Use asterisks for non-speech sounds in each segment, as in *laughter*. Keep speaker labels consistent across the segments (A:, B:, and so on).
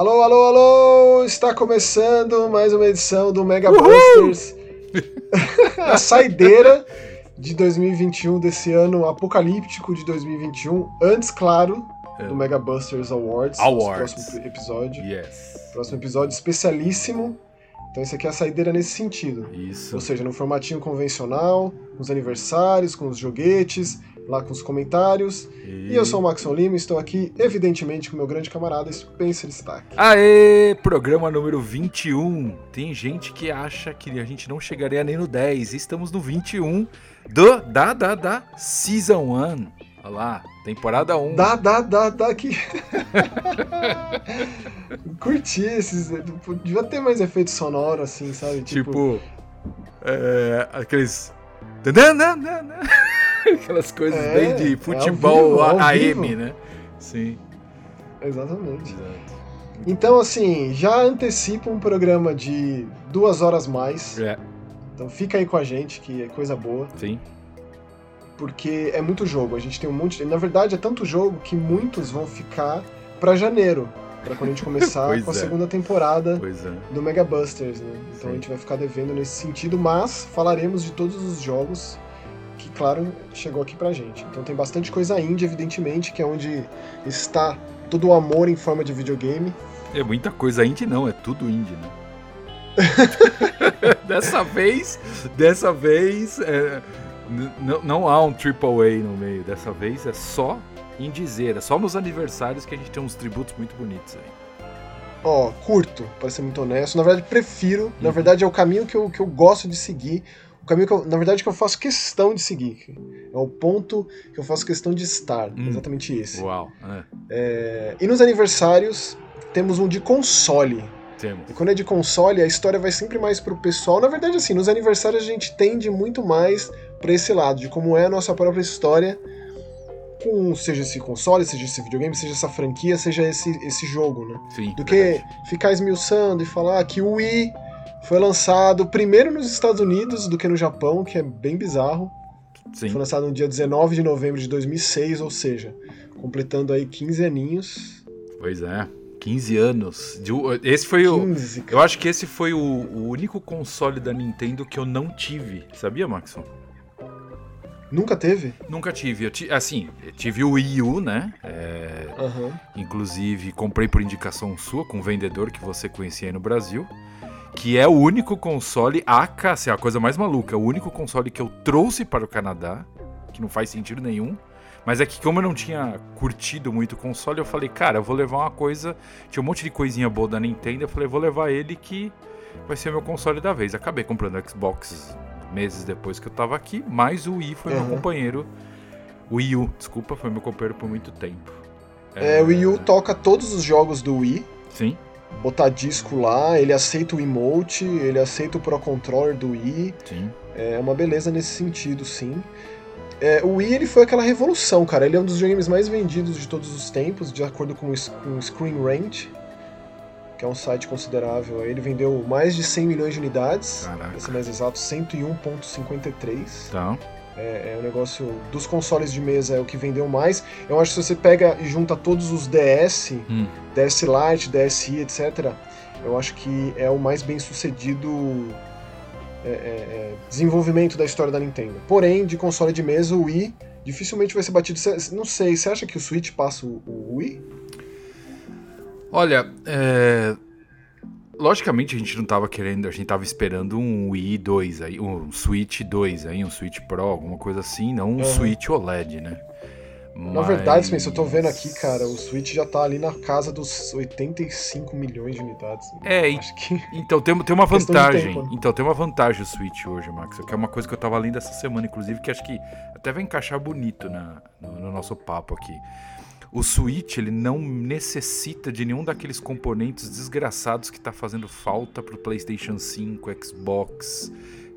A: Alô, alô, alô! Está começando mais uma edição do Mega Busters. *laughs* a saideira de 2021, desse ano apocalíptico de 2021. Antes, claro,
B: É.
A: do Mega Busters Awards.
B: Awards.
A: Próximo episódio.
B: Yes.
A: Próximo episódio especialíssimo. Então, esse aqui é a saideira nesse sentido.
B: Isso.
A: Ou seja, no formatinho convencional, com os aniversários, com os joguetes, lá com os comentários. E eu sou o Maxon Lima e estou aqui, evidentemente, com meu grande camarada Spencer Stack.
B: Aê, programa número 21. Tem gente que acha que a gente não chegaria nem no 10. Estamos no 21 do da da da Season 1. Olha lá, temporada 1.
A: Dá, dá, dá, dá aqui. Curti esses. Devia ter mais efeito sonoro, assim, sabe?
B: Tipo, é, aqueles *laughs* aquelas coisas
A: É,
B: bem
A: é
B: de
A: ao
B: futebol
A: vivo, ao
B: AM,
A: vivo.
B: né? Sim.
A: Exatamente.
B: Exato.
A: Então, assim, já antecipa um programa de duas horas mais.
B: É,
A: Então fica aí com a gente, que é coisa boa.
B: sim.
A: Porque é muito jogo. A gente tem um monte. de- Na verdade, é tanto jogo que muitos vão ficar pra janeiro. Pra quando a gente *laughs* começar com a
B: é.
A: segunda temporada
B: é.
A: do Mega Busters, né? Então
B: Sim.
A: a gente vai ficar devendo nesse sentido, mas falaremos de todos os jogos que, claro, chegou aqui pra gente. Então tem bastante coisa indie, evidentemente, que é onde está todo o amor em forma de videogame.
B: É muita coisa indie não, é tudo indie, né? *laughs* dessa vez, dessa vez, é, não há um AAA no meio. Dessa vez é só indiezeira. Só nos aniversários que a gente tem uns tributos muito bonitos aí.
A: Ó, curto, pra ser muito honesto. Na verdade, prefiro. Na
B: Uhum.
A: verdade, é o caminho que eu, que eu gosto de seguir. O caminho que eu, na verdade, que eu faço questão de seguir. É o ponto que eu faço questão de estar.
B: Hum.
A: Exatamente esse.
B: Uau, é,
A: É, e nos aniversários, temos um de console.
B: temos.
A: E quando é de console, a história vai sempre mais pro pessoal. Na verdade, assim, nos aniversários a gente tende muito mais pra esse lado, de como é a nossa própria história, com seja esse console, seja esse videogame, seja essa franquia, seja esse, esse jogo, né?
B: Sim.
A: Do que
B: verdade.
A: ficar esmiuçando e falar que o Wii foi lançado primeiro nos Estados Unidos do que no Japão, que é bem bizarro.
B: Sim.
A: Foi lançado no dia 19 de novembro de 2006, ou seja, completando aí 15 aninhos.
B: Pois é. 15 anos. Esse foi o.
A: 15, cara.
B: Eu acho que esse foi o, o único console da Nintendo que eu não tive. Sabia, Maxon?
A: Nunca teve?
B: Nunca tive. Eu assim, eu tive o Wii U, né? É,
A: Aham.
B: Inclusive, comprei por indicação sua com um vendedor que você conhecia aí no Brasil. Que é o único console, AK, assim, a coisa mais maluca, o único console que eu trouxe para o Canadá, que não faz sentido nenhum. Mas é que, como eu não tinha curtido muito o console, eu falei, cara, eu vou levar uma coisa. Tinha um monte de coisinha boa da Nintendo, eu falei, vou levar ele que vai ser meu console da vez. Acabei comprando o Xbox meses depois que eu tava aqui, mas o Wii foi
A: Uhum.
B: meu companheiro. O Wii U, desculpa, foi meu companheiro por muito tempo.
A: É, o Wii U toca todos os jogos do Wii.
B: Sim.
A: Botar disco lá, ele aceita o emote, ele aceita o Pro Controller do Wii.
B: Sim.
A: É uma beleza nesse sentido, sim. É, o Wii ele foi aquela revolução, cara. Ele é um dos videogames mais vendidos de todos os tempos, de acordo com o S- com o Screen Rant, que é um site considerável. Ele vendeu mais de 100 milhões de unidades,
B: Caraca.
A: pra ser mais exato, 101.53.
B: Tá.
A: É, é o negócio dos consoles de mesa é o que vendeu mais. Eu acho que se você pega e junta todos os DS,
B: Hum.
A: DS Lite, DSi, etc., eu acho que é o mais bem sucedido é, é, é, desenvolvimento da história da Nintendo. Porém, de console de mesa, o Wii dificilmente vai ser batido. Cê- não sei, você acha que o Switch passa o, o Wii?
B: Olha, é... logicamente a gente não tava querendo, a gente tava esperando um Wii 2 aí, um Switch 2 aí, um Switch Pro, alguma coisa assim, não um
A: Uhum.
B: Switch OLED, né?
A: Na verdade, Spencer, eu tô vendo aqui, cara, o Switch já tá ali na casa dos 85 milhões de unidades.
B: É, e-
A: que. *laughs*
B: Então tem, tem uma vantagem.
A: tempo, né?
B: Então tem uma vantagem o Switch hoje, Max. Que é uma coisa que eu tava lendo essa semana, inclusive, que acho que até vai encaixar bonito na, no, no nosso papo aqui. O Switch, ele não necessita de nenhum daqueles componentes desgraçados que tá fazendo falta pro PlayStation 5, Xbox,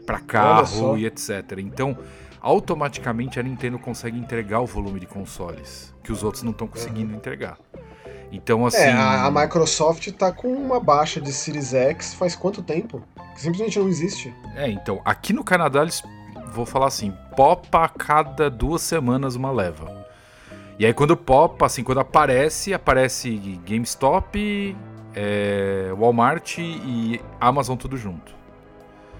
A: só.
B: carro e etc. Então, automaticamente a Nintendo consegue entregar o volume de consoles que os outros não estão conseguindo entregar. Então, assim.
A: É, a, a Microsoft tá com uma baixa de Series X faz quanto tempo? Que simplesmente não existe.
B: É, então, aqui no Canadá eles, vou falar assim, popa a cada duas semanas uma leva. E aí quando popa, assim, quando aparece, aparece GameStop, é, Walmart e Amazon tudo junto.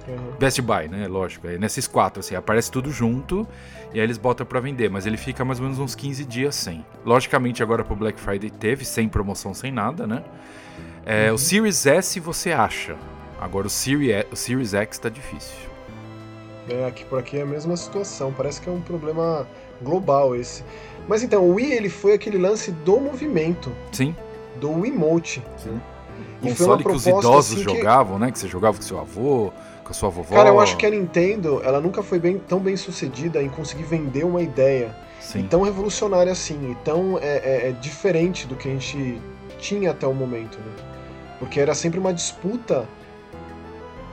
B: Uhum. Best Buy, né? Lógico. É nesses quatro, assim, aparece tudo junto e aí eles botam para vender, mas ele fica mais ou menos uns 15 dias sem. Logicamente, agora pro Black Friday teve, sem promoção, sem nada, né? É, uhum. O Series S você acha. Agora o Series, o Series X tá difícil.
A: É, aqui por aqui é a mesma situação. Parece que é um problema global esse. Mas então, o Wii ele foi aquele lance do movimento.
B: Sim.
A: Do Wiimote. Sim.
B: E Console que os idosos assim, jogavam, que... né? Que você jogava com seu avô, com a sua vovó.
A: Cara, eu acho que a Nintendo, ela nunca foi bem, tão bem sucedida em conseguir vender uma ideia Sim. tão revolucionária assim, e tão é, é, é, diferente do que a gente tinha até o momento, né? Porque era sempre uma disputa,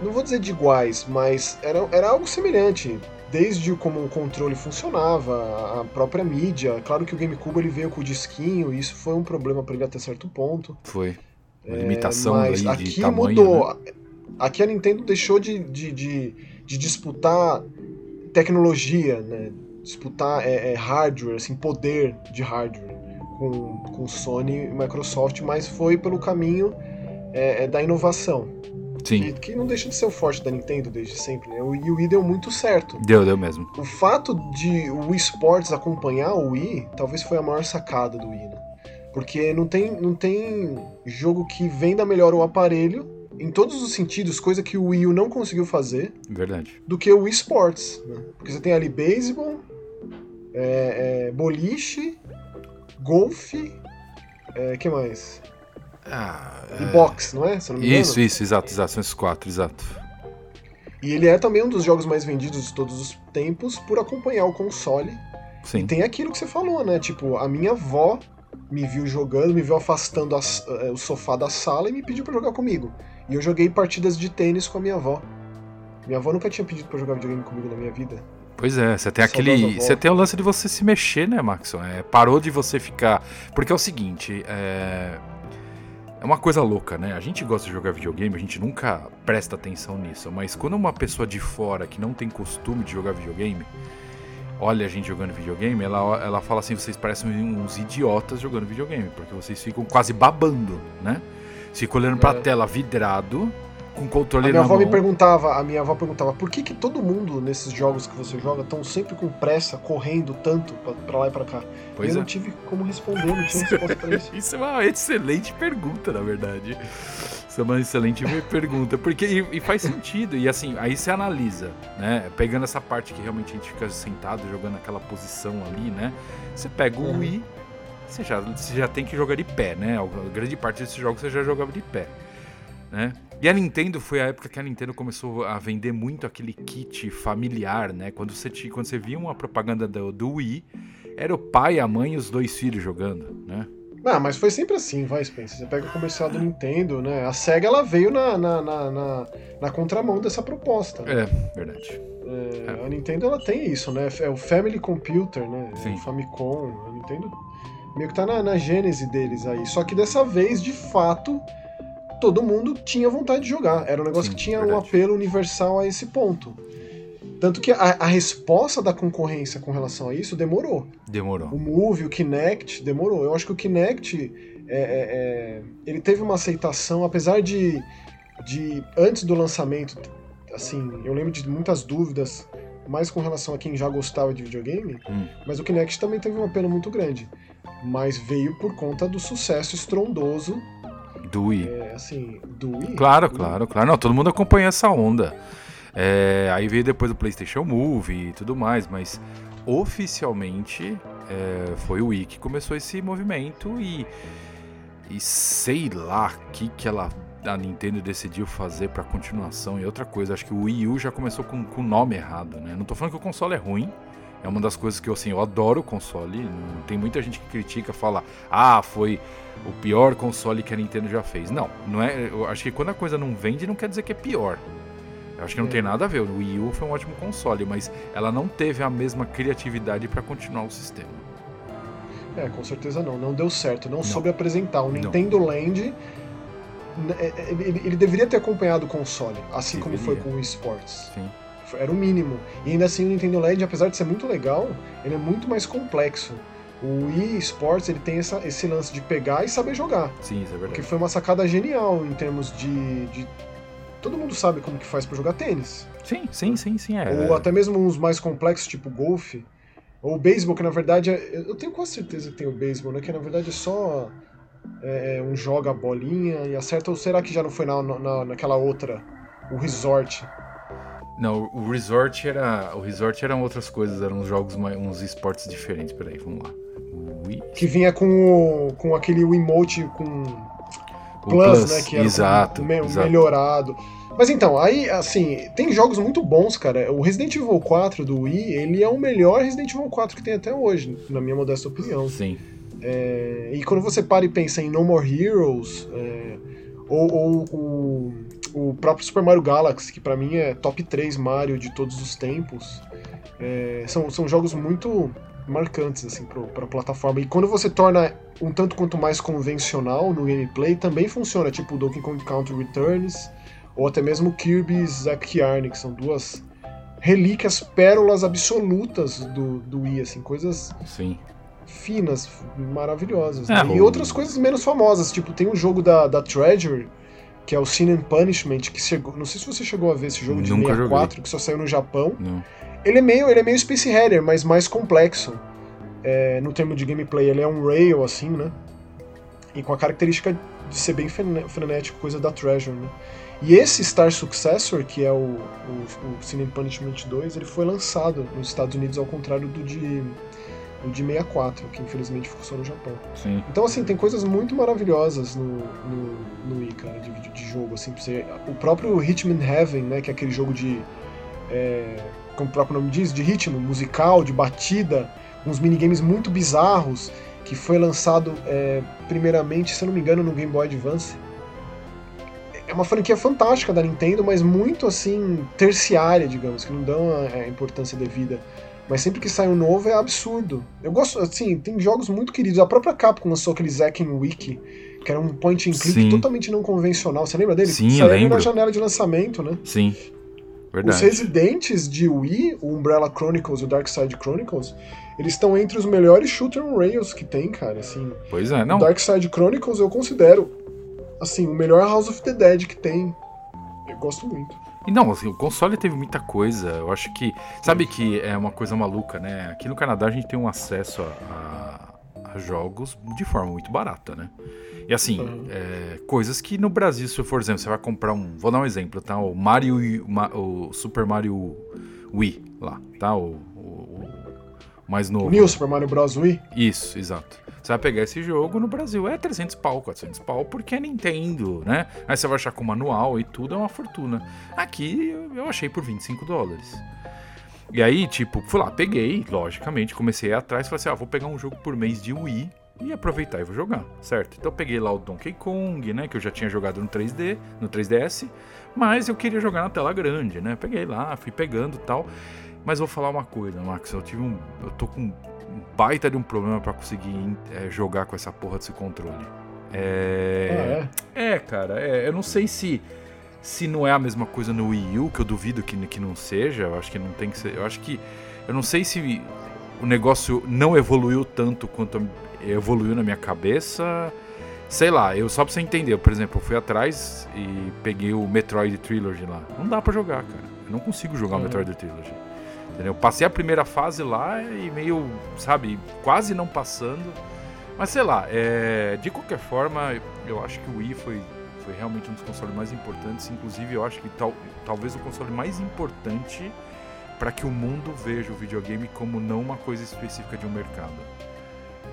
A: não vou dizer de iguais, mas era, era algo semelhante. Desde como o controle funcionava, a própria mídia. Claro que o GameCube ele veio com o disquinho, e isso foi um problema para ele até certo ponto.
B: Foi. Uma limitação é,
A: mas aqui
B: de tamanho,
A: mudou.
B: Né?
A: Aqui a Nintendo deixou de, de, de, de disputar tecnologia, né? disputar é, é, hardware, assim, poder de hardware com, com Sony e Microsoft, mas foi pelo caminho é, é, da inovação.
B: Sim.
A: Que, que, não deixa de ser o forte da Nintendo desde sempre, né? O Wii deu muito certo.
B: Deu, deu mesmo.
A: O fato de o Wii Sports acompanhar o Wii, talvez foi a maior sacada do Wii, né? Porque não tem, não tem jogo que venda melhor o aparelho em todos os sentidos, coisa que o Wii U não conseguiu fazer.
B: Verdade.
A: Do que o Wii Sports. Né? Porque você tem ali beisebol, é, é, boliche, golfe, é, que mais?
B: Ah,
A: e é... boxe, não é?
B: Não isso, isso, exato, exato. São esses quatro, exato.
A: E ele é também um dos jogos mais vendidos de todos os tempos por acompanhar o console.
B: Sim.
A: E tem aquilo que você falou, né? Tipo, a minha avó me viu jogando, me viu afastando a, é, o sofá da sala e me pediu para jogar comigo. E eu joguei partidas de tênis com a minha avó. Minha avó nunca tinha pedido para jogar videogame comigo na minha vida.
B: Pois é, você tem aquele. Você tem o lance de você se mexer, né, Maxon? É, parou de você ficar. Porque é o seguinte, é. É uma coisa louca, né? A gente gosta de jogar videogame, a gente nunca presta atenção nisso, mas quando uma pessoa de fora que não tem costume de jogar videogame, olha a gente jogando videogame, ela, ela fala assim: vocês parecem uns idiotas jogando videogame, porque vocês ficam quase babando, né? Fica olhando pra é. tela vidrado, com controle
A: a minha avó
B: mão.
A: me perguntava, a minha avó perguntava, por que que todo mundo nesses jogos que você joga estão sempre com pressa, correndo tanto pra, pra lá e pra cá? Pois e eu é. não tive como responder, não tinha resposta pra isso. *laughs*
B: isso é uma excelente pergunta, na verdade. Isso é uma excelente pergunta, porque e, e, faz sentido, e assim, aí você analisa, né? Pegando essa parte que realmente a gente fica sentado jogando aquela posição ali, né? Você pega o uhum. Wii, você já, você já tem que jogar de pé, né? A grande parte desses jogos você já jogava de pé, né? E a Nintendo foi a época que a Nintendo começou a vender muito aquele kit familiar, né? Quando você, tinha, quando você via uma propaganda do, do Wii, era o pai, a mãe e os dois filhos jogando, né?
A: Ah, mas foi sempre assim, vai, Spencer. Você pega o comercial do Nintendo, né? A SEGA ela veio na, na, na, na, na contramão dessa proposta.
B: Né? É, verdade.
A: É, é. A Nintendo ela tem isso, né? É o Family Computer, né? Sim. O Famicom. A Nintendo meio que tá na, na gênese deles aí. Só que dessa vez, de fato, todo mundo tinha vontade de jogar. Era um negócio Sim, que tinha verdade. um apelo universal a esse ponto. Tanto que a, a, resposta da concorrência com relação a isso demorou.
B: Demorou.
A: O Move, o Kinect, demorou. Eu acho que o Kinect, é, é, é, ele teve uma aceitação, apesar de, de antes do lançamento, assim, eu lembro de muitas dúvidas, mais com relação a quem já gostava de videogame, hum. mas o Kinect também teve um apelo muito grande mas veio por conta do sucesso estrondoso
B: Wii.
A: É, assim, Wii.
B: Claro, do claro, claro. Não, todo mundo acompanha essa onda. É, aí veio depois o PlayStation Move e tudo mais, mas oficialmente é, foi o Wii que começou esse movimento e, e sei lá o que, que ela, a Nintendo decidiu fazer para continuação e outra coisa. Acho que o Wii U já começou com o nome errado, né? Não tô falando que o console é ruim, é uma das coisas que eu, assim, eu adoro o console. Tem muita gente que critica, fala, ah, foi o pior console que a Nintendo já fez. Não, não é. Eu acho que quando a coisa não vende, não quer dizer que é pior. Eu acho que não é. tem nada a ver. O Wii U foi um ótimo console, mas ela não teve a mesma criatividade para continuar o sistema.
A: É, com certeza não. Não deu certo. Não, não. soube apresentar. O Nintendo não. Land. É, é, ele, ele, deveria ter acompanhado o console, assim deveria. como foi com o eSports.
B: Sim.
A: Era o mínimo. E ainda assim o Nintendo LED, apesar de ser muito legal, ele é muito mais complexo. O Wii Sports ele tem essa, esse lance de pegar e saber jogar.
B: Sim, isso é verdade.
A: Que foi uma sacada genial em termos de, de todo mundo sabe como que faz para jogar tênis.
B: Sim, sim, sim, sim. É.
A: Ou até mesmo uns mais complexos, tipo golfe. Ou beisebol, que na verdade é, Eu tenho quase certeza que tem o beisebol, né? Que na verdade é só é, é, um joga a bolinha e acerta. Ou será que já não foi na, na, naquela outra? O resort.
B: Não, o resort era. O resort eram outras coisas, eram uns jogos, uns esportes diferentes. Peraí, vamos lá.
A: Wii... Que vinha com, o, com aquele emote com
B: Plus, Plus, né? Que era exato,
A: me exato. melhorado. Mas então, aí, assim, tem jogos muito bons, cara. O Resident Evil 4 do Wii, ele é o melhor Resident Evil 4 que tem até hoje, na minha modesta opinião.
B: Sim.
A: É, e quando você para e pensa em No More Heroes, é, ou, ou o, o próprio Super Mario Galaxy, que para mim é top 3 Mario de todos os tempos, é, são, são jogos muito marcantes assim para a plataforma. E quando você torna um tanto quanto mais convencional no gameplay, também funciona, tipo Donkey Kong Country Returns ou até mesmo Kirby's Zack Yarn, que são duas relíquias, pérolas absolutas do, do Wii, assim, coisas
B: Sim.
A: finas, maravilhosas. É, né? E outras coisas menos famosas, tipo, tem um jogo da, da Treasure, que é o Sin and Punishment, que chegou, não sei se você chegou a ver esse jogo de Nunca 64, joguei. que só saiu no Japão.
B: Não.
A: Ele é meio, ele é meio Space Header, mas mais complexo. É, no termo de gameplay, ele é um rail, assim, né? E com a característica de ser bem frenético, coisa da Treasure, né? E esse Star Successor, que é o, o, o Sin Punishment 2, ele foi lançado nos Estados Unidos ao contrário do de, do de 64, que infelizmente ficou só no Japão.
B: Sim.
A: Então, assim, tem coisas muito maravilhosas no, no, no Wii, cara, de, de, jogo, assim, você, o próprio Hitman Heaven, né, que é aquele jogo de... É, como o próprio nome diz, de ritmo musical, de batida, uns minigames muito bizarros, que foi lançado é, primeiramente, se eu não me engano, no Game Boy Advance. É uma franquia fantástica da Nintendo, mas muito assim, terciária, digamos, que não dão a, a importância devida. Mas sempre que sai um novo é absurdo. Eu gosto, assim, tem jogos muito queridos. A própria Capcom lançou aquele Zack Wiki, que era um point and click Sim. totalmente não convencional. Você lembra dele?
B: Sim, Saiu eu lembro.
A: na janela de lançamento, né?
B: Sim. Verdade.
A: Os residentes de Wii, o Umbrella Chronicles e o Dark Side Chronicles, eles estão entre os melhores shooter on rails que tem, cara, assim.
B: Pois é, não.
A: O Dark Side Chronicles eu considero, assim, o melhor House of the Dead que tem. Eu gosto muito.
B: E não, assim, o console teve muita coisa. Eu acho que. Sabe que é uma coisa maluca, né? Aqui no Canadá a gente tem um acesso a, a, a jogos de forma muito barata, né? E assim, uhum. é, coisas que no Brasil, se for exemplo, você vai comprar um. Vou dar um exemplo, tá? O Mario. O Super Mario Wii lá, tá? O, o, o mais novo. O
A: New Super Mario Bros. Wii?
B: Isso, exato. Você vai pegar esse jogo no Brasil, é 300 pau, 400 pau, porque é Nintendo, né? Aí você vai achar com manual e tudo, é uma fortuna. Aqui eu achei por 25 dólares. E aí, tipo, fui lá, peguei, logicamente, comecei atrás, falei assim, ah, vou pegar um jogo por mês de Wii e aproveitar e vou jogar, certo? Então eu peguei lá o Donkey Kong, né, que eu já tinha jogado no 3D, no 3DS, mas eu queria jogar na tela grande, né? Peguei lá, fui pegando e tal. Mas vou falar uma coisa, Max, eu tive um eu tô com um baita de um problema para conseguir é, jogar com essa porra desse controle. É, ah, é? é, cara, é, eu não sei se se não é a mesma coisa no Wii U, que eu duvido que, que não seja, eu acho que não tem que ser. Eu acho que. Eu não sei se o negócio não evoluiu tanto quanto evoluiu na minha cabeça. Sei lá, eu só pra você entender, por exemplo, eu fui atrás e peguei o Metroid Trilogy lá. Não dá para jogar, cara. Eu não consigo jogar uhum. o Metroid Trilogy. Entendeu? Passei a primeira fase lá e meio, sabe, quase não passando. Mas sei lá, é... de qualquer forma, eu acho que o Wii foi, foi realmente um dos consoles mais importantes. Inclusive, eu acho que tal, talvez o console mais importante para que o mundo veja o videogame como não uma coisa específica de um mercado.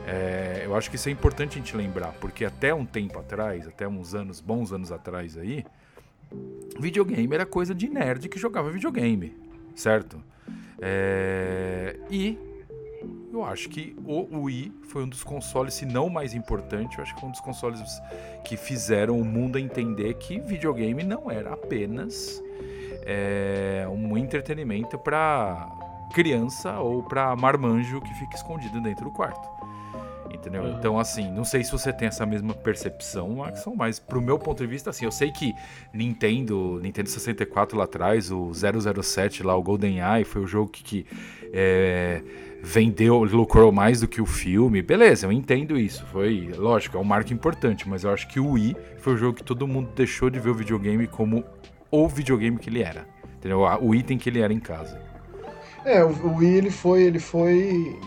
B: É, eu acho que isso é importante a gente lembrar, porque até um tempo atrás, até uns anos, bons anos atrás aí, videogame era coisa de nerd que jogava videogame, certo? É, e eu acho que o Wii foi um dos consoles, se não mais importante, eu acho que foi um dos consoles que fizeram o mundo entender que videogame não era apenas é, um entretenimento para criança ou para marmanjo que fica escondido dentro do quarto. Entendeu? Uhum. Então, assim, não sei se você tem essa mesma percepção, Maxon, mas pro meu ponto de vista, assim, eu sei que Nintendo, Nintendo 64 lá atrás, o 007 lá, o GoldenEye, foi o jogo que, que é, vendeu, lucrou mais do que o filme. Beleza, eu entendo isso. Foi, lógico, é um marco importante, mas eu acho que o Wii foi o jogo que todo mundo deixou de ver o videogame como o videogame que ele era. Entendeu? O item que ele era em casa.
A: É, o Wii ele foi, ele foi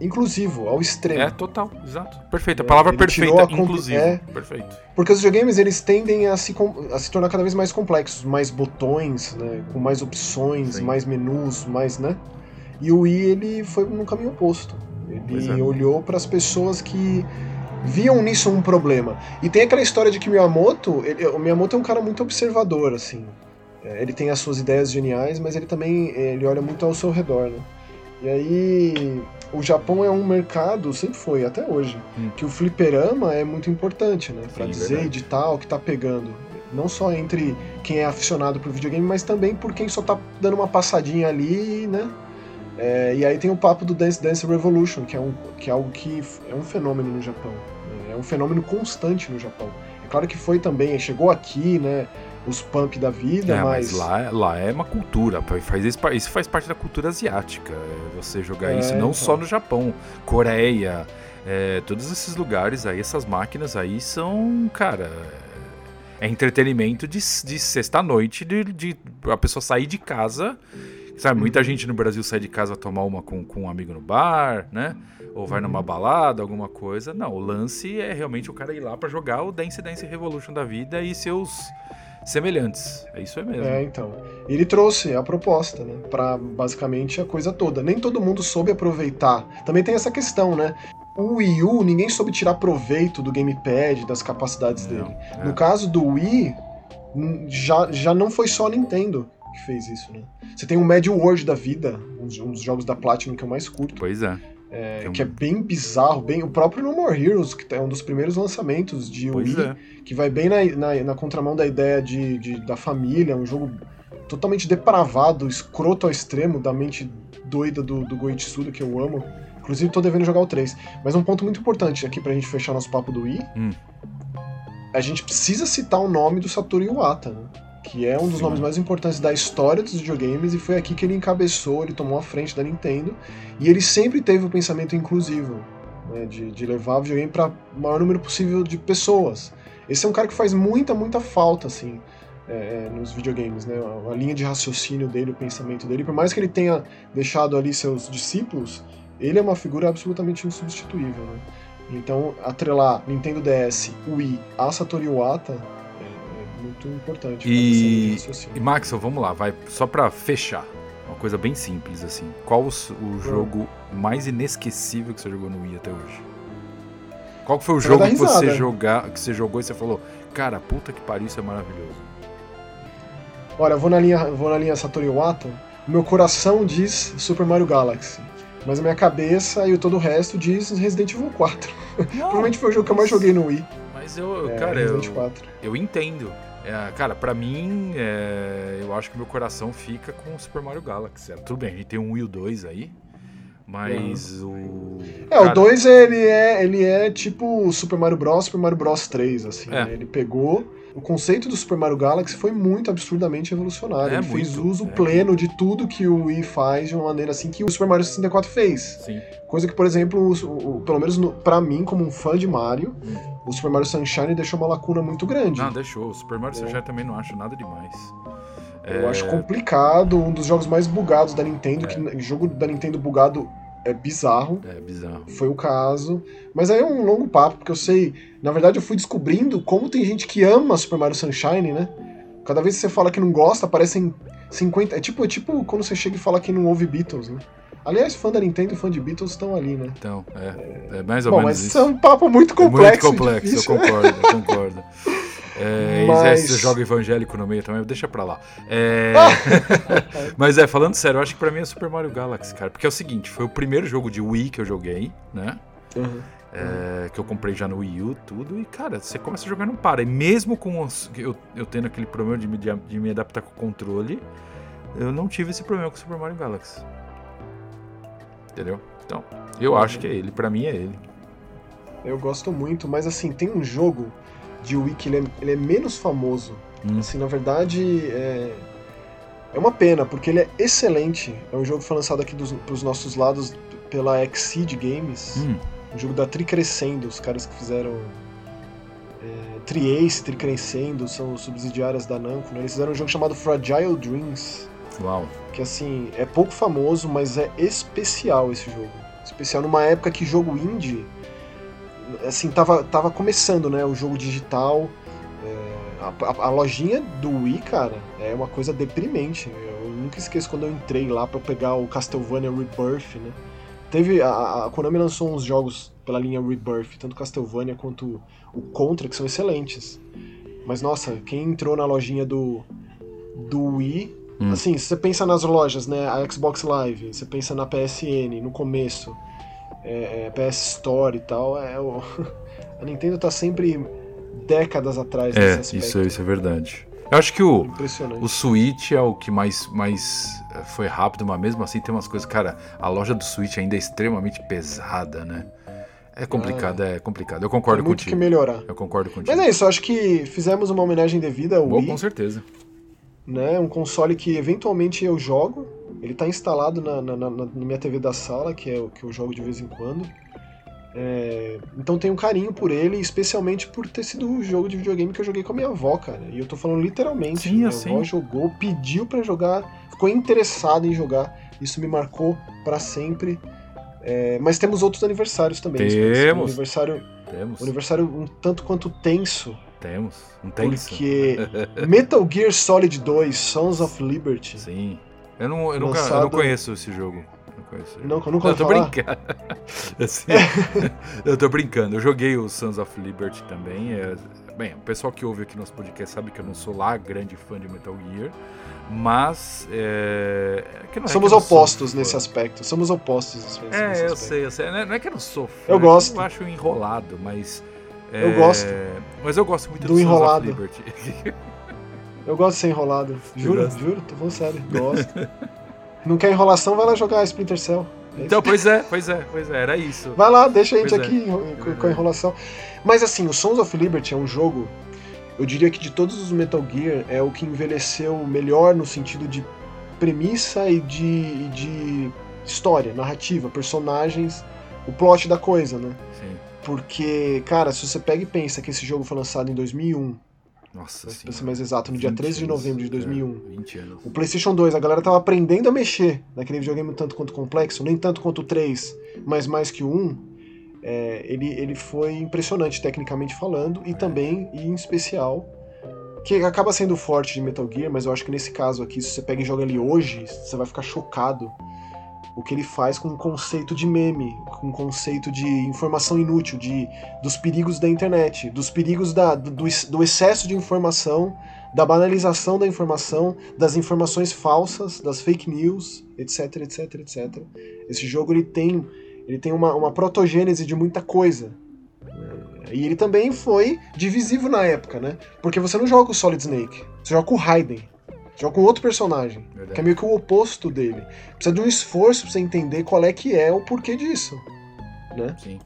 A: inclusivo, ao extremo.
B: É, total, exato. Perfeito, a é, palavra perfeita, inclusivo. É,
A: perfeito. Porque os videogames, eles tendem a se, a se tornar cada vez mais complexos, mais botões, né, com mais opções, Sim. mais menus, mais, né? E o Wii, ele foi no caminho oposto. Ele é. olhou para as pessoas que viam nisso um problema. E tem aquela história de que Miyamoto, ele, o Miyamoto é um cara muito observador, assim. É, ele tem as suas ideias geniais, mas ele também ele olha muito ao seu redor, né? E aí o Japão é um mercado, sempre foi, até hoje, hum. que o fliperama é muito importante, né? Pra Sim, dizer verdade. de tal que tá pegando. Não só entre quem é aficionado pro videogame, mas também por quem só tá dando uma passadinha ali, né? É, e aí tem o papo do Dance Dance Revolution, que é, um, que é algo que é um fenômeno no Japão. Né? É um fenômeno constante no Japão. É claro que foi também, chegou aqui, né? Os punk da vida, é, mas...
B: mas... lá, lá é uma cultura, faz isso, isso faz parte da cultura asiática, é você jogar é, isso não então. só no Japão, Coreia, é, todos esses lugares aí, essas máquinas aí são, cara, é entretenimento de, de sexta-noite, de, de a pessoa sair de casa, sabe, muita gente no Brasil sai de casa tomar uma com, com um amigo no bar, né, ou vai numa balada, alguma coisa, não, o lance é realmente o cara ir lá para jogar o Dance Dance Revolution da vida e seus semelhantes. É isso mesmo.
A: É, então. Ele trouxe a proposta, né? Pra basicamente a coisa toda. Nem todo mundo soube aproveitar. Também tem essa questão, né? O Wii U, ninguém soube tirar proveito do gamepad, das capacidades não, dele. É. No caso do Wii, já, já não foi só a Nintendo que fez isso, né? Você tem o Mad World da vida, um dos jogos da Platinum que eu mais curto.
B: Pois é.
A: É, um... Que é bem bizarro, bem. O próprio No More Heroes, que é um dos primeiros lançamentos de pois Wii, é. que vai bem na, na, na, contramão da ideia de, de, da família, um jogo totalmente depravado, escroto ao extremo, da mente doida do, do Goichisuda, que eu amo. Inclusive, tô devendo jogar o 3. Mas um ponto muito importante aqui pra gente fechar nosso papo do Wii. Hum. A gente precisa citar o nome do Satoru Iwata, né? Que é um dos Sim. nomes mais importantes da história dos videogames, e foi aqui que ele encabeçou, ele tomou a frente da Nintendo, e ele sempre teve o pensamento inclusivo, né, de, de levar o videogame para o maior número possível de pessoas. Esse é um cara que faz muita, muita falta, assim, é, é nos videogames, né? A, a linha de raciocínio dele, o pensamento dele, por mais que ele tenha deixado ali seus discípulos, ele é uma figura absolutamente insubstituível, né? Então, atrelar Nintendo DS, Wii a Satoru Iwata muito importante.
B: E, e Max, vamos lá, vai só para fechar. Uma coisa bem simples assim. Qual o, o jogo mais inesquecível que você jogou no Wii até hoje? Qual foi o jogo que você, jogar, que você jogou e você falou, cara, puta que pariu, isso é maravilhoso?
A: Olha, vou na linha, vou na linha Satoru Iwata. Meu coração diz Super Mario Galaxy. Mas a minha cabeça e todo o resto diz Resident Evil 4. *laughs* Provavelmente foi o jogo que eu mais joguei no Wii.
B: Mas eu, é, cara, eu, eu entendo. É, cara, para mim, é, eu acho que meu coração fica com o Super Mario Galaxy. Tudo bem, a gente tem um Wii 2 aí, mas uhum. o.
A: É, cara... o 2 ele é, ele é tipo o Super Mario Bros. Super Mario Bros 3, assim. É. Né? Ele pegou. O conceito do Super Mario Galaxy foi muito absurdamente revolucionário. É, ele muito, fez uso é pleno de tudo que o Wii faz de uma maneira assim que o Super Mario 64 fez.
B: Sim.
A: Coisa que, por exemplo, o, o, pelo menos no, para mim, como um fã de Mario, hum o Super Mario Sunshine deixou uma lacuna muito grande.
B: Não, deixou. O Super Mario é. Sunshine também não acho nada demais.
A: Eu é... acho complicado, um dos jogos mais bugados da Nintendo, é. que jogo da Nintendo bugado é bizarro.
B: É bizarro.
A: Foi o caso. Mas aí é um longo papo, porque eu sei. Na verdade, eu fui descobrindo como tem gente que ama Super Mario Sunshine, né? Cada vez que você fala que não gosta, aparecem 50. É tipo, é tipo quando você chega e fala que não ouve Beatles, né? Aliás, fã da Nintendo e fã de Beatles estão ali, né?
B: Então, é. É mais ou Bom,
A: menos
B: mas
A: isso. é um papo muito complexo.
B: É muito complexo, eu concordo, eu concordo. *laughs* É, mas... você joga evangélico no meio também, deixa pra lá. É... *laughs* mas é, falando sério, eu acho que pra mim é Super Mario Galaxy, cara. Porque é o seguinte, foi o primeiro jogo de Wii que eu joguei, né? Uhum. É, que eu comprei já no Wii U, tudo, e cara, você começa a jogar não para. E mesmo com os, eu, eu tendo aquele problema de me, de me adaptar com o controle, eu não tive esse problema com o Super Mario Galaxy entendeu? Então, Eu acho que é ele, para mim é ele.
A: Eu gosto muito, mas assim, tem um jogo de que ele é, ele é menos famoso. Hum. Assim, na verdade, é, é uma pena, porque ele é excelente. É um jogo que foi lançado aqui dos, pros nossos lados pela Exceed Games. Hum. Um jogo da Tricrescendo, os caras que fizeram é, Triace, Tricrescendo, são subsidiárias da Namco. Né? Eles fizeram um jogo chamado Fragile Dreams.
B: Uau.
A: Que assim, é pouco famoso, mas é especial esse jogo. Especial numa época que jogo indie assim, tava, tava começando, né, o jogo digital. É, a, a, lojinha do Wii, cara, é uma coisa deprimente. Eu nunca esqueço quando eu entrei lá para pegar o Castlevania Rebirth, né? Teve a, a Konami lançou uns jogos pela linha Rebirth, tanto Castlevania quanto o Contra, que são excelentes. Mas nossa, quem entrou na lojinha do do Wii, hum. assim, se você pensa nas lojas, né, a Xbox Live, você pensa na PSN no começo, é, é, PS Store e tal, é, o, *laughs* a Nintendo tá sempre décadas atrás
B: é, desse aspecto. Isso, isso é verdade. Eu acho que o, o Switch é o que mais, mais é, foi rápido, mas mesmo assim tem umas coisas. Cara, a loja do Switch ainda é extremamente pesada, né? É complicado, ah, é complicado. Eu concordo
A: tem muito
B: contigo.
A: que melhorar.
B: Eu concordo contigo.
A: Mas é isso, acho que fizemos uma homenagem devida ao
B: Boa,
A: Wii.
B: com certeza.
A: Né? Um console que eventualmente eu jogo, ele está instalado na, na, na, na, minha TV da sala, que é o que eu jogo de vez em quando. É, então tenho um carinho por ele, especialmente por ter sido o jogo de videogame que eu joguei com a minha avó, cara. E eu tô falando literalmente.
B: Sim,
A: minha
B: assim.
A: avó jogou, pediu para jogar, ficou interessada em jogar. Isso me marcou para sempre. É, mas temos outros aniversários também.
B: Temos.
A: Um aniversário,
B: temos.
A: Um aniversário um tanto quanto tenso.
B: Temos. Um tenso.
A: Porque Metal Gear Solid 2, Sons of Liberty.
B: Sim eu não, eu nunca, eu não conheço esse jogo. Não conheço.
A: Não, nunca
B: eu tô brincando. *laughs* assim, eu tô brincando. Eu joguei o Sons of Liberty também. É, bem, o pessoal que ouve aqui nosso podcast sabe que eu não sou lá grande fã de Metal Gear. Mas. É,
A: é Somos opostos nesse aspecto. Somos opostos nesse
B: É, eu sei, eu sei. É, não é que eu não sou fã.
A: Eu gosto.
B: Eu acho enrolado, mas.
A: eu gosto.
B: Mas eu gosto muito
A: do, do enrolado.
B: Sons of Liberty. *laughs*
A: Eu gosto de ser enrolado. Juro, juro, tô falando sério. Gosto. *laughs* Não quer enrolação, vai lá jogar Splinter Cell.
B: É então, pois é, pois é, pois é, era isso.
A: Vai lá, deixa a gente pois aqui é. com a enrolação. Mas assim, o Sons of Liberty é um jogo, eu diria que de todos os Metal Gear, é o que envelheceu melhor no sentido de premissa e de, de história, narrativa, personagens, o plot da coisa, né?
B: Sim.
A: Porque, cara, se você pega e pensa que esse jogo foi lançado em 2001,
B: nossa
A: Pra ser mais exato, no dia 13 de novembro de 2001.
B: É, 20 anos.
A: O PlayStation 2, a galera tava aprendendo a mexer naquele videogame tanto quanto complexo, nem tanto quanto o 3, mas mais que o 1. É, ele, ele foi impressionante tecnicamente falando e também, e em especial, que acaba sendo forte de Metal Gear, mas eu acho que nesse caso aqui, se você pega e joga ele hoje, você vai ficar chocado o que ele faz com o conceito de meme, com o conceito de informação inútil, de, dos perigos da internet, dos perigos da, do, do excesso de informação, da banalização da informação, das informações falsas, das fake news, etc, etc, etc. Esse jogo ele tem, ele tem uma, uma protogênese de muita coisa. E ele também foi divisivo na época, né? Porque você não joga o Solid Snake, você joga o Raiden. Joga com outro personagem, Verdade. que é meio que o oposto dele. Precisa de um esforço pra você entender qual é que é o porquê disso. Né?
B: Sim.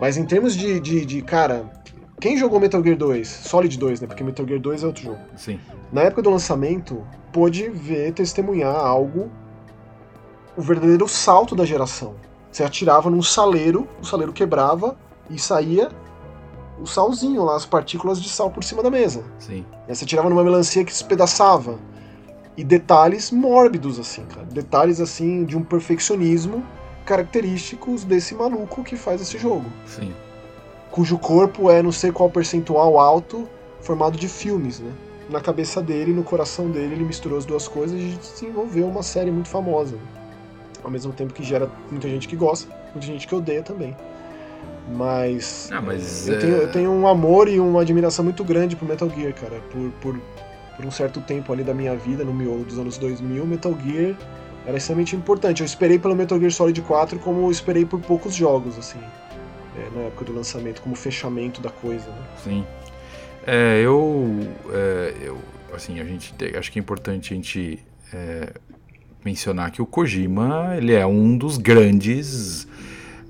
A: Mas em termos de, de, de, cara, quem jogou Metal Gear 2? Solid 2, né? Porque Metal Gear 2 é outro jogo.
B: Sim.
A: Na época do lançamento, pôde ver, testemunhar algo, o verdadeiro salto da geração. Você atirava num saleiro, o saleiro quebrava e saía o salzinho lá, as partículas de sal por cima da mesa.
B: Sim.
A: E aí você tirava numa melancia que despedaçava e detalhes mórbidos, assim, cara. Detalhes, assim, de um perfeccionismo característicos desse maluco que faz esse jogo.
B: Sim.
A: Cujo corpo é não sei qual percentual alto, formado de filmes, né? Na cabeça dele, no coração dele, ele misturou as duas coisas e desenvolveu uma série muito famosa. Ao mesmo tempo que gera muita gente que gosta, muita gente que odeia também. Mas,
B: ah, mas
A: eu, é... tenho, eu tenho um amor e uma admiração muito grande por Metal Gear, cara. Por, por por um certo tempo ali da minha vida, no miolo dos anos 2000, Metal Gear era extremamente importante. Eu esperei pelo Metal Gear Solid 4 como eu esperei por poucos jogos, assim, é, na época do lançamento, como fechamento da coisa. Né?
B: Sim. É, eu, é, eu, assim, a gente acho que é importante a gente é, mencionar que o Kojima ele é um dos grandes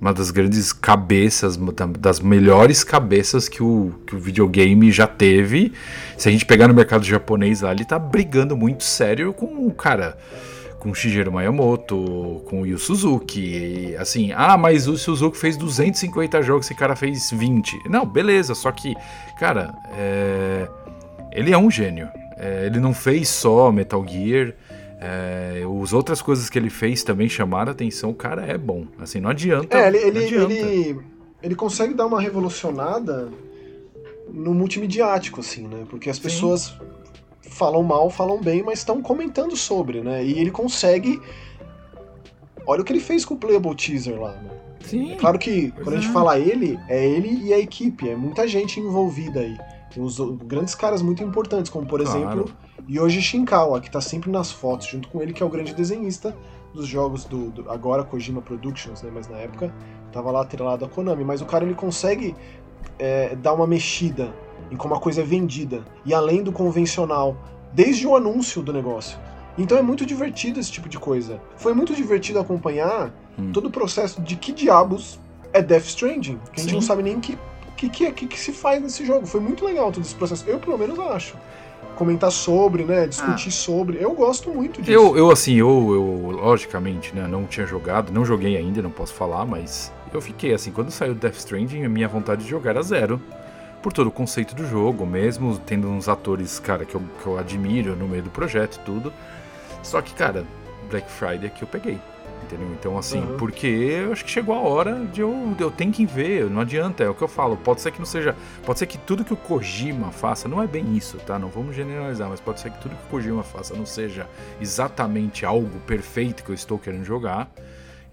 B: uma das grandes cabeças, das melhores cabeças que o, que o videogame já teve. Se a gente pegar no mercado japonês lá, ele tá brigando muito sério com o cara com Shigeru Miyamoto, com o Yu Suzuki. E, assim, ah, mas o Suzuki fez 250 jogos, esse cara fez 20. Não, beleza, só que, cara, é... ele é um gênio. É, ele não fez só Metal Gear. É, as outras coisas que ele fez também chamaram a atenção. O cara é bom. Assim, não adianta.
A: É, ele, ele,
B: adianta.
A: ele, ele consegue dar uma revolucionada no multimediático, assim, né? Porque as Sim. pessoas falam mal, falam bem, mas estão comentando sobre, né? E ele consegue. Olha o que ele fez com o Playable Teaser lá, né?
B: Sim. É
A: claro que quando a gente é. fala ele, é ele e a equipe, é muita gente envolvida aí. Tem uns grandes caras muito importantes, como por claro. exemplo Yoji Shinkawa, que tá sempre nas fotos junto com ele, que é o grande desenhista dos jogos do, do agora Kojima Productions, né? Mas na época tava lá atrelado a Konami. Mas o cara ele consegue é, dar uma mexida em como a coisa é vendida e além do convencional, desde o anúncio do negócio. Então é muito divertido esse tipo de coisa. Foi muito divertido acompanhar hum. todo o processo de que diabos é Death Stranding, que a gente não sabe nem que que, que, que, que se faz nesse jogo. Foi muito legal todo esse processo. Eu, pelo menos, acho comentar sobre, né? Discutir ah. sobre. Eu gosto muito disso.
B: Eu, eu assim, eu, eu, logicamente, né? Não tinha jogado, não joguei ainda, não posso falar, mas eu fiquei assim, quando saiu Death Stranding, a minha vontade de jogar era zero por todo o conceito do jogo, mesmo tendo uns atores, cara, que eu, que eu admiro no meio do projeto tudo. Só que, cara, Black Friday é que eu peguei. Entendeu? Então, assim, uhum. porque eu acho que chegou a hora de eu, de eu ter que ver, não adianta, é o que eu falo. Pode ser que não seja. Pode ser que tudo que o Kojima faça, não é bem isso, tá? Não vamos generalizar, mas pode ser que tudo que o Kojima faça não seja exatamente algo perfeito que eu estou querendo jogar.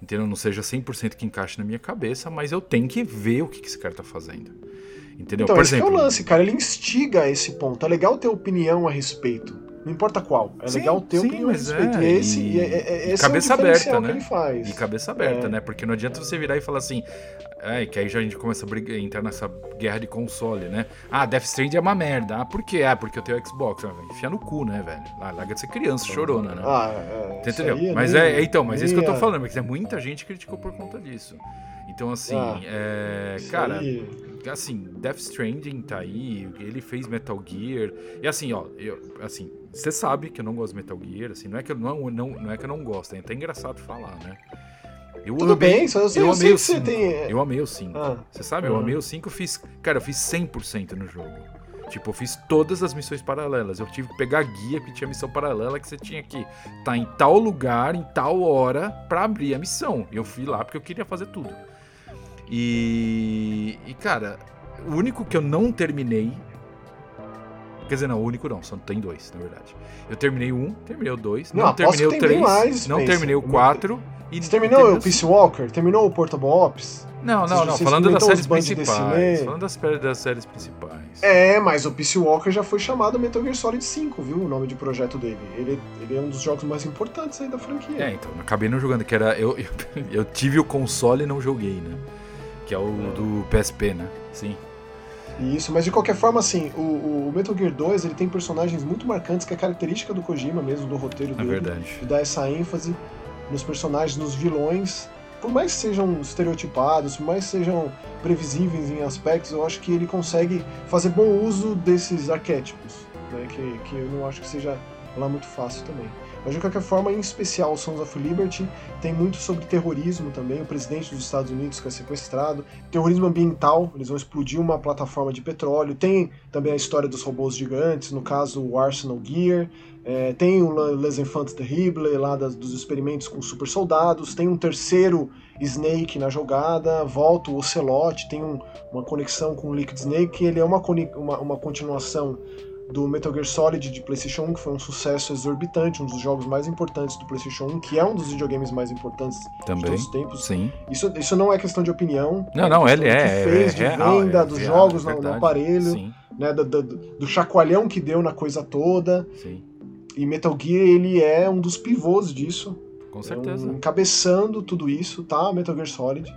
B: Entendeu? Não seja 100% que encaixe na minha cabeça, mas eu tenho que ver o que, que esse cara tá fazendo. Entendeu?
A: Então, Por esse exemplo, é o lance, cara. Ele instiga a esse ponto. É legal ter opinião a respeito. Não importa qual. É sim, legal ter sim, opinião a respeito. É, e esse, e, é, é, esse
B: cabeça
A: é o
B: aberta, né?
A: que ele faz.
B: E cabeça aberta, é. né? Porque não adianta você virar e falar assim. É, que aí já a gente começa a brigar, entrar nessa guerra de console, né? Ah, Death Stranding é uma merda. Ah, por quê? Ah, porque eu tenho Xbox. Ah, enfia no cu, né, velho? Ah, larga de ser criança, chorona, né?
A: Ah, é.
B: Entendeu? Mas é, então, mas é isso que eu tô falando, porque muita gente criticou por conta disso. Então, assim, ah, é, cara, aí. assim, Death Stranding tá aí, ele fez Metal Gear. E assim, ó, eu, assim, você sabe que eu não gosto de Metal Gear, assim, não é que eu não, não, não é que eu não gosto, é até engraçado falar, né?
A: Eu Tudo amei, bem, só eu,
B: eu, amei o
A: 5.
B: Tem... Eu amei o 5. Ah, você sabe, eu amei o 5, eu fiz, cara, eu fiz 100% no jogo. Tipo, eu fiz todas as missões paralelas. Eu tive que pegar guia, porque tinha missão paralela que você tinha que estar tá em tal lugar, em tal hora, para abrir a missão. Eu fui lá porque eu queria fazer tudo. E, e cara, o único que eu não terminei. Quer dizer, não, o único não, só tem dois, na verdade. Eu terminei um, terminei o dois, não, não terminei o três, mais, não terminei o quatro.
A: E Você terminou o Peace Walker? Terminou o Portable Ops?
B: Não, não, não. Falando das séries principais. Falando das, das, séries principais.
A: É, mas o Peace Walker já foi chamado Metal Gear Solid 5, viu? O nome de projeto dele. Ele, ele é um dos jogos mais importantes aí da franquia.
B: É, então, acabei não jogando, que era. Eu, eu, *laughs* eu tive o console e não joguei, né? Que é o do PSP, né? Sim.
A: Isso, mas de qualquer forma, assim, o, o, Metal Gear 2 ele tem personagens muito marcantes, que é característica do Kojima mesmo, do roteiro é dele.
B: É verdade.
A: De dar essa ênfase nos personagens, nos vilões. Por mais que sejam estereotipados, por mais que sejam previsíveis em aspectos, eu acho que ele consegue fazer bom uso desses arquétipos, né? Que, que eu não acho que seja lá muito fácil também. Mas de qualquer forma, em especial Sons of Liberty, tem muito sobre terrorismo também, o presidente dos Estados Unidos que é sequestrado, terrorismo ambiental, eles vão explodir uma plataforma de petróleo, tem também a história dos robôs gigantes, no caso o Arsenal Gear, é, tem o Les Enfants Terribles lá das, dos experimentos com super soldados, tem um terceiro Snake na jogada, volta o Ocelot, tem um, uma conexão com o Liquid Snake, ele é uma, uma, uma continuação do Metal Gear Solid de PlayStation 1, que foi um sucesso exorbitante, um dos jogos mais importantes do PlayStation 1, que é um dos videogames mais importantes
B: Também,
A: de todos os tempos.
B: Sim.
A: Isso, isso não é questão de opinião.
B: Não, é não, ele é.
A: Que fez é, de é, venda é, dos é, jogos no, no, aparelho, né, do, do, do, chacoalhão que deu na coisa toda.
B: Sim.
A: E Metal Gear, ele é um dos pivôs disso.
B: Com certeza.
A: Um, encabeçando tudo isso, tá? Metal Gear Solid.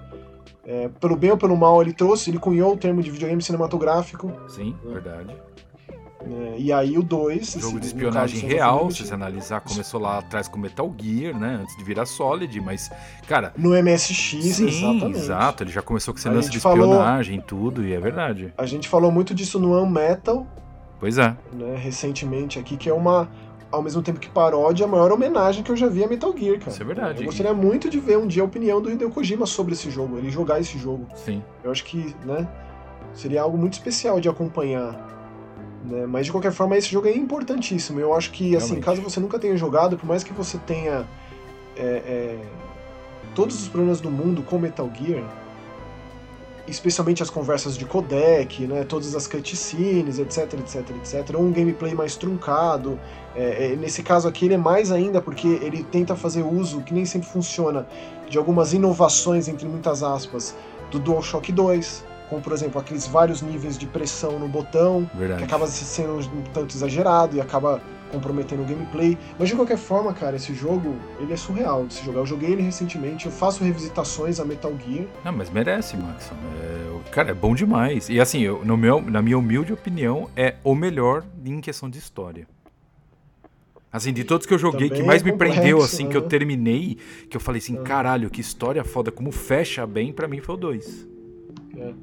A: É, pelo bem ou pelo mal, ele trouxe, ele cunhou o termo de videogame cinematográfico.
B: Sim, verdade.
A: Né? E aí o 2.
B: Jogo de espionagem real, se você analisar, começou lá atrás com Metal Gear, né? Antes de virar Solid, mas, cara.
A: No MSX,
B: sim,
A: exatamente.
B: Exato, ele já começou com esse lance de espionagem e tudo, e é verdade.
A: A gente falou muito disso no Unmetal.
B: Pois é.
A: Né, recentemente aqui, que é uma. Ao mesmo tempo que paródia, a maior homenagem que eu já vi a Metal Gear, cara.
B: Isso é verdade.
A: Eu gostaria muito de ver um dia a opinião do Hideo Kojima sobre esse jogo, ele jogar esse jogo.
B: Sim.
A: Eu acho que, né, seria algo muito especial de acompanhar né? Mas de qualquer forma, esse jogo é importantíssimo. Eu acho que, assim, Realmente. caso você nunca tenha jogado, por mais que você tenha é, é, todos os problemas do mundo com Metal Gear, especialmente as conversas de codec, né, todas as cutscenes, etc, etc, etc, ou um gameplay mais truncado. É, é, nesse caso aqui ele é mais ainda porque ele tenta fazer uso, que nem sempre funciona, de algumas inovações, entre muitas aspas, do DualShock 2, como por exemplo aqueles vários níveis de pressão no botão,
B: Verdade.
A: que acaba sendo um tanto exagerado e acaba comprometendo o gameplay. Mas de qualquer forma, cara, esse jogo, ele é surreal de se jogar. Eu joguei ele recentemente, eu faço revisitações a Metal Gear.
B: Não, mas merece, Max. É, cara, é bom demais. E assim, eu, no meu, na minha humilde opinião, é o melhor em questão de história. Assim, de todos que eu joguei, Também que mais é me prendeu, assim, né? que eu né? terminei, que eu falei assim, caralho, que história foda, como fecha bem, para mim foi o 2.
A: É.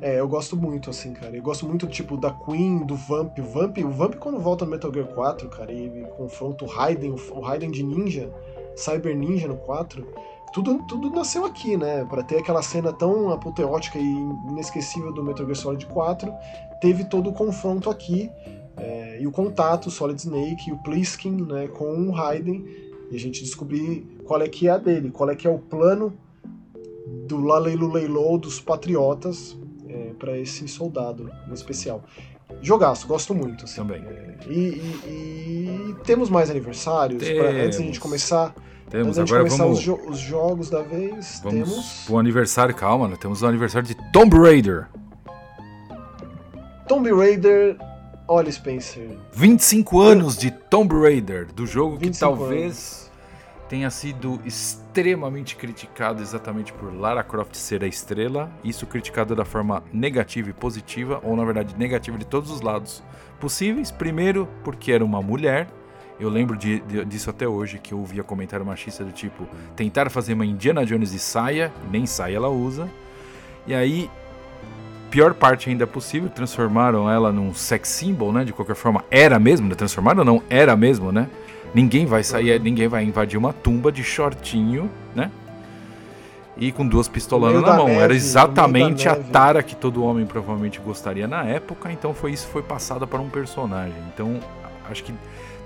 A: É, eu gosto muito, assim, cara. Eu gosto muito, tipo, da Queen, do Vamp. O Vamp, o Vamp quando volta no Metal Gear 4, cara, e ele confronta o Raiden, o Raiden de ninja, Cyber Ninja no 4. Tudo, tudo nasceu aqui, né? Para ter aquela cena tão apoteótica e inesquecível do Metal Gear Solid 4, teve todo o confronto aqui. É, e o contato, Solid Snake e o Pliskin, né, com o Raiden, e a gente descobrir qual é que é a dele, qual é que é o plano do Laleilu Leilou dos Patriotas para esse soldado em especial. Jogaço, gosto muito. Assim.
B: Também.
A: É, e, e, e, temos mais aniversários? Temos. Pra, antes da gente começar.
B: Temos, agora
A: começar
B: vamos...
A: os, jo os, jogos da vez,
B: vamos
A: temos.
B: O aniversário, calma, né? Temos o aniversário de Tomb Raider.
A: Tomb Raider. Olha, Spencer.
B: 25 anos de Tomb Raider, do jogo que talvez. Anos tenha sido extremamente criticado exatamente por Lara Croft ser a estrela, isso criticado da forma negativa e positiva, ou na verdade negativa de todos os lados possíveis. Primeiro, porque era uma mulher. Eu lembro de, de, disso até hoje, que eu ouvia comentário machista do tipo: tentar fazer uma Indiana Jones de saia, nem saia ela usa. E aí, pior parte ainda possível, transformaram ela num sex symbol, né? De qualquer forma, era mesmo, né? Transformaram ou não? Era mesmo, né? Ninguém vai sair, ninguém vai invadir uma tumba de shortinho, né? E com duas pistolando na mão. Neve, Era exatamente a tara que todo homem provavelmente gostaria na época, então foi isso foi passada para um personagem. Então, acho que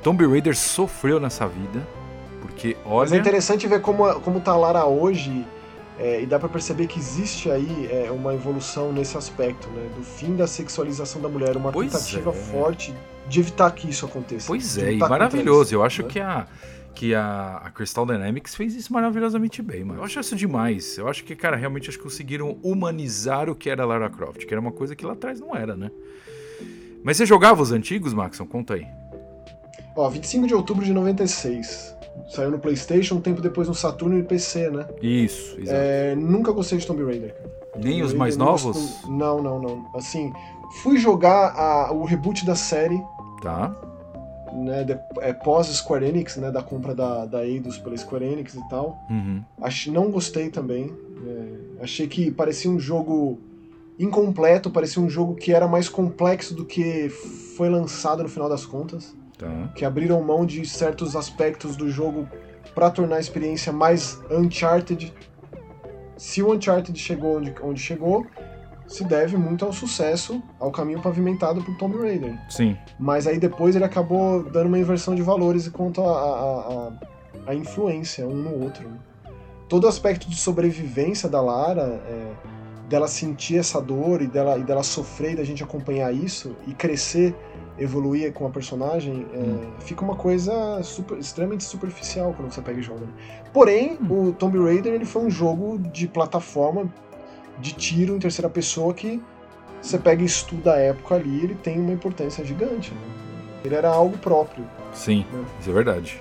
B: Tomb Raider sofreu nessa vida, porque olha. Mas
A: é interessante ver como, como tá a Lara hoje. É, e dá para perceber que existe aí é, uma evolução nesse aspecto, né? Do fim da sexualização da mulher, uma pois tentativa é. forte de evitar que isso aconteça.
B: Pois é, e maravilhoso. Isso, Eu acho né? que a que a, a, Crystal Dynamics fez isso maravilhosamente bem, mano. Eu acho isso demais. Eu acho que, cara, realmente acho que conseguiram humanizar o que era Lara Croft, que era uma coisa que lá atrás não era, né? Mas você jogava os antigos, Maxon? Conta aí.
A: Ó, 25 de outubro de 96. Saiu no PlayStation, um tempo depois no Saturno e PC, né?
B: Isso, exato.
A: É, nunca gostei de Tomb Raider.
B: Nem
A: Tomb
B: os mais novos?
A: Não, não, não. Assim, fui jogar a, o reboot da série
B: Tá.
A: Né, de, é, pós Square Enix, né, da compra da, da Eidos pela Square Enix e tal.
B: Uhum.
A: Ach, não gostei também. É, achei que parecia um jogo incompleto, parecia um jogo que era mais complexo do que foi lançado no final das contas.
B: Tá.
A: Que abriram mão de certos aspectos do jogo para tornar a experiência mais Uncharted. Se o Uncharted chegou onde, onde chegou, se deve muito ao sucesso, ao caminho pavimentado por Tomb Raider.
B: Sim.
A: Mas aí depois ele acabou dando uma inversão de valores quanto a influência um no outro. Todo o aspecto de sobrevivência da Lara, é, dela sentir essa dor e dela, e dela sofrer e da gente acompanhar isso e crescer, evoluir com a personagem, é, hum. fica uma coisa super, extremamente superficial quando você pega e joga. Né? Porém, hum. o Tomb Raider ele foi um jogo de plataforma de tiro em terceira pessoa que você pega e estuda a época ali, ele tem uma importância gigante. Né? Ele era algo próprio.
B: Sim, né? isso é verdade.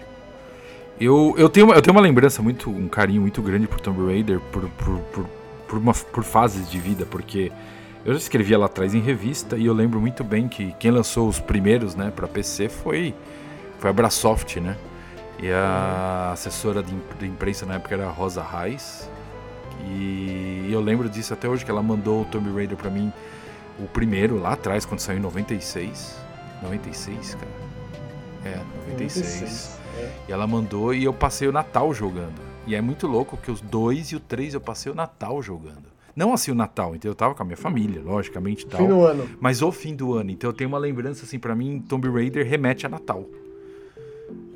B: Eu, eu, tenho, eu tenho uma lembrança muito, um carinho muito grande por Tomb Raider, por, por, por, por, uma, por fases de vida, porque Eu escrevia lá atrás em revista e eu lembro muito bem que quem lançou os primeiros, né, para PC foi foi a Brasoft, né? E a assessora de, de imprensa na época era a Rosa Reis. E eu lembro disso até hoje que ela mandou o Tomb Raider para mim o primeiro lá atrás quando saiu em 96. 96, cara. É, 96. 96 é. E ela mandou e eu passei o Natal jogando. E é muito louco que os dois e o três eu passei o Natal jogando. Não assim o Natal, então eu tava com a minha família, logicamente tal.
A: Fim do ano.
B: Mas o fim do ano. Então eu tenho uma lembrança assim para mim, Tomb Raider remete a Natal.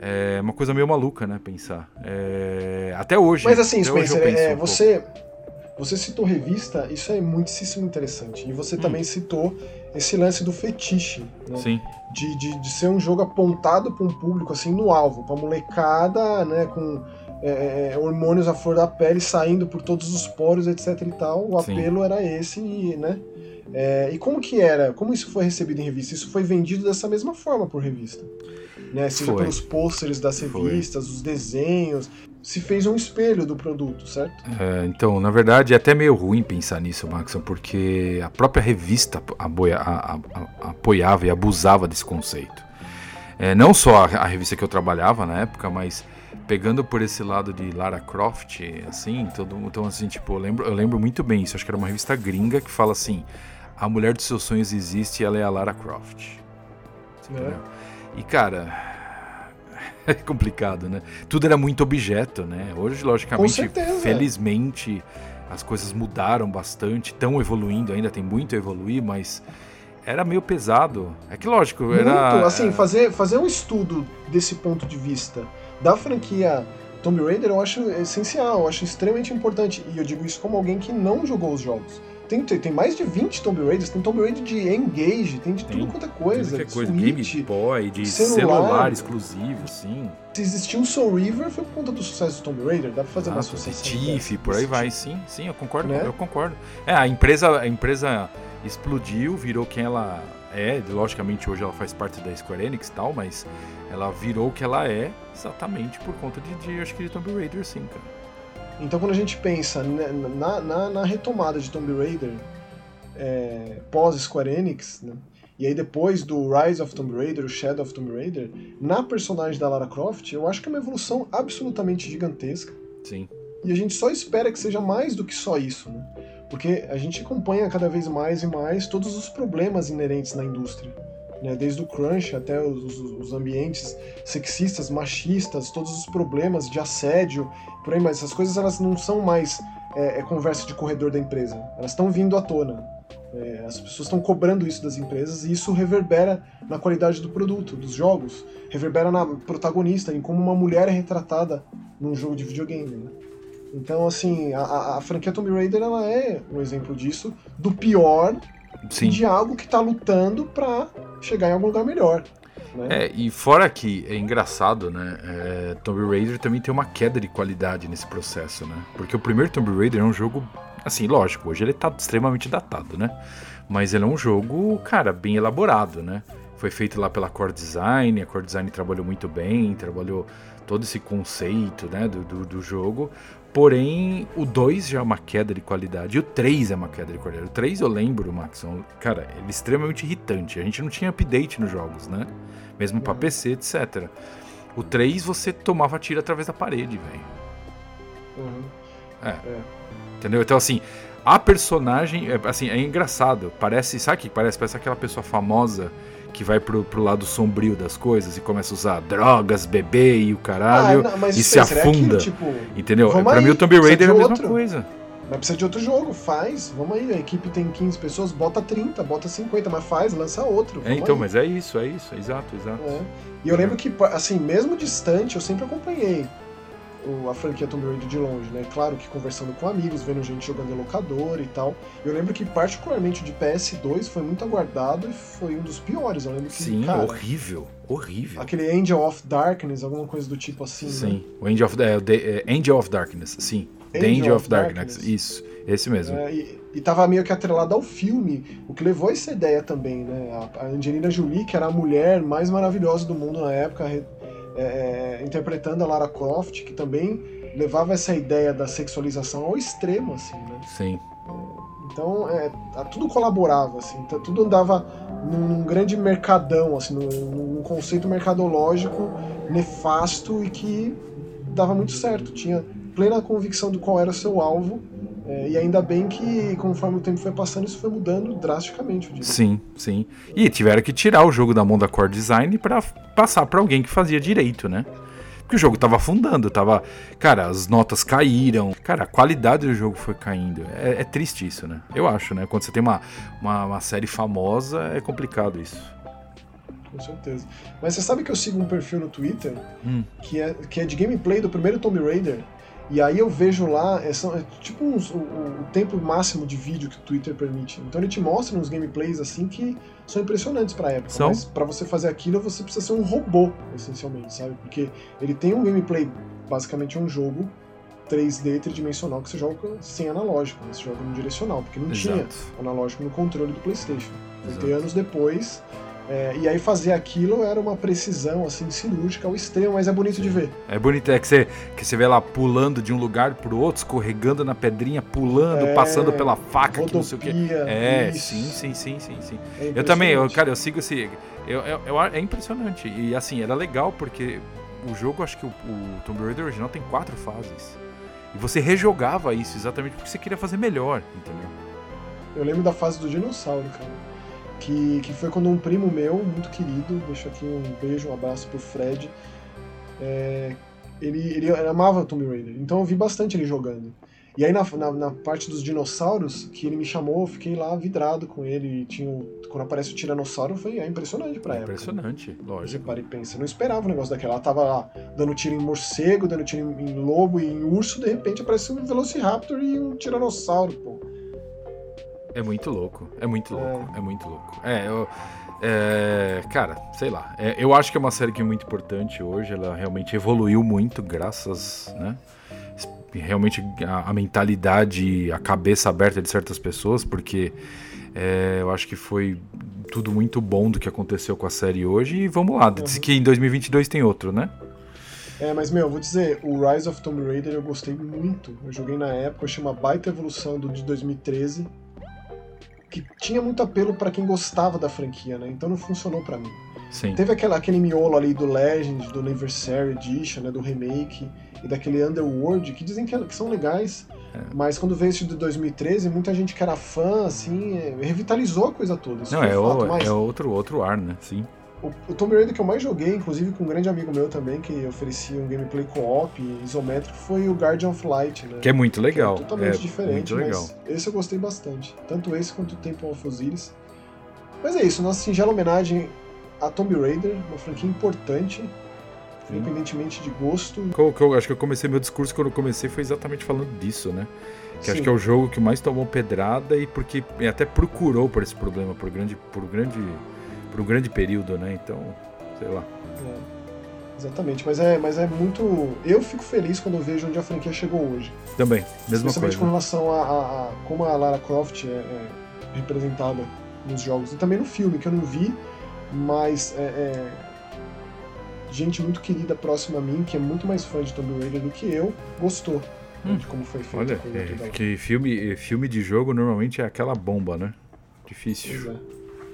B: É uma coisa meio maluca, né, pensar. É... Até hoje.
A: Mas assim, Spencer, é, um você você citou revista, isso é muitíssimo interessante. E você hum. também citou esse lance do fetiche, né?
B: Sim.
A: De, de, de ser um jogo apontado para um público, assim, no alvo, pra molecada, né, com é, é, é, hormônios à flor da pele saindo por todos os poros, etc e tal. O apelo Sim. era esse, né? É, e como que era? Como isso foi recebido em revista? Isso foi vendido dessa mesma forma por revista. Né? Seja foi. pelos pôsteres das revistas, foi. os desenhos. Se fez um espelho do produto, certo?
B: É, então, na verdade, é até meio ruim pensar nisso, Maxon, porque a própria revista apoia, a, a, a, apoiava e abusava desse conceito. É, não só a, revista que eu trabalhava na época, mas pegando por esse lado de Lara Croft, assim, todo, então assim, tipo, eu lembro, eu lembro muito bem isso, acho que era uma revista gringa que fala assim, a mulher dos seus sonhos existe e ela é a Lara Croft. É. E cara, *laughs* é complicado, né? Tudo era muito objeto, né? Hoje, logicamente, felizmente, as coisas mudaram bastante, estão evoluindo, ainda tem muito a evoluir, mas era meio pesado. É que lógico, muito, era
A: assim, fazer fazer um estudo desse ponto de vista da franquia Tomb Raider eu acho essencial, eu acho extremamente importante. E eu digo isso como alguém que não jogou os jogos. Tem, tem mais de 20 Tomb Raiders, tem Tomb Raider de Engage, tem de tem, tudo quanto é coisa.
B: Que é coisa, Switch, Game Boy, de celular, celular exclusivo, sim.
A: Se existiu um Soul River foi por conta do sucesso do Tomb Raider, dá pra fazer ah, uma associação.
B: Tiff, por aí vai, sim, sim, eu concordo, né? eu concordo. É, a empresa, a empresa explodiu, virou quem ela é, logicamente hoje ela faz parte da Square Enix e tal, mas ela virou o que ela é exatamente por conta de, de acho que de Tomb Raider, sim, cara.
A: Então quando a gente pensa na, na, na retomada de Tomb Raider é, pós Square Enix, né? E aí depois do Rise of Tomb Raider, o Shadow of Tomb Raider, na personagem da Lara Croft, eu acho que é uma evolução absolutamente gigantesca.
B: Sim.
A: E a gente só espera que seja mais do que só isso, né? Porque a gente acompanha cada vez mais e mais todos os problemas inerentes na indústria. Né? Desde o crunch até os, os, ambientes sexistas, machistas, todos os problemas de assédio, por aí, mas essas coisas elas não são mais é, é conversa de corredor da empresa. Elas estão vindo à tona. É, as pessoas estão cobrando isso das empresas e isso reverbera na qualidade do produto, dos jogos, reverbera na protagonista, em como uma mulher é retratada num jogo de videogame. Né? Então, assim, a, a, franquia Tomb Raider ela é um exemplo disso, do pior Sim. de algo que está lutando para chegar em algum lugar melhor. Né?
B: É, e fora que é engraçado, né? É, Tomb Raider também tem uma queda de qualidade nesse processo, né? Porque o primeiro Tomb Raider é um jogo, assim, lógico, hoje ele está extremamente datado, né? Mas ele é um jogo, cara, bem elaborado, né? Foi feito lá pela Core Design, a Core Design trabalhou muito bem, trabalhou todo esse conceito né, do, do, do jogo. Porém, o 2 já é uma queda de qualidade. E o 3 é uma queda de qualidade. O 3 eu lembro, Max, cara, ele é extremamente irritante. A gente não tinha update nos jogos, né? Mesmo para PC, etc. O 3 você tomava tiro através da parede, velho. Uhum. É. é. Entendeu? Então, assim, a personagem, é, assim, é engraçado. Parece, sabe o que parece? Parece aquela pessoa famosa que vai pro, pro lado sombrio das coisas e começa a usar drogas, beber e o caralho ah, não, e se afunda. Tipo, entendeu? Pra aí, mim o Tomb Raider é a mesma outro. coisa.
A: Mas precisa de outro jogo, faz. Vamos aí, a equipe tem 15 pessoas, bota 30, bota 50, mas faz, lança outro.
B: É, então, aí. mas é isso, é isso, exato, exato. É.
A: E eu lembro que, assim, mesmo distante, eu sempre acompanhei a franquia Tomb Raider de longe, né? Claro que conversando com amigos, vendo gente jogando em locador e tal. Eu lembro que particularmente o de PS2 foi muito aguardado e foi um dos piores. Eu lembro que,
B: Sim, cara, horrível, horrível.
A: Aquele Angel of Darkness, alguma coisa do tipo assim.
B: Sim, né? o Angel of, é, é, Angel of Darkness, sim. Angel, The Angel of, of Darkness. Darkness. isso, esse mesmo.
A: É, e, e tava meio que atrelado ao filme, o que levou essa ideia também, né? A Angelina Jolie, que era a mulher mais maravilhosa do mundo na época, é, é, interpretando a Lara Croft, que também levava essa ideia da sexualização ao extremo, assim, né?
B: Sim.
A: Então, é, tudo colaborava, assim, tá, tudo andava num, num grande mercadão, assim, num, num, conceito mercadológico nefasto e que dava muito certo. Tinha plena convicção de qual era o seu alvo. É, e ainda bem que, conforme o tempo foi passando, isso foi mudando drasticamente.
B: Sim, sim. E tiveram que tirar o jogo da mão da Core Design para passar para alguém que fazia direito, né? Porque o jogo tava afundando, tava. Cara, as notas caíram. Cara, a qualidade do jogo foi caindo. É, é triste isso, né? Eu acho, né? Quando você tem uma, uma, uma série famosa, é complicado isso
A: com certeza. Mas você sabe que eu sigo um perfil no Twitter hum. que, é, que é de gameplay do primeiro Tomb Raider. E aí eu vejo lá, é, são, é tipo uns, o, o, tempo máximo de vídeo que o Twitter permite. Então ele te mostra uns gameplays assim que são impressionantes pra época. São? Mas pra você fazer aquilo, você precisa ser um robô, essencialmente, sabe? Porque ele tem um gameplay, basicamente um jogo 3D tridimensional que você joga sem analógico, né? você joga no direcional, porque não Exato. tinha analógico no controle do PlayStation. Foi anos depois é, e aí fazer aquilo era uma precisão assim cirúrgica ao extremo, mas é bonito de ver.
B: É bonito, é que você, que você vê lá pulando de um lugar pro outro, escorregando na pedrinha, pulando, é, passando pela faca, rodopia, que não sei o que. É, isso. sim, sim, sim, sim, sim. É eu também, eu, cara, eu sigo esse. Eu, eu, eu, é impressionante. E assim, era legal porque o jogo, acho que o, o Tomb Raider original tem quatro fases. E você rejogava isso exatamente porque você queria fazer melhor, entendeu?
A: Eu lembro da fase do dinossauro, cara que, que foi quando um primo meu, muito querido, deixo aqui um beijo, um abraço pro Fred, é, ele, ele amava Tomb Raider, então eu vi bastante ele jogando. E aí na, na, na, parte dos dinossauros, que ele me chamou, eu fiquei lá vidrado com ele. E tinha quando aparece o tiranossauro, foi é impressionante pra época.
B: Impressionante, lógico. Você
A: para e pensa, não esperava um negócio daquela. Ela tava lá dando tiro em morcego, dando tiro em, em lobo e em urso, de repente aparece um Velociraptor e um tiranossauro, pô.
B: É muito louco, é muito louco, é, é muito louco. É, eu, é, cara, sei lá. É, eu acho que é uma série que é muito importante hoje. Ela realmente evoluiu muito, graças, né? Realmente a, a mentalidade, a cabeça aberta de certas pessoas, porque é, eu acho que foi tudo muito bom do que aconteceu com a série hoje. E vamos lá, diz que em 2022 tem outro, né?
A: É, mas meu, vou dizer, o Rise of Tomb Raider eu gostei muito. Eu joguei na época, achei uma baita evolução do de 2013 que tinha muito apelo para quem gostava da franquia, né? Então não funcionou para mim.
B: Sim.
A: Teve aquela, aquele miolo ali do Legend, do Anniversary Edition, né, do remake, e daquele Underworld, que dizem que, que são legais, é. mas quando veio esse de 2013, muita gente que era fã, assim, é, revitalizou a coisa toda.
B: Não, é, o, é outro, outro ar, né? Sim.
A: O, o Tomb Raider que eu mais joguei, inclusive com um grande amigo meu também, que oferecia um gameplay co-op isométrico, foi o Guardian of Light, né?
B: Que é muito legal.
A: Que é totalmente é diferente, muito legal. esse eu gostei bastante. Tanto esse quanto o Temple of Osiris. Mas é isso, nossa singela homenagem a Tomb Raider, uma franquia importante, independentemente de gosto.
B: Eu, eu, acho que eu comecei meu discurso quando eu comecei foi exatamente falando disso, né? Que Sim. acho que é o jogo que mais tomou pedrada e porque até procurou por esse problema, por grande, por grande por um grande período, né? Então, sei lá. É,
A: exatamente, mas é, mas é muito. Eu fico feliz quando eu vejo onde a franquia chegou hoje.
B: Também, mesma
A: Especialmente
B: coisa.
A: com relação a, a, a, como a Lara Croft é, é, representada nos jogos e também no filme, que eu não vi, mas é, é, gente muito querida próxima a mim, que é muito mais fã de Tomb Raider do que eu, gostou. Hum. De como foi feito.
B: Olha, é, que filme, filme de jogo normalmente é aquela bomba, né? Difícil.
A: Pois é.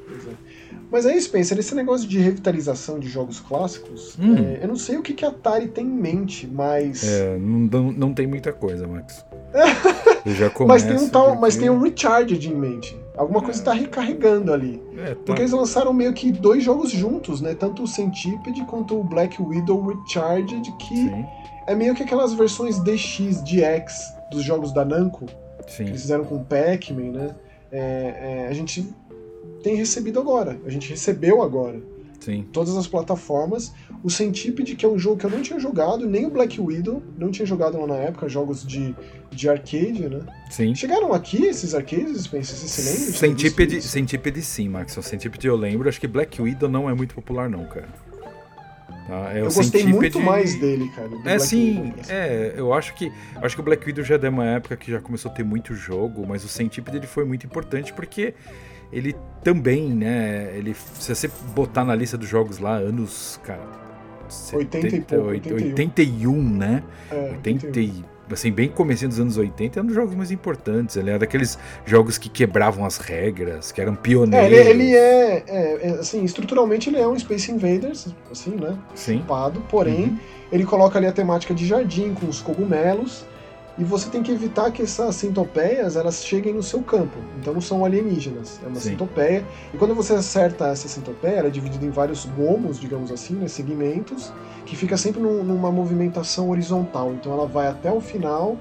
A: Pois é. Mas aí, Spencer, esse negócio de revitalização de jogos clássicos, hum. é, eu não sei o que, que a Atari tem em mente, mas.
B: É, não, não tem muita coisa, Max. *laughs*
A: já mas tem um tal, porque... mas tem um Recharged em mente. Alguma coisa está recarregando ali. É, tá. Porque eles lançaram meio que dois jogos juntos, né? Tanto o Centipede quanto o Black Widow Recharged, que Sim. é meio que aquelas versões DX, DX dos jogos da Namco. Sim. Que eles fizeram com o Pac-Man, né? É, é, a gente tem recebido agora. A gente recebeu agora.
B: Sim.
A: Todas as plataformas. O Centipede, que é um jogo que eu não tinha jogado, nem o Black Widow, não tinha jogado lá na época, jogos de, de arcade, né?
B: Sim.
A: Chegaram aqui esses arcades, Spencer? Você se lembra?
B: Centipede, Centipede sim, Max. O Centipede eu lembro. Acho que Black Widow não é muito popular, não, cara.
A: Tá? É eu gostei muito mais dele, cara.
B: É Black sim, Widow, assim. é, eu acho que acho que o Black Widow já é de uma época que já começou a ter muito jogo, mas o Centipede ele foi muito importante porque ele também, né? Ele, se você botar na lista dos jogos lá, anos, cara.
A: 80 70, e pouco, 81.
B: 81, né? É, 80, assim, bem comecinho dos anos 80, era um dos jogos mais importantes. Ele era daqueles jogos que quebravam as regras, que eram pioneiros.
A: É, ele, ele é, é, é, assim, estruturalmente ele é um Space Invaders, assim, né?
B: Sim.
A: Porém, uhum. ele coloca ali a temática de jardim com os cogumelos e você tem que evitar que essas centopeias elas cheguem no seu campo. Então não são alienígenas, é uma Sim. centopeia. E quando você acerta essa centopeia, ela é dividida em vários gomos, digamos assim, né, segmentos, que fica sempre num, numa movimentação horizontal. Então ela vai até o final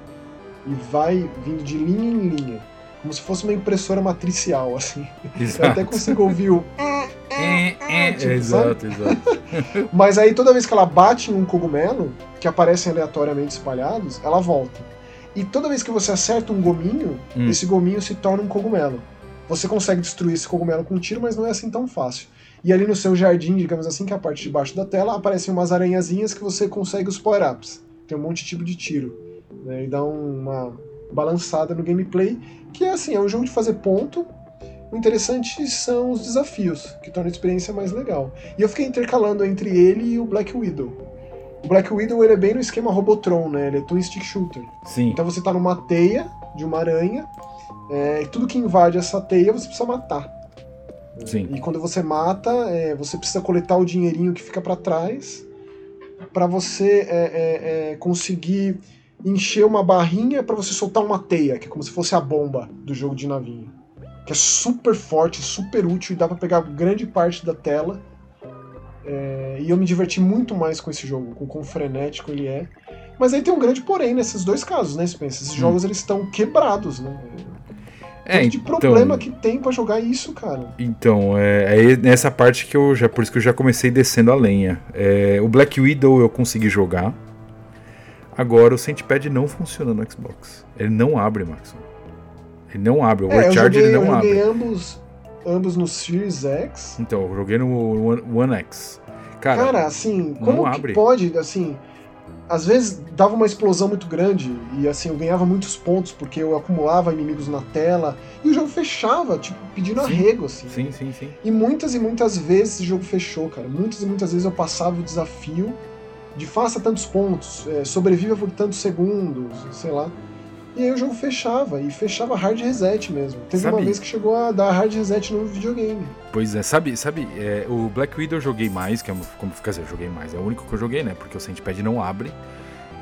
A: e vai vindo de linha em linha. Como se fosse uma impressora matricial, assim. Exato. Eu até consigo ouvir o. *laughs*
B: É, é, tipo, exato, exato.
A: Mas aí toda vez que ela bate em um cogumelo, que aparecem aleatoriamente espalhados, ela volta. E toda vez que você acerta um gominho, hum. esse gominho se torna um cogumelo. Você consegue destruir esse cogumelo com um tiro, mas não é assim tão fácil. E ali no seu jardim, digamos assim, que é a parte de baixo da tela, aparecem umas aranhazinhas que você consegue os power-ups. Tem um monte de tipo de tiro. Né, e dá uma balançada no gameplay, que é assim, é um jogo de fazer ponto. O interessante são os desafios, que tornam a experiência mais legal. E eu fiquei intercalando entre ele e o Black Widow. O Black Widow ele é bem no esquema Robotron, né? Ele é twin stick shooter.
B: Sim.
A: Então você tá numa teia de uma aranha, é, e tudo que invade essa teia você precisa matar.
B: Sim.
A: E quando você mata, é, você precisa coletar o dinheirinho que fica para trás para você é, é, é, conseguir encher uma barrinha para você soltar uma teia, que é como se fosse a bomba do jogo de navinho. Que é super forte, super útil e dá para pegar grande parte da tela é, e eu me diverti muito mais com esse jogo, com quão frenético ele é. Mas aí tem um grande porém nesses dois casos, né, Spencer? Esses hum. jogos eles estão quebrados, né? É, de então, problema que tem para jogar isso, cara.
B: Então, é, é, nessa parte que eu já. Por isso que eu já comecei descendo a lenha. É, o Black Widow eu consegui jogar. Agora o Centipede não funciona no Xbox. Ele não abre, Maxon. Ele não abre. O
A: é,
B: Recharge
A: ele
B: não abre.
A: ambos ambos no Series X.
B: Então, eu joguei no One, One X. Cara,
A: Cara assim, como que pode, assim, às vezes dava uma explosão muito grande e assim eu ganhava muitos pontos porque eu acumulava inimigos na tela e o jogo fechava, tipo, pedindo sim, arrego assim.
B: Sim, sim, sim.
A: E muitas e muitas vezes o jogo fechou, cara. Muitas e muitas vezes eu passava o desafio de faça tantos pontos, é, sobreviva por tantos segundos, sei lá. E aí o jogo fechava, e fechava hard reset mesmo. Teve sabe, uma vez que chegou a dar hard reset no videogame.
B: Pois é, sabe, sabe, é, o Black Widow eu joguei mais, que é como quer dizer, eu joguei mais, é o único que eu joguei, né? Porque o Centipede não abre.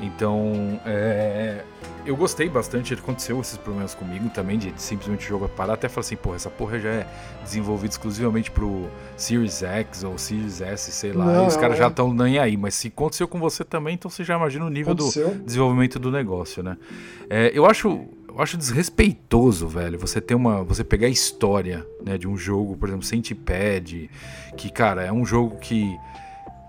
B: Então, é, eu gostei bastante. Aconteceu esses problemas comigo também, de, de simplesmente o jogo parar. Até falar assim, porra, essa porra já é desenvolvida exclusivamente pro Series X ou Series S, sei lá. Não, e os caras é... já estão nem aí. Mas se aconteceu com você também, então você já imagina o nível aconteceu. do desenvolvimento do negócio, né? É, eu acho. Eu acho desrespeitoso, velho, você ter uma. Você pegar a história né, de um jogo, por exemplo, Centipede, que, cara, é um jogo que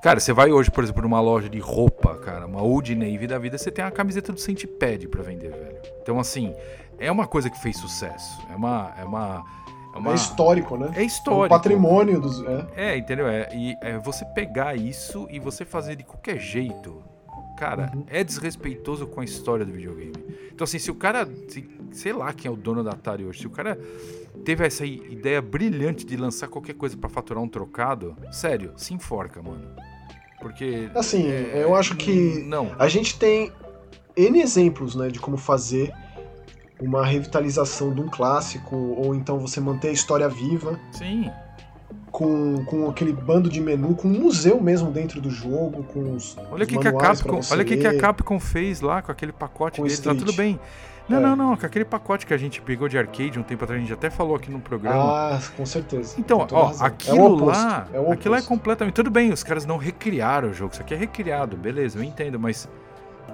B: Cara, você vai hoje, por exemplo, numa loja de roupa, cara, uma Old Navy da vida, você tem a camiseta do Centipede para vender, velho. Então, assim, é uma coisa que fez sucesso. É uma. É uma
A: é, uma... é histórico, né?
B: É histórico. É um
A: patrimônio dos. É,
B: é entendeu? É, e é você pegar isso e você fazer de qualquer jeito. Cara, uhum. é desrespeitoso com a história do videogame. Então, assim, se o cara. Se, sei lá quem é o dono da Atari hoje. Se o cara teve essa ideia brilhante de lançar qualquer coisa para faturar um trocado, sério, se enforca, mano. Porque.
A: Assim, é, eu acho que.
B: Não.
A: A gente tem N exemplos, né, de como fazer uma revitalização de um clássico, ou então você manter a história viva.
B: Sim.
A: Com, com aquele bando de menu, com um museu mesmo dentro do jogo, com os.
B: Olha o que, que a Capcom, olha que, que a Capcom fez lá com aquele pacote deles, tá tudo bem. Não, é. não, não, com aquele pacote que a gente pegou de arcade um tempo atrás, a gente até falou aqui no programa.
A: Ah, com certeza.
B: Então, ó, aquilo é lá, é aquilo é completamente. Tudo bem, os caras não recriaram o jogo, isso aqui é recriado, beleza, eu entendo, mas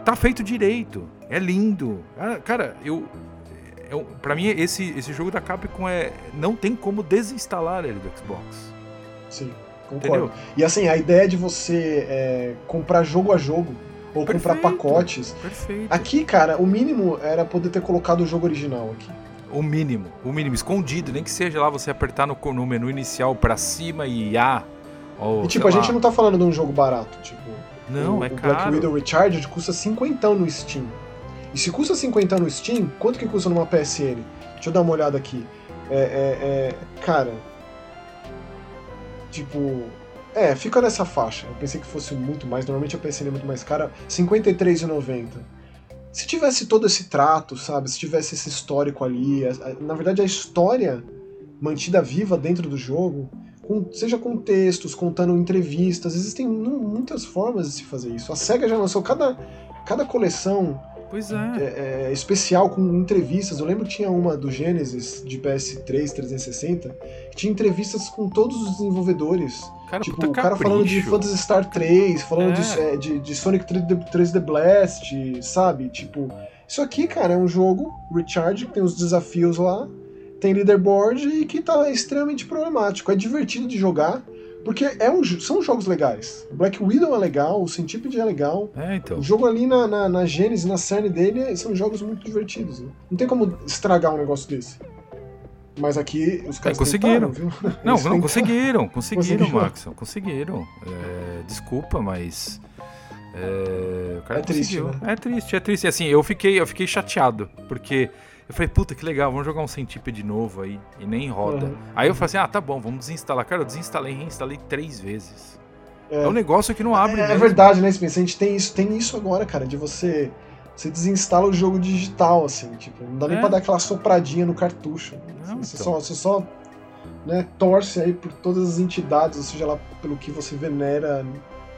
B: tá feito direito, é lindo. Ah, cara, eu. É para mim, esse, esse jogo da Capcom é. Não tem como desinstalar ele do Xbox.
A: Sim, concordo. Entendeu? E assim, a ideia de você é, comprar jogo a jogo ou perfeito, comprar pacotes.
B: Perfeito.
A: Aqui, cara, o mínimo era poder ter colocado o jogo original aqui.
B: O mínimo, o mínimo, escondido, nem que seja lá você apertar no, no menu inicial para cima e A.
A: Ou, e tipo, a lá. gente não tá falando de um jogo barato, tipo.
B: Não,
A: o,
B: é
A: o
B: caro.
A: Black Widow Recharged custa 50 no Steam. E se custa 50 no Steam, quanto que custa numa PSN? Deixa eu dar uma olhada aqui. É, é, é cara. Tipo, é, fica nessa faixa. Eu pensei que fosse muito mais. Normalmente a PSN é muito mais cara. R$ 53,90. Se tivesse todo esse trato, sabe? Se tivesse esse histórico ali, na verdade a história mantida viva dentro do jogo, com, seja com textos, contando entrevistas, existem muitas formas de se fazer isso. A SEGA já lançou cada, cada coleção
B: Pois é.
A: É, é. especial com entrevistas. Eu lembro que tinha uma do Genesis de PS3 360 que tinha entrevistas com todos os desenvolvedores. Cara, tipo, o cara falando de Phantasy Star 3, falando é. de, é, de, de, Sonic 3D, 3D Blast, sabe? Tipo, isso aqui, cara, é um jogo, Recharge, que tem os desafios lá, tem leaderboard e que tá extremamente problemático. É divertido de jogar, porque é um, são jogos legais. Black Widow é legal, o Centipede é legal.
B: É, então.
A: O jogo ali na, na, na Gênesis, na cerne dele, são jogos muito divertidos. Né? Não tem como estragar um negócio desse. Mas aqui os caras
B: é, conseguiram. Tentaram, não, não, conseguiram, conseguiram, Max. Conseguiram. É, desculpa, mas. É, o cara
A: é triste, né?
B: É triste, é triste. Assim, eu fiquei, eu fiquei chateado, porque eu falei, puta que legal, vamos jogar um Centip de novo aí. E nem roda. Uhum. Aí eu falei assim, ah, tá bom, vamos desinstalar. Cara, eu desinstalei e reinstalei três vezes. É, é um negócio que não abre
A: é, é, verdade, né, Spencer? A gente tem isso, tem isso agora, cara, de você. Você desinstala o jogo digital, assim, tipo, não dá nem é. pra dar aquela sopradinha no cartucho. Não, você, então. só, você só né, torce aí por todas as entidades, ou seja lá pelo que você venera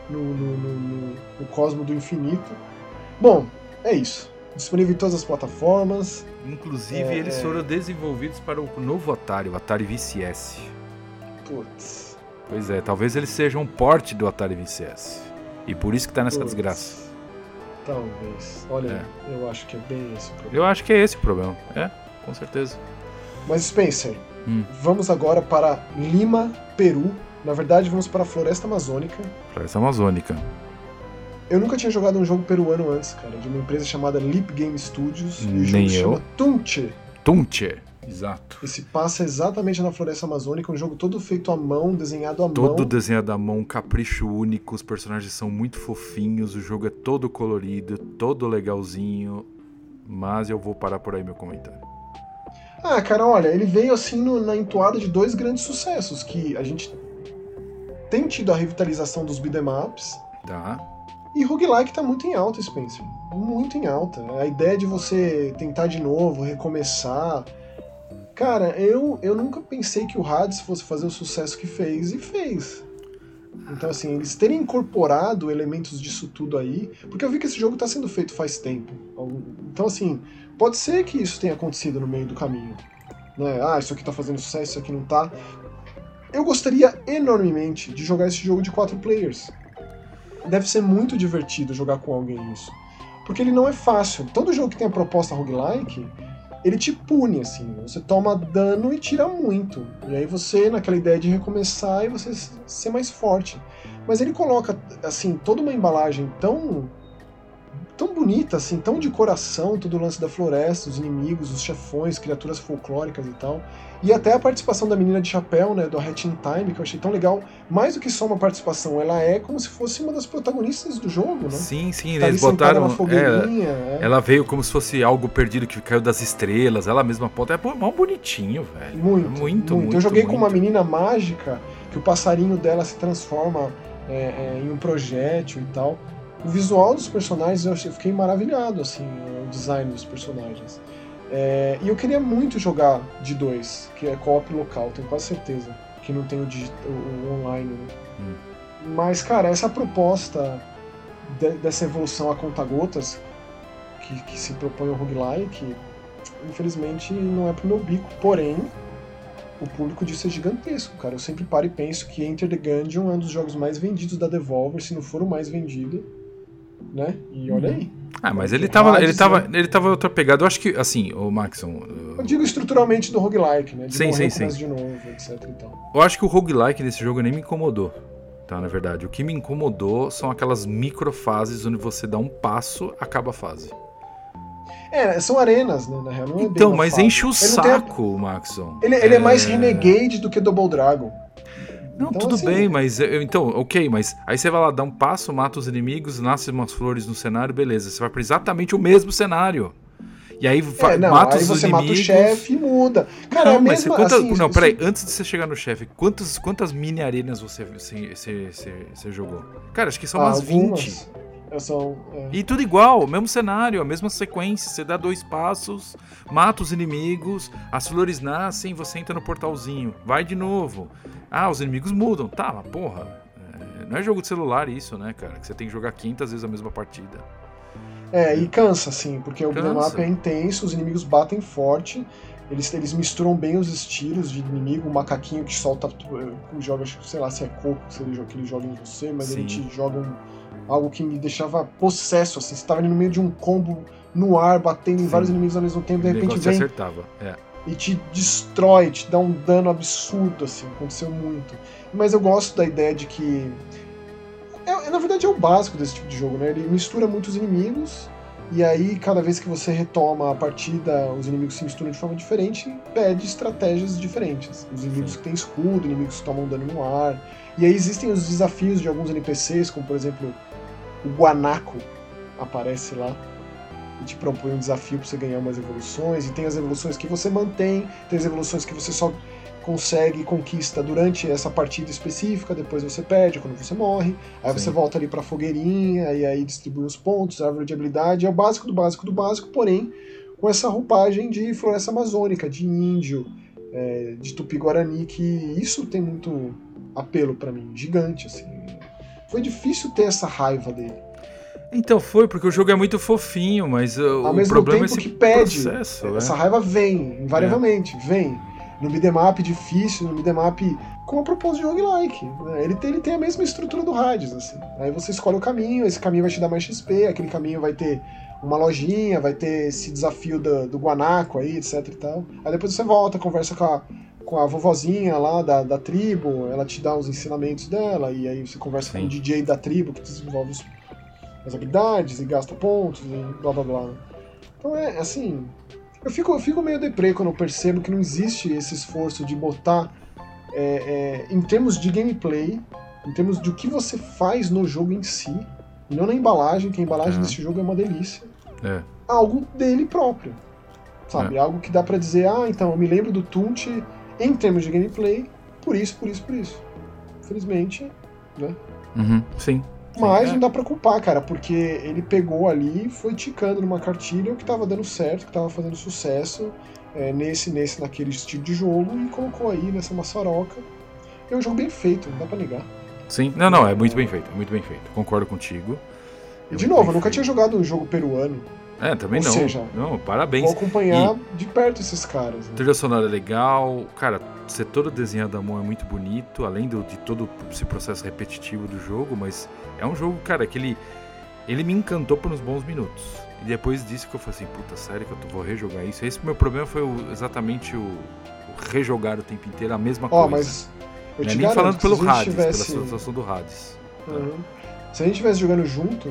A: no, no, no, no Cosmo do Infinito. Bom, é isso. Disponível em todas as plataformas.
B: Inclusive, é, eles é. foram desenvolvidos para o novo Atari, o Atari VCS.
A: Putz.
B: Pois é, talvez eles sejam um porte do Atari VCS. E por isso que tá nessa desgraça.
A: Talvez. Olha, é. eu acho que é bem esse o problema.
B: Eu acho que é esse o problema. É, com certeza.
A: Mas Spencer, hum. vamos agora para Lima, Peru. Na verdade, vamos para a Floresta Amazônica.
B: Floresta Amazônica.
A: Eu nunca tinha jogado um jogo peruano antes, cara, de uma empresa chamada Leap Game Studios.
B: E o jogo Nem
A: se chama Tunche.
B: Tunche. Exato.
A: E se passa exatamente na Floresta Amazônica, um jogo todo feito à mão, desenhado à
B: todo
A: mão.
B: Todo desenhado à mão, capricho único, os personagens são muito fofinhos, o jogo é todo colorido, todo legalzinho. Mas eu vou parar por aí meu comentário.
A: Ah, cara, olha, ele veio assim no, na entoada de dois grandes sucessos, que a gente tem tido a revitalização dos beat'em ups.
B: Tá.
A: E roguelike tá muito em alta, Spencer. Muito em alta. A ideia de você tentar de novo, recomeçar. Cara, eu, eu nunca pensei que o Hades fosse fazer o sucesso que fez, e fez. Então, assim, eles terem incorporado elementos disso tudo aí. Porque eu vi que esse jogo tá sendo feito faz tempo. Então, assim, pode ser que isso tenha acontecido no meio do caminho. Né? Ah, isso aqui tá fazendo sucesso, isso aqui não tá. Eu gostaria enormemente de jogar esse jogo de quatro players deve ser muito divertido jogar com alguém isso. Porque ele não é fácil. Todo jogo que tem a proposta roguelike, ele te pune, assim. Você toma dano e tira muito. E aí você, naquela ideia de recomeçar, e você ser mais forte. Mas ele coloca, assim, toda uma embalagem tão tão bonita, assim, tão de coração, todo o lance da floresta, os inimigos, os chefões, criaturas folclóricas e tal. E até a participação da menina de chapéu, né, do Hat in Time, que eu achei tão legal. Mais do que só uma participação, ela é como se fosse uma das protagonistas do jogo, né?
B: Sim, sim, tá eles botaram. É, é. Ela veio como se fosse algo perdido que caiu das estrelas, ela mesma ponta. É mal bonitinho, velho.
A: Muito, muito, muito, muito. Eu joguei muito. com uma menina mágica que o passarinho dela se transforma é, é, em um projétil e tal. O visual dos personagens eu fiquei maravilhado, assim, o design dos personagens. É, e eu queria muito jogar de dois, que é co-op local, tenho quase certeza. Que não tem o, o, o online. Né? Hum. Mas, cara, essa proposta de, dessa evolução a conta-gotas que, que, se propõe o roguelike, infelizmente não é pro meu bico. Porém, o público disso é gigantesco, cara. Eu sempre paro e penso que Enter the Gungeon é um dos jogos mais vendidos da Devolver, se não for o mais vendido né? E olha aí.
B: Ah, mas ele tava, ele tava, né? ele tava outra pegada. Eu acho que, assim, o Maxon.
A: Eu digo estruturalmente do roguelike, né? De
B: sim, sim, sim.
A: de novo, etc. Então.
B: Eu acho que o roguelike desse jogo nem me incomodou. Tá, na verdade. O que me incomodou são aquelas microfases onde você dá um passo, acaba a fase.
A: É, são arenas, né? Na real, não
B: é então, mas fase. enche o ele saco, a... Maxon.
A: Ele, ele é... é mais Renegade do que Double Dragon.
B: Não, então, tudo assim, bem, mas então, ok, mas aí você vai lá dar um passo, mata os inimigos, nasce umas flores no cenário, beleza. Você vai para exatamente o mesmo cenário. E aí
A: é, não, mata aí os você inimigos. mata o chefe e muda. Cara, não, é mas
B: mesma, assim, não, peraí, antes de você chegar no chefe, quantas, quantas mini arenas você, você, você, você, você, jogou? Cara, acho que são ah, umas algumas. 20.
A: São,
B: é. E tudo igual, mesmo cenário, a mesma sequência. Você dá dois passos, mata os inimigos, as flores nascem, você entra no portalzinho, vai de novo. Ah, os inimigos mudam. Tá, mas porra, é, não é jogo de celular isso, né, cara? Que você tem que jogar 500 vezes a mesma partida.
A: É, e cansa, assim, porque cansa. o mapa é intenso, os inimigos batem forte, eles, eles misturam bem os estilos de inimigo, o macaquinho que solta, joga, sei lá se é coco que ele, que ele joga em você, mas Sim. ele te joga um, algo que me deixava possesso, assim, você tava ali no meio de um combo no ar, batendo Sim. em vários inimigos ao mesmo tempo, de repente vem
B: acertava. É.
A: e te destrói, te dá um dano absurdo, assim, aconteceu muito. Mas eu gosto da ideia de que é, na verdade é o básico desse tipo de jogo, né? Ele mistura muitos inimigos e aí cada vez que você retoma a partida, os inimigos se misturam de forma diferente e pede estratégias diferentes. Os inimigos Sim. que têm escudo, inimigos que tomam dano no ar. E aí existem os desafios de alguns NPCs, como por exemplo o Guanaco aparece lá e te propõe um desafio para você ganhar umas evoluções. E tem as evoluções que você mantém, tem as evoluções que você só consegue conquista durante essa partida específica, depois você perde quando você morre, aí Sim. você volta ali pra fogueirinha, e aí distribui os pontos, árvore de habilidade, é o básico do básico do básico, porém com essa roupagem de floresta amazônica, de índio, é, de tupi-guarani, que isso tem muito apelo para mim, gigante, assim. Foi difícil ter essa raiva dele.
B: Então foi, porque o jogo é muito fofinho, mas uh,
A: Ao
B: o
A: mesmo
B: problema
A: tempo
B: é esse
A: que pede,
B: processo,
A: essa
B: é.
A: raiva vem, invariavelmente, é. vem no beatmap difícil, no beatmap com a proposta de roguelike. Né? Ele, tem, ele tem a mesma estrutura do Hades, assim. Aí você escolhe o caminho, esse caminho vai te dar mais XP, aquele caminho vai ter uma lojinha, vai ter esse desafio do, do guanaco aí, etc e tal. Aí depois você volta, conversa com a, com a vovozinha lá da, da tribo, ela te dá os ensinamentos dela, e aí você conversa Sim. com o DJ da tribo que desenvolve os, as habilidades e gasta pontos e blá blá blá. Então é assim, eu fico, eu fico meio deprê quando eu percebo que não existe esse esforço de botar, é, é, em termos de gameplay, em termos de o que você faz no jogo em si, não na embalagem, que a embalagem desse jogo é uma delícia,
B: é.
A: algo dele próprio. Sabe? É. Algo que dá para dizer, ah, então, eu me lembro do Tunt em termos de gameplay, por isso, por isso, por isso. Infelizmente, né?
B: Uhum, sim.
A: Mas é. não dá pra culpar, cara, porque ele pegou ali, foi ticando numa cartilha o que tava dando certo, que tava fazendo sucesso é, nesse, nesse, naquele estilo de jogo e colocou aí nessa maçaroca. É um jogo bem feito, não dá pra negar.
B: Sim, não, não, é muito bem feito, é muito bem feito. Concordo contigo.
A: É e de novo, eu nunca feito. tinha jogado um jogo peruano.
B: É, também Ou não. Seja, não, parabéns.
A: Vou acompanhar e de perto esses caras.
B: Né? Trilha sonora é legal, cara, ser todo desenhado à mão é muito bonito, além do, de todo esse processo repetitivo do jogo, mas é um jogo, cara, que ele, ele me encantou por uns bons minutos. E depois disso que eu falei assim, puta, sério que eu vou rejogar isso? Esse meu problema foi o, exatamente o, o, rejogar o tempo inteiro a mesma coisa.
A: mas eu
B: Não
A: é
B: nem falando pelo Hades,
A: tivesse...
B: pela situação do Hades.
A: Uhum. Se a gente estivesse jogando junto,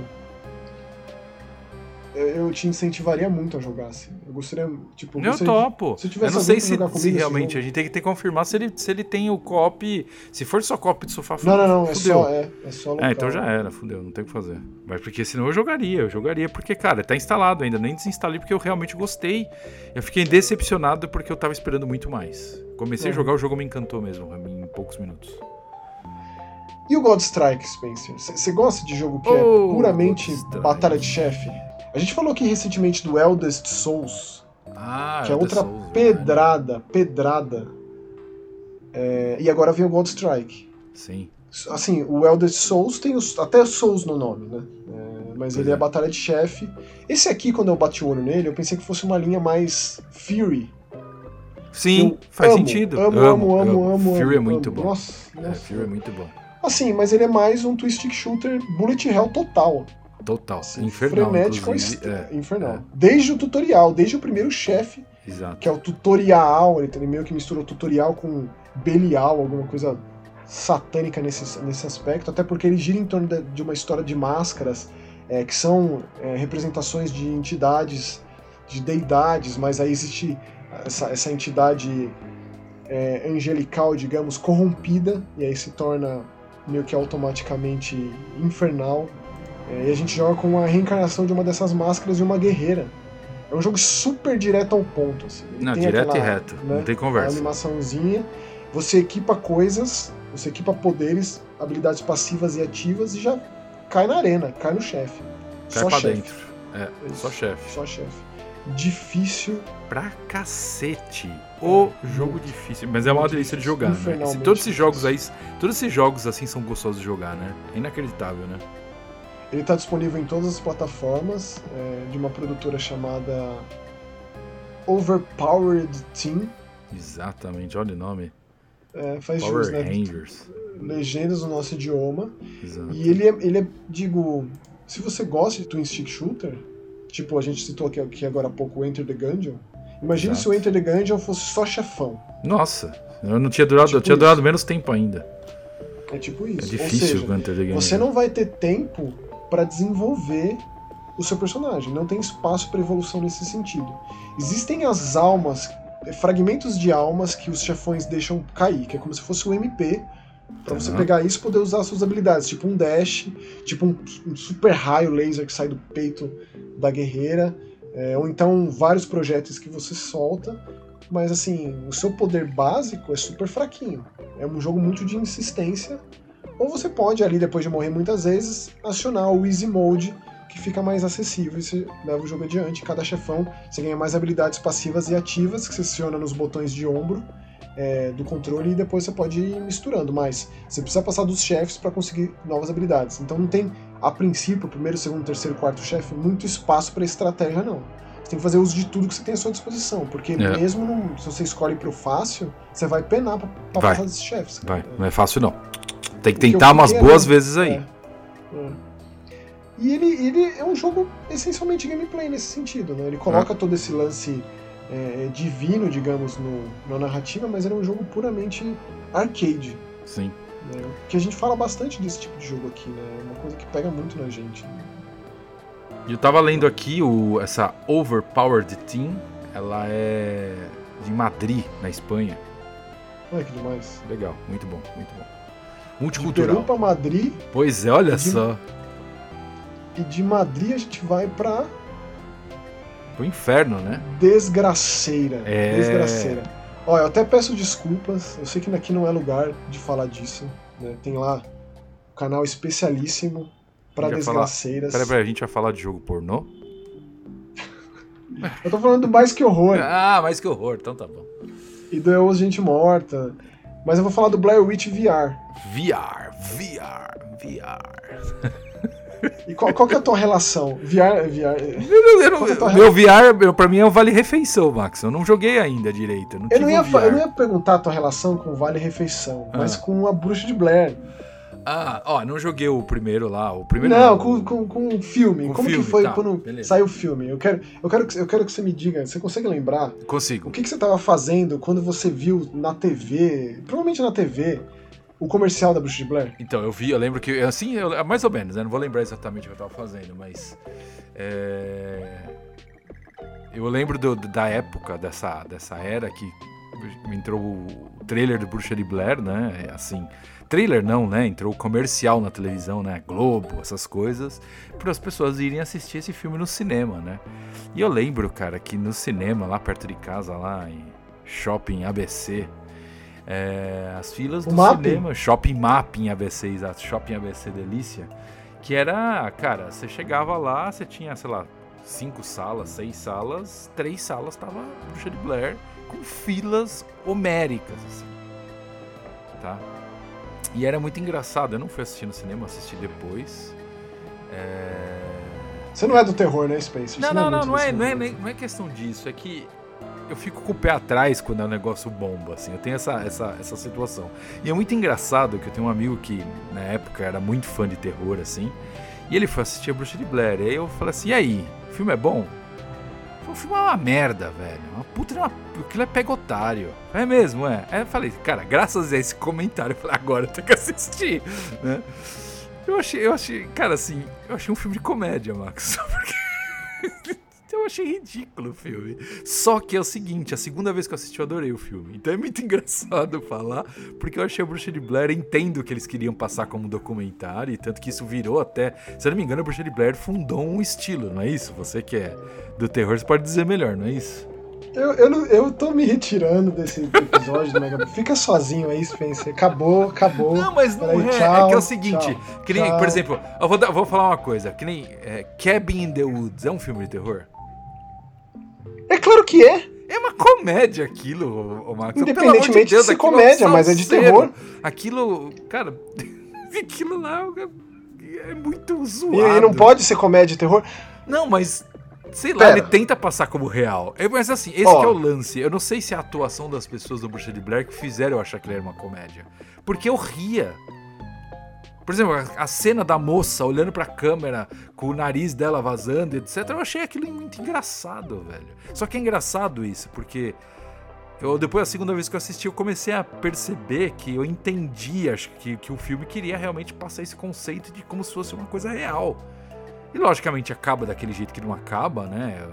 A: eu te incentivaria muito a jogar, assim. Eu gostaria, tipo...
B: Eu topo. Se eu não sei se, se realmente, a gente tem que ter que confirmar se ele, se ele tem o cop... Se for só cop de sofá,
A: Não, não, não, é só, é, é só local.
B: É, então já era, fudeu, não tem o que fazer. Mas porque senão eu jogaria, eu jogaria, porque, cara, tá instalado ainda, nem desinstalei porque eu realmente gostei. Eu fiquei decepcionado porque eu tava esperando muito mais. Comecei uhum. a jogar, o jogo me encantou mesmo, em poucos minutos.
A: E o God Strike, Spencer? Você gosta de jogo que é oh, é puramente batalha de chefe? A gente falou aqui recentemente do Eldest Souls,
B: ah,
A: que é outra Souls, pedrada, pedrada. É, e agora vem o God Strike.
B: Sim.
A: Assim, o Eldest Souls tem os, até Souls no nome, né? É, mas pois ele é. é batalha de chefe. Esse aqui, quando eu bati o olho nele, eu pensei que fosse uma linha mais Fury.
B: Sim, faz
A: amo,
B: sentido.
A: Amo, amo, amo, amo.
B: Fury
A: amo,
B: é muito
A: amo.
B: bom.
A: Nossa,
B: é,
A: nossa.
B: Fury é muito bom.
A: Assim, mas ele é mais um twist shooter bullet hell total.
B: Total. Infernal. Frenético
A: é, infernal. É. Desde o tutorial, desde o primeiro chefe, que é o tutorial, ele meio que mistura o tutorial com Belial, alguma coisa satânica nesse, nesse aspecto, até porque ele gira em torno de, de uma história de máscaras, é, que são é, representações de entidades, de deidades, mas aí existe essa, essa entidade é, angelical, digamos, corrompida, e aí se torna meio que automaticamente infernal, é, e a gente joga com a reencarnação de uma dessas máscaras de uma guerreira. É um jogo super direto ao ponto. Assim.
B: Não, direto aquela, e reto. Né, não tem conversa.
A: Uma animaçãozinha. Você equipa coisas, você equipa poderes, habilidades passivas e ativas e já cai na arena, cai no chefe.
B: Cai
A: só
B: pra
A: chefe.
B: dentro. É, só chefe.
A: Só chefe. Difícil.
B: Pra cacete. O jogo difícil. Mas é uma
A: Muito
B: delícia de
A: difícil,
B: jogar, né? Todos esses jogos aí. Todos esses jogos assim são gostosos de jogar, né? É inacreditável, né?
A: Ele está disponível em todas as plataformas é, de uma produtora chamada Overpowered Team.
B: Exatamente, olha o nome.
A: É, faz
B: Power
A: jogos, né?
B: Rangers.
A: Legendas no nosso idioma.
B: Exato.
A: E ele é, ele é, digo, se você gosta de Twin Stick Shooter, tipo a gente citou aqui, aqui agora há pouco o Enter the Gungeon, imagine
B: Exato.
A: se o Enter the Gungeon fosse só chefão.
B: Nossa, eu não tinha durado,
A: Tipo
B: eu tinha
A: isso.
B: durado menos tempo ainda.
A: É tipo
B: É
A: isso.
B: difícil
A: Ou
B: o
A: seja,
B: Gunter the Game.
A: você não vai ter tempo para desenvolver o seu personagem. Não tem espaço para evolução nesse sentido. Existem as almas, eh, fragmentos de almas que os chefões deixam cair, que é como se fosse um MP. Pra você pegar isso e poder usar suas habilidades, tipo um dash, tipo um, um super raio laser que sai do peito da guerreira, é, ou então vários projéteis que você solta, mas assim, o seu poder básico é super fraquinho. É um jogo muito de insistência, ou você pode ali, depois de morrer muitas vezes, acionar o Easy Mode, que fica mais acessível e você leva o jogo adiante. Cada chefão você ganha mais habilidades passivas e ativas, que você aciona nos botões de ombro é, do controle e depois você pode ir misturando, mas você precisa passar dos chefes para conseguir novas habilidades. Então não tem, a princípio, primeiro, segundo, terceiro, quarto chefe, muito espaço para estratégia, não. Você tem que fazer uso de tudo que você tem à sua disposição, porque
B: É.
A: mesmo num- se você escolhe pro fácil, você vai penar pra, pra
B: Vai.
A: passar desses chefes.
B: Vai, não é fácil não. Tem que tentar umas boas
A: ali-
B: vezes aí.
A: É. É. E ele, ele é um jogo essencialmente gameplay nesse sentido, né? Ele coloca todo esse lance é, divino, digamos, no, na narrativa, mas ele é um jogo puramente arcade.
B: Sim.
A: Né? Que a gente fala bastante desse tipo de jogo aqui, né? É uma coisa que pega muito na gente. né?
B: Eu tava lendo aqui o, essa Overpowered Team. Ela é de Madrid, na Espanha.
A: Olha que demais.
B: Legal, muito bom, muito bom.
A: De Peru
B: Multicultural.
A: pra Madrid,
B: Pois é, olha
A: De-
B: só.
A: e de Madrid a gente vai pra
B: O inferno, né?
A: Desgraceira.
B: É.
A: Desgraceira. Olha, eu até peço desculpas, eu sei que aqui não é lugar de falar disso. né? Tem lá um canal especialíssimo pra
B: A gente vai falar-
A: desgraceiras.
B: Peraí, peraí, a gente vai falar de jogo pornô?
A: Eu tô falando do Mais Que Horror
B: Ah, mas que horror, então tá bom.
A: e do Eu Gente Morta. Mas eu vou falar do Blair Witch VR.
B: VR, VR, VR.
A: E qual, qual que é a tua relação? VR. VR
B: Eu eu não-
A: é
B: meu VR, pra mim é um vale refeição, Max. Eu não joguei ainda direito. Eu não,
A: eu, não ia, eu não ia perguntar a tua relação com o Vale Refeição, mas
B: Ah.
A: com a Bruxa de Blair.
B: Ah, ó, não joguei o primeiro lá. O primeiro
A: Não, com, com, com o filme.
B: Com
A: Como
B: filme,
A: que foi
B: tá,
A: quando
B: beleza.
A: saiu o filme? Eu quero, eu, quero que, eu quero que você me diga, você consegue lembrar
B: Consigo.
A: o que, que você estava fazendo quando você viu na TV, provavelmente na TV, o comercial da Bruxa de Blair?
B: Então, eu vi, eu lembro que. Assim, eu- mais ou menos, né? Não vou lembrar exatamente o que eu tava fazendo, mas. é, Eu lembro do- da época, dessa, dessa era que entrou o trailer do Bruxa de Blair, né? Assim. Trailer não, né? Entrou comercial na televisão, né? Globo, essas coisas, para as pessoas irem assistir esse filme no cinema, né? E eu lembro, cara, que no cinema, lá perto de casa, lá em Shopping ABC, é, as filas do cinema, Shopping Mapping ABC, exato, Shopping ABC Delícia, que era, cara, você chegava lá, você tinha, sei lá, cinco salas, seis salas, três salas tava Bruxa de Blair, com filas homéricas, assim, tá? E era muito engraçado, eu não fui assistir no cinema, assisti depois. É...
A: Você não é do terror, né, Space?
B: Não, não, não,
A: muito
B: não é, não, é,
A: mundo.
B: nem- não é questão disso, é que eu fico com o pé atrás quando é um negócio bomba, assim, eu tenho essa, essa, essa situação. E é muito engraçado que eu tenho um amigo que na época era muito fã de terror, assim, e ele foi assistir a Bruxa de Blair, e aí eu falei assim, e aí, o filme é bom? O filme é uma merda, velho, uma puta, uma, aquilo é pegotário. É mesmo, é. Aí eu falei, cara, graças a esse comentário, eu falei, agora tenho que assistir, né? Eu achei, eu achei, cara, assim, eu achei um filme de comédia, Max. *laughs* Porque eu achei ridículo o filme. Só que é o seguinte, a segunda vez que eu assisti eu adorei o filme. Então é muito *laughs* engraçado falar, porque eu achei a Bruxa de Blair, entendo que eles queriam passar como um documentário, e tanto que isso virou até, se eu não me engano, a Bruxa de Blair fundou um estilo, não é isso? Você que é do terror, você pode dizer melhor, não é isso?
A: Eu, eu, não- eu tô me retirando desse episódio do Mega Fica sozinho aí, Spencer. Acabou, acabou.
B: Não, mas não
A: Peraí,
B: é.
A: tchau,
B: é que é o seguinte,
A: tchau,
B: que nem,
A: tchau.
B: por exemplo, eu vou, vou falar uma coisa, que nem é, Cabin in the Woods é um filme de terror?
A: É claro que é.
B: É uma comédia aquilo, ô, ô Marcos. Pelo amor
A: Independentemente de ser
B: é um
A: comédia, mas é de terror.
B: Aquilo, cara, *laughs* aquilo lá é muito
A: E,
B: zoado.
A: e não pode ser comédia e terror.
B: Não, mas. Sei lá,
A: Pera.
B: ele tenta passar como real. É, Mas assim, esse que é o lance. Eu não sei se é a atuação das pessoas do Bruxa de Blair que fizeram eu achar que ele era uma comédia. Porque eu ria. Por exemplo, a- cena da moça olhando pra câmera com o nariz dela vazando, etc. Eu achei aquilo muito engraçado, velho. Só que é engraçado isso, porque eu, depois da segunda vez que eu assisti, eu comecei a perceber que eu entendi, acho que, que o filme queria realmente passar esse conceito de como se fosse uma coisa real. E logicamente acaba daquele jeito que não acaba, né?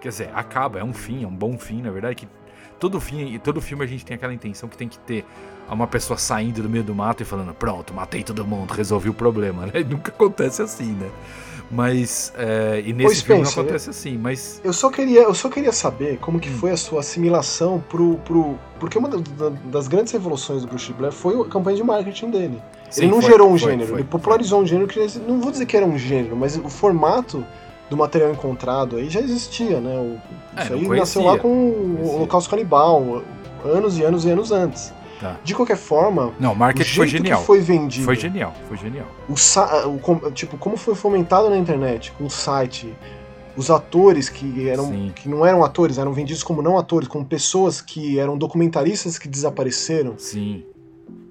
B: Quer dizer, acaba, é um fim, é um bom fim, na verdade, que todo fim, todo filme a gente tem aquela intenção que tem que ter uma pessoa saindo do meio do mato e falando, pronto, matei todo mundo, resolvi o problema, né? E *laughs* nunca acontece assim, né? Mas, é, e nesse filme não acontece assim, mas...
A: Eu só queria, eu só queria saber como que
B: Hum.
A: foi a sua assimilação pro. pro porque uma da- da- das grandes revoluções do Bruce Blair foi a campanha de marketing dele.
B: Sim,
A: ele não
B: foi,
A: gerou um
B: foi,
A: gênero,
B: foi,
A: ele popularizou um gênero que não vou dizer que era um gênero, mas o formato do material encontrado aí já existia, né? O,
B: É,
A: isso aí
B: conhecia.
A: nasceu lá com o. Holocausto Canibal, anos e anos e anos antes.
B: Tá.
A: De qualquer forma,
B: Não, marketing foi genial.
A: que foi vendido,
B: Foi genial, foi genial.
A: o, sa- o tipo, como foi fomentado na internet, com o site, os atores que eram
B: Sim.
A: que não eram atores, eram vendidos como não atores, como pessoas que eram documentaristas que desapareceram,
B: Sim.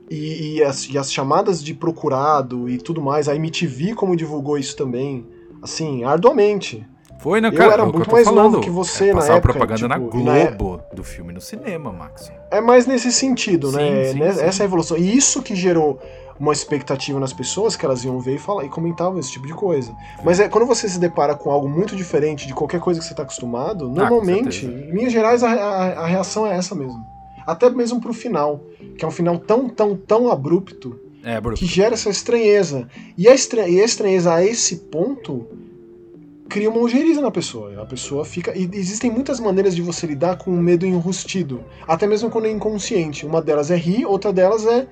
A: e, e as, e as chamadas de procurado e tudo mais, a MTV como divulgou isso também, assim, arduamente.
B: Foi, né,
A: Eu
B: cara?
A: era
B: é o que
A: muito mais
B: falando.
A: novo que você
B: é,
A: na época,
B: propaganda na
A: tipo, na é-
B: Globo do filme no cinema, Max.
A: É mais nesse sentido,
B: Sim,
A: né?
B: sim,
A: Né?
B: sim.
A: Essa evolução. E isso que gerou uma expectativa nas pessoas que elas iam ver e falar e comentavam esse tipo de coisa. Mas é quando você se depara com algo muito diferente de qualquer coisa que você está acostumado, normalmente,
B: Ah, certeza.
A: em linhas gerais, a, a- a reação é essa mesmo. Até mesmo pro final, que é um final tão, tão, tão abrupto
B: É, Bruno.
A: que gera essa estranheza. E a, estra- e a estranheza a esse ponto cria uma ojeriza na pessoa. A pessoa fica. E existem muitas maneiras de você lidar com o medo enrustido. Até mesmo quando é inconsciente. Uma delas é rir, outra delas é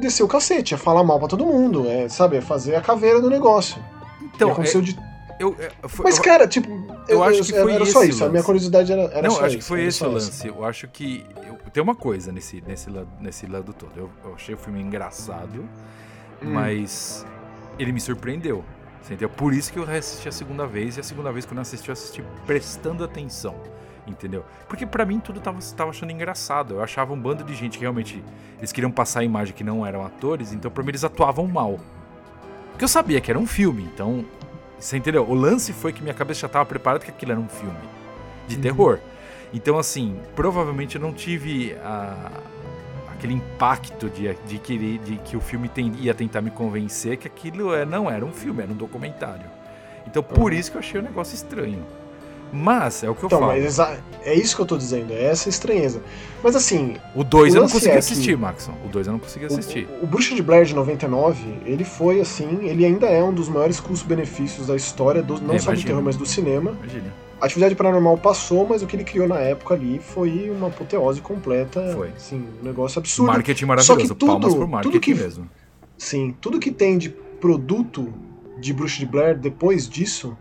A: descer o cacete, é falar mal pra todo mundo, é, sabe, é fazer a caveira do negócio. E
B: Então,
A: aconteceu
B: é,
A: de-
B: eu, é, foi-
A: Mas,
B: eu-
A: cara, tipo,
B: eu acho que foi
A: era só isso. A
B: lance.
A: minha curiosidade era, era
B: não,
A: só
B: acho
A: isso,
B: que foi esse o
A: isso.
B: lance. Eu acho que. eu- tem uma coisa nesse, nesse, lado, nesse lado todo. Eu, eu achei o filme engraçado,
A: Hum.
B: mas ele me surpreendeu. Você entendeu? Por isso que eu assisti a segunda vez, e a segunda vez que eu não assisti, eu assisti prestando atenção. Entendeu? Porque pra mim tudo tava, tava achando engraçado. Eu achava um bando de gente que realmente. Eles queriam passar a imagem que não eram atores, então pra mim eles atuavam mal. Porque eu sabia que era um filme, então. Você entendeu? O lance foi que minha cabeça já tava preparada que aquilo era um filme de
A: Uhum.
B: terror. Então, assim, provavelmente eu não tive a- aquele impacto de, de, querer, de que o filme tem- ia tentar me convencer que aquilo é, não era um filme, era um documentário. Então, por
A: Uhum.
B: isso que eu achei o negócio estranho. Mas, é o que eu
A: Então,
B: falo.
A: é isso que eu tô dizendo, é essa estranheza. Mas assim,
B: O 2
A: o
B: eu não consegui
A: é que-
B: assistir, Maxon. O 2 eu não consegui assistir.
A: O, o Bruxa de Blair de 99, ele foi assim, ele ainda é um dos maiores custo-benefícios da história, do- não
B: É,
A: só do terror, mas do cinema.
B: Imagina.
A: A atividade paranormal passou, mas o que ele criou na época ali foi uma apoteose completa.
B: Foi.
A: Assim, um negócio absurdo.
B: Marketing
A: Só
B: maravilhoso.
A: que tudo-
B: Palmas
A: tudo
B: marketing
A: que-
B: mesmo.
A: Sim, tudo que tem de produto de Bruxa de Blair depois disso.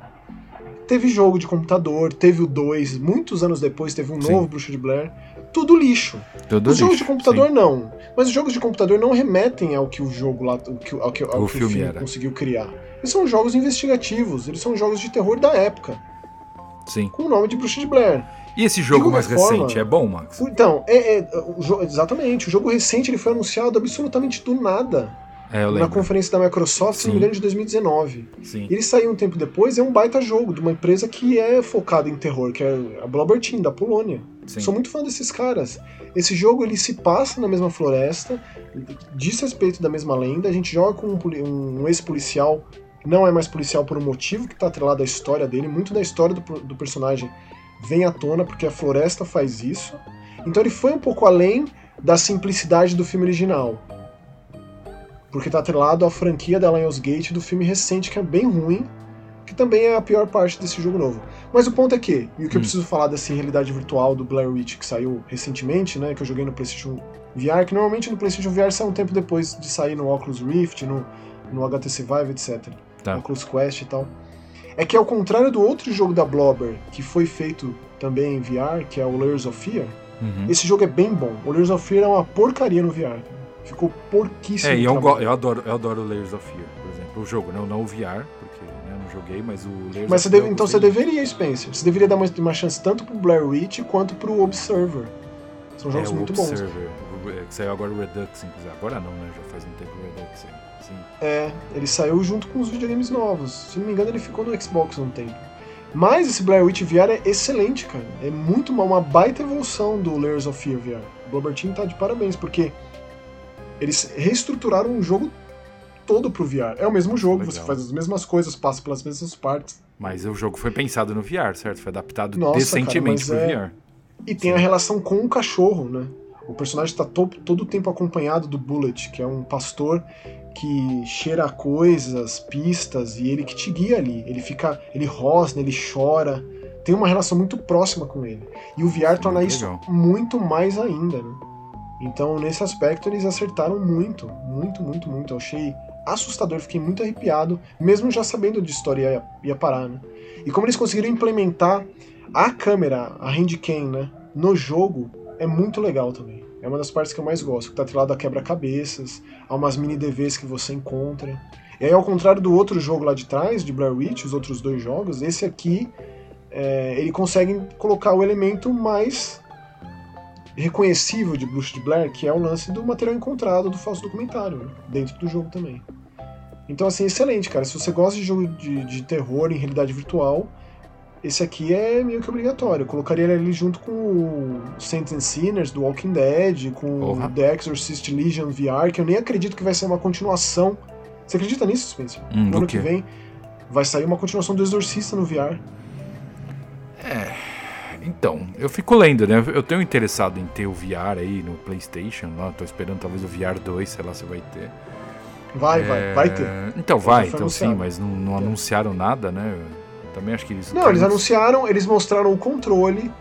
A: Teve jogo de computador, teve o 2, muitos anos depois teve um
B: Sim.
A: novo Bruxa de Blair. Tudo lixo.
B: Tudo
A: Os jogos de
B: lixo,
A: computador
B: sim.
A: não. Mas os jogos de computador não remetem ao que o jogo lá, ao que, ao que, ao
B: O
A: que
B: filme
A: o filme
B: era.
A: conseguiu criar. Eles são jogos investigativos, eles são jogos de terror da época,
B: Sim.
A: com o nome de Bruxa de Blair.
B: E esse jogo mais
A: forma-
B: recente é bom, Max?
A: Então, é, é, o jo- exatamente, o jogo recente ele foi anunciado absolutamente do nada
B: É,
A: na conferência da Microsoft, se não me
B: Sim.
A: engano, de 2019.
B: Sim.
A: Ele saiu um tempo depois, é um baita jogo de uma empresa que é focada em terror, que é a Blobber Team, da Polônia.
B: Sim.
A: Sou muito fã desses caras. Esse jogo ele se passa na mesma floresta, diz respeito da mesma lenda. A gente joga com um, um ex-policial, não é mais policial por um motivo que está atrelado à história dele. Muito da história do, do personagem vem à tona porque a floresta faz isso. Então ele foi um pouco além da simplicidade do filme original. Porque está atrelado à franquia da Lionsgate do filme recente, que é bem ruim, que também é a pior parte desse jogo novo. Mas o ponto é que, e o que
B: Hum.
A: eu preciso falar dessa realidade virtual do Blair Witch que saiu recentemente, né, que eu joguei no PlayStation VR, que normalmente no PlayStation VR sai um tempo depois de sair no Oculus Rift, no, no HTC Vive, etc.
B: Tá.
A: Oculus Quest e tal. É que ao contrário do outro jogo da Blobber, que foi feito também em VR, que é o Layers of Fear,
B: Uhum.
A: esse jogo é bem bom. O Layers of Fear é uma porcaria no VR. Ficou porquíssimo.
B: É, e eu, eu adoro, eu adoro Layers of Fear, por exemplo. O jogo, não, não o VR, porque né, eu não joguei, mas o Layers
A: Mas
B: of
A: você
B: Fear
A: deve- então você deveria, Spencer. Você deveria dar uma, uma chance tanto pro Blair Witch quanto pro Observer. São jogos
B: é,
A: muito bons.
B: Observer, o- é, que saiu agora o Redux, inclusive. Agora não, né? Já faz um tempo
A: É, ele saiu junto com os videogames novos. Se não me engano, ele ficou no Xbox um tempo. Mas esse Blair Witch VR é excelente, cara. É muito uma, uma baita evolução do Layers of Fear VR. O Team tá de parabéns, porque eles reestruturaram o jogo todo pro VR. É o mesmo jogo,
B: Legal.
A: você faz as mesmas coisas, passa pelas mesmas partes.
B: Mas o jogo foi pensado no VR, certo? Foi adaptado
A: Nossa,
B: decentemente
A: cara,
B: pro
A: é-
B: VR.
A: E tem a relação com o cachorro, né? O personagem está to todo o tempo acompanhado do Bullet, que é um pastor que cheira coisas, pistas, e ele que te guia ali. Ele fica. ele rosna, ele chora. Tem uma relação muito próxima com ele. E o VR torna
B: muito
A: isso
B: legal.
A: muito mais ainda, né? Então, nesse aspecto, eles acertaram muito, muito, muito, muito. Eu achei assustador, fiquei muito arrepiado, mesmo já sabendo a história ia, ia parar, né? E como eles conseguiram implementar a câmera, a handcam, né, no jogo, é muito legal também. É uma das partes que eu mais gosto, que tá atrelado a quebra-cabeças, a umas mini DVs que você encontra. E aí, ao contrário do outro jogo lá de trás, de Blair Witch, os outros dois jogos, esse aqui, é, ele consegue colocar o elemento mais reconhecível de Bruxa de Blair, que é o lance do material encontrado do falso documentário, né, dentro do jogo também. Então, assim, excelente, cara. Se você gosta de jogo de, de terror em realidade virtual, esse aqui é meio que obrigatório. Eu colocaria ele ali junto com o Saints and Sinners do Walking Dead, com
B: Porra.
A: o The Exorcist Legion VR, que eu nem acredito que vai ser uma continuação. Você acredita nisso, Spencer?
B: Hum,
A: no ano que vem vai sair uma continuação do Exorcista no VR.
B: Então, eu fico lendo, né? Eu tenho interessado em ter o VR aí no PlayStation, lá, tô esperando talvez o VR 2, sei lá se vai ter.
A: Vai,
B: É,
A: vai, vai ter.
B: Então
A: Já
B: vai, então sim,
A: anunciado.
B: mas não, não
A: É.
B: anunciaram nada, né? Também acho que eles.
A: Não, eles anunciaram, eles mostraram o controle,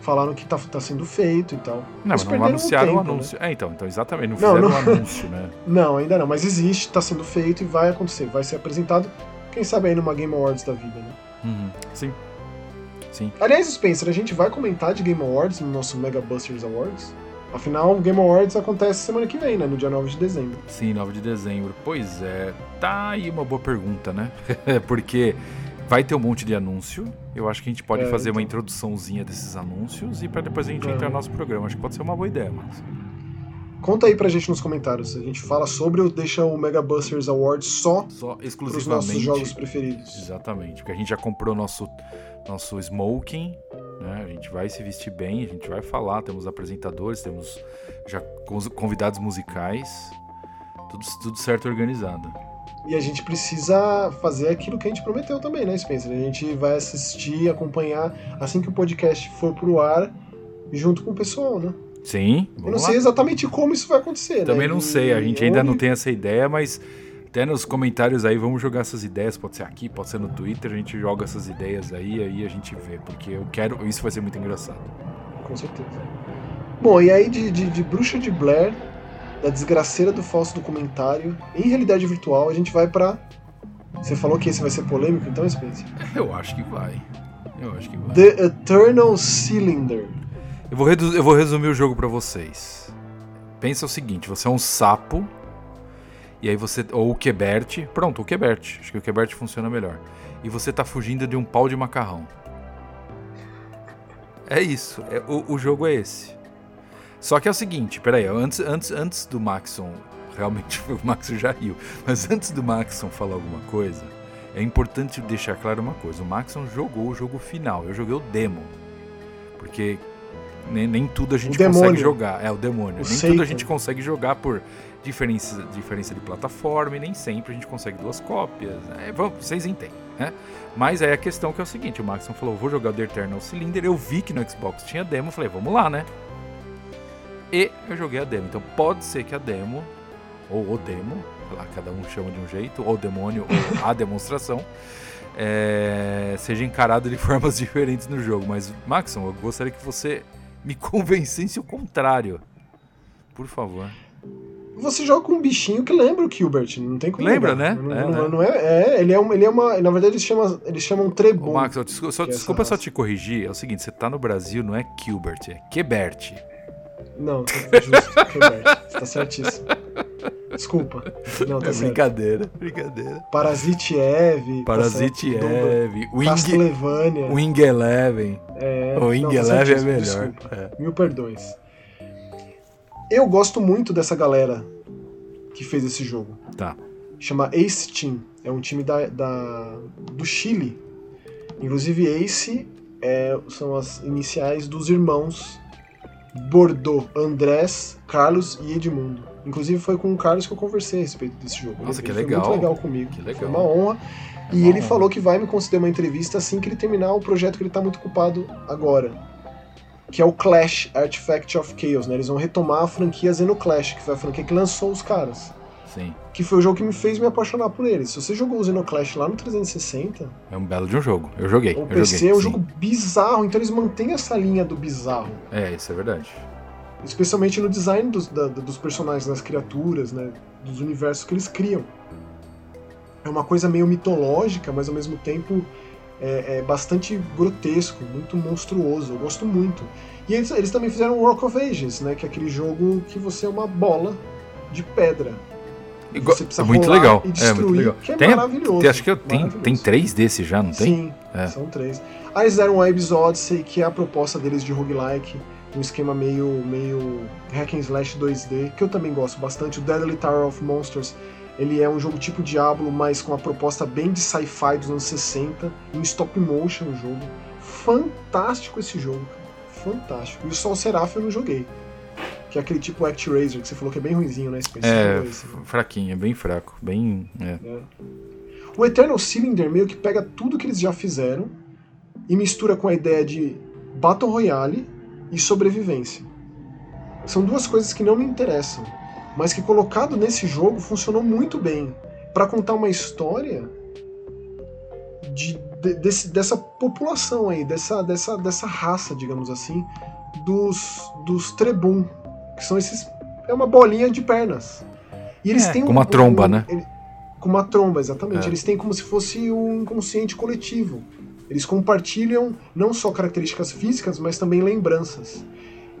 A: falaram que tá, tá sendo feito e tal.
B: Não, mas não anunciaram o
A: tempo, né?
B: anúncio. É, então, então, exatamente, não fizeram
A: não-
B: o anúncio, né? *laughs*
A: Não, ainda não, mas existe, tá sendo feito e vai acontecer. Vai ser apresentado, quem sabe aí numa Game Awards da vida, né?
B: Uhum, Sim. Sim.
A: Aliás, Spencer, a gente vai comentar de Game Awards no nosso Mega Busters Awards? Afinal, o Game Awards acontece semana que vem, né? No dia 9 de dezembro.
B: Sim, 9 de dezembro. Pois é, tá aí uma boa pergunta, né? *laughs* Porque vai ter um monte de anúncio. Eu acho que a gente pode
A: É,
B: fazer uma
A: então.
B: introduçãozinha desses anúncios e para depois a gente
A: É.
B: entrar no nosso programa. Acho que pode ser uma boa ideia.
A: Conta aí pra gente nos comentários. A gente fala sobre ou deixa o Mega Busters Awards só
B: Só
A: pros
B: exclusivamente.
A: nossos jogos preferidos.
B: Exatamente, porque a gente já comprou nosso nosso smoking, né? A gente vai se vestir bem, a gente vai falar, temos apresentadores, temos já convidados musicais, tudo, tudo certo organizado.
A: E a gente precisa fazer aquilo que a gente prometeu também, né, Spencer? A gente vai assistir, acompanhar assim que o podcast for pro ar, junto com o pessoal, né?
B: Sim,
A: Eu não
B: lá.
A: sei exatamente como isso vai acontecer,
B: Também
A: né?
B: não sei, a gente ainda não tem essa ideia, mas até nos comentários aí vamos jogar essas ideias, pode ser aqui, pode ser no Twitter, a gente joga essas ideias aí, aí a gente vê, porque eu quero, isso vai ser muito engraçado.
A: Com certeza. Bom, e aí de, de, de Bruxa de Blair, da desgraceira do falso documentário, em realidade virtual, a gente vai pra. Você falou que esse vai ser polêmico, então, Spencer? *laughs*
B: Eu acho que vai. Eu acho que vai.
A: The Eternal Cylinder.
B: Eu vou, eu vou resumir o jogo pra vocês. Pensa o seguinte, você é um sapo e aí você ou o Quebert, pronto, o Quebert. Acho que o Quebert funciona melhor. E você tá fugindo de um pau de macarrão. É isso, é- o, o jogo é esse. Só que é o seguinte, peraí, antes, antes, antes do Maxon, *laughs* realmente o Maxon já riu, mas antes do Maxon falar alguma coisa, é importante deixar claro uma coisa: o Maxon jogou o jogo final, eu joguei o demo. Porque nem, nem tudo a gente consegue jogar. É, o demônio.
A: O
B: nem tudo a
A: Satan.
B: gente consegue jogar por diferença, diferença de plataforma e nem sempre a gente consegue duas cópias. É, vamos, vocês entendem, né? Mas aí a questão que é o seguinte: o Maxon falou, vou jogar o The Eternal Cylinder. Eu vi que no Xbox tinha demo, falei, vamos lá, né? E eu joguei a demo. Então pode ser que a demo, ou o demo, lá cada um chama de um jeito, ou demônio, ou *laughs* a demonstração, é, seja encarado de formas *laughs* diferentes no jogo. Mas, Maxon, eu gostaria que você me *laughs* convencesse o contrário. Por favor.
A: Você joga com um bichinho que lembra o Gilbert, não tem como
B: Lembra, lembrar.
A: né? Não,
B: é,
A: não,
B: né?
A: não é, é, ele é, um, ele é uma. Na verdade, eles chamam, eles chamam Trebon.
B: Ô, Max, eu desculpa, só,
A: é
B: desculpa
A: essa
B: só
A: raça.
B: te corrigir. É o seguinte, você tá no Brasil, não é Gilbert, é Quebert.
A: Não, tá *laughs* justo. Você tá certíssimo. Desculpa. Não, tá
B: É
A: certo.
B: brincadeira, brincadeira.
A: Parasite Eve.
B: Parasite
A: tá.
B: Eve, Wing,
A: Castlevania.
B: Wing Eleven.
A: É,
B: O Wing
A: não, tá
B: Eleven é
A: certíssimo,
B: melhor.
A: desculpa.
B: É.
A: Mil perdões. Eu gosto muito dessa galera que fez esse jogo.
B: Tá.
A: Chama Ace Team. É um time da, da- do Chile. Inclusive, Ace é- são as iniciais dos irmãos Bordeaux, Andrés, Carlos e Edmundo. Inclusive, foi com o Carlos que eu conversei a respeito desse jogo.
B: Nossa,
A: Ele-
B: que
A: ele
B: legal.
A: Foi muito legal comigo.
B: Que legal.
A: Foi uma honra. E
B: Uma
A: ele falou que vai me conceder uma entrevista assim que ele terminar o projeto que ele tá muito ocupado agora. Que é o Clash Artifact of Chaos, né? Eles vão retomar a franquia Xenoclash, que foi a franquia que lançou os caras.
B: Sim.
A: Que foi o jogo que me fez me apaixonar por eles. Se você jogou o Xenoclash lá no 360,
B: É um belo de um jogo. Eu joguei.
A: o
B: eu
A: PC
B: joguei,
A: é um
B: sim.
A: jogo bizarro, então eles mantêm essa linha do bizarro.
B: É, isso é verdade.
A: Especialmente no design dos, da- dos personagens, das criaturas, né? Dos universos que eles criam. É uma coisa meio mitológica, mas ao mesmo tempo é, é bastante grotesco, muito monstruoso. Eu gosto muito. E eles, eles também fizeram o Rock of Ages, né? Que é aquele jogo que você é uma bola de pedra.
B: Igual-
A: você precisa
B: muito
A: rolar
B: legal.
A: e
B: É
A: destruir,
B: muito legal.
A: que é
B: Tem-
A: maravilhoso.
B: Tem- acho que eu, tem,
A: maravilhoso.
B: tem três desses já, não tem?
A: Sim,
B: É.
A: são três. Aí eles deram o Abe's Odyssey, que é a proposta deles de roguelike, um esquema meio, meio hack and slash 2D, que eu também gosto bastante. O Deadly Tower of Monsters, ele é um jogo tipo Diablo, mas com uma proposta bem de sci-fi dos anos 60, em stop motion o jogo. Fantástico esse jogo, cara. Fantástico. E o Sol Seraph eu não joguei. Que é aquele tipo ActRaiser, que você falou que é bem ruizinho, né? Space
B: É, fraquinho, é bem fraco. Bem. é.
A: né? O Eternal Cylinder meio que pega tudo que eles já fizeram e mistura com a ideia de Battle Royale e sobrevivência. São duas coisas que não me interessam, mas que colocado nesse jogo funcionou muito bem para contar uma história de, de- desse- dessa população aí, dessa, dessa, dessa raça, digamos assim, dos, dos Trebun, que são esses. É uma bolinha de pernas. E eles
B: É,
A: têm
B: com uma tromba, né?
A: ele- com uma tromba, exatamente.
B: É.
A: Eles têm como se fosse um inconsciente coletivo. Eles compartilham não só características físicas, mas também lembranças.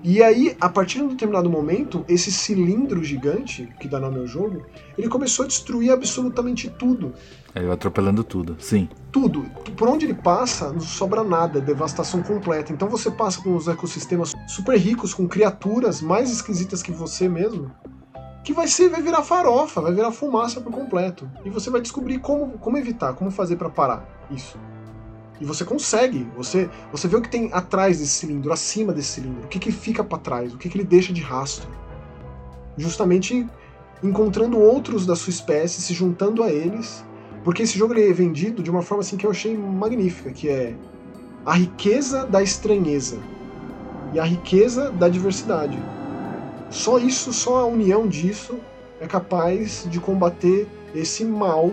A: E aí, a partir de um determinado momento, esse cilindro gigante, que dá nome ao jogo, ele começou a destruir absolutamente tudo.
B: Ele vai atropelando tudo. Sim.
A: Tudo. Por onde ele passa, não sobra nada, é devastação completa. Então você passa com uns ecossistemas super ricos, com criaturas mais esquisitas que você mesmo, que vai ser, vai virar farofa, vai virar fumaça por completo. E você vai descobrir como, como evitar, como fazer para parar isso. E você consegue. Você, você vê o que tem atrás desse cilindro, acima desse cilindro, o que, que fica para trás, o que, que ele deixa de rastro. Justamente encontrando outros da sua espécie, se juntando a eles porque esse jogo ele é vendido de uma forma assim que eu achei magnífica, que é a riqueza da estranheza e a riqueza da diversidade. Só isso, só a união disso é capaz de combater esse mal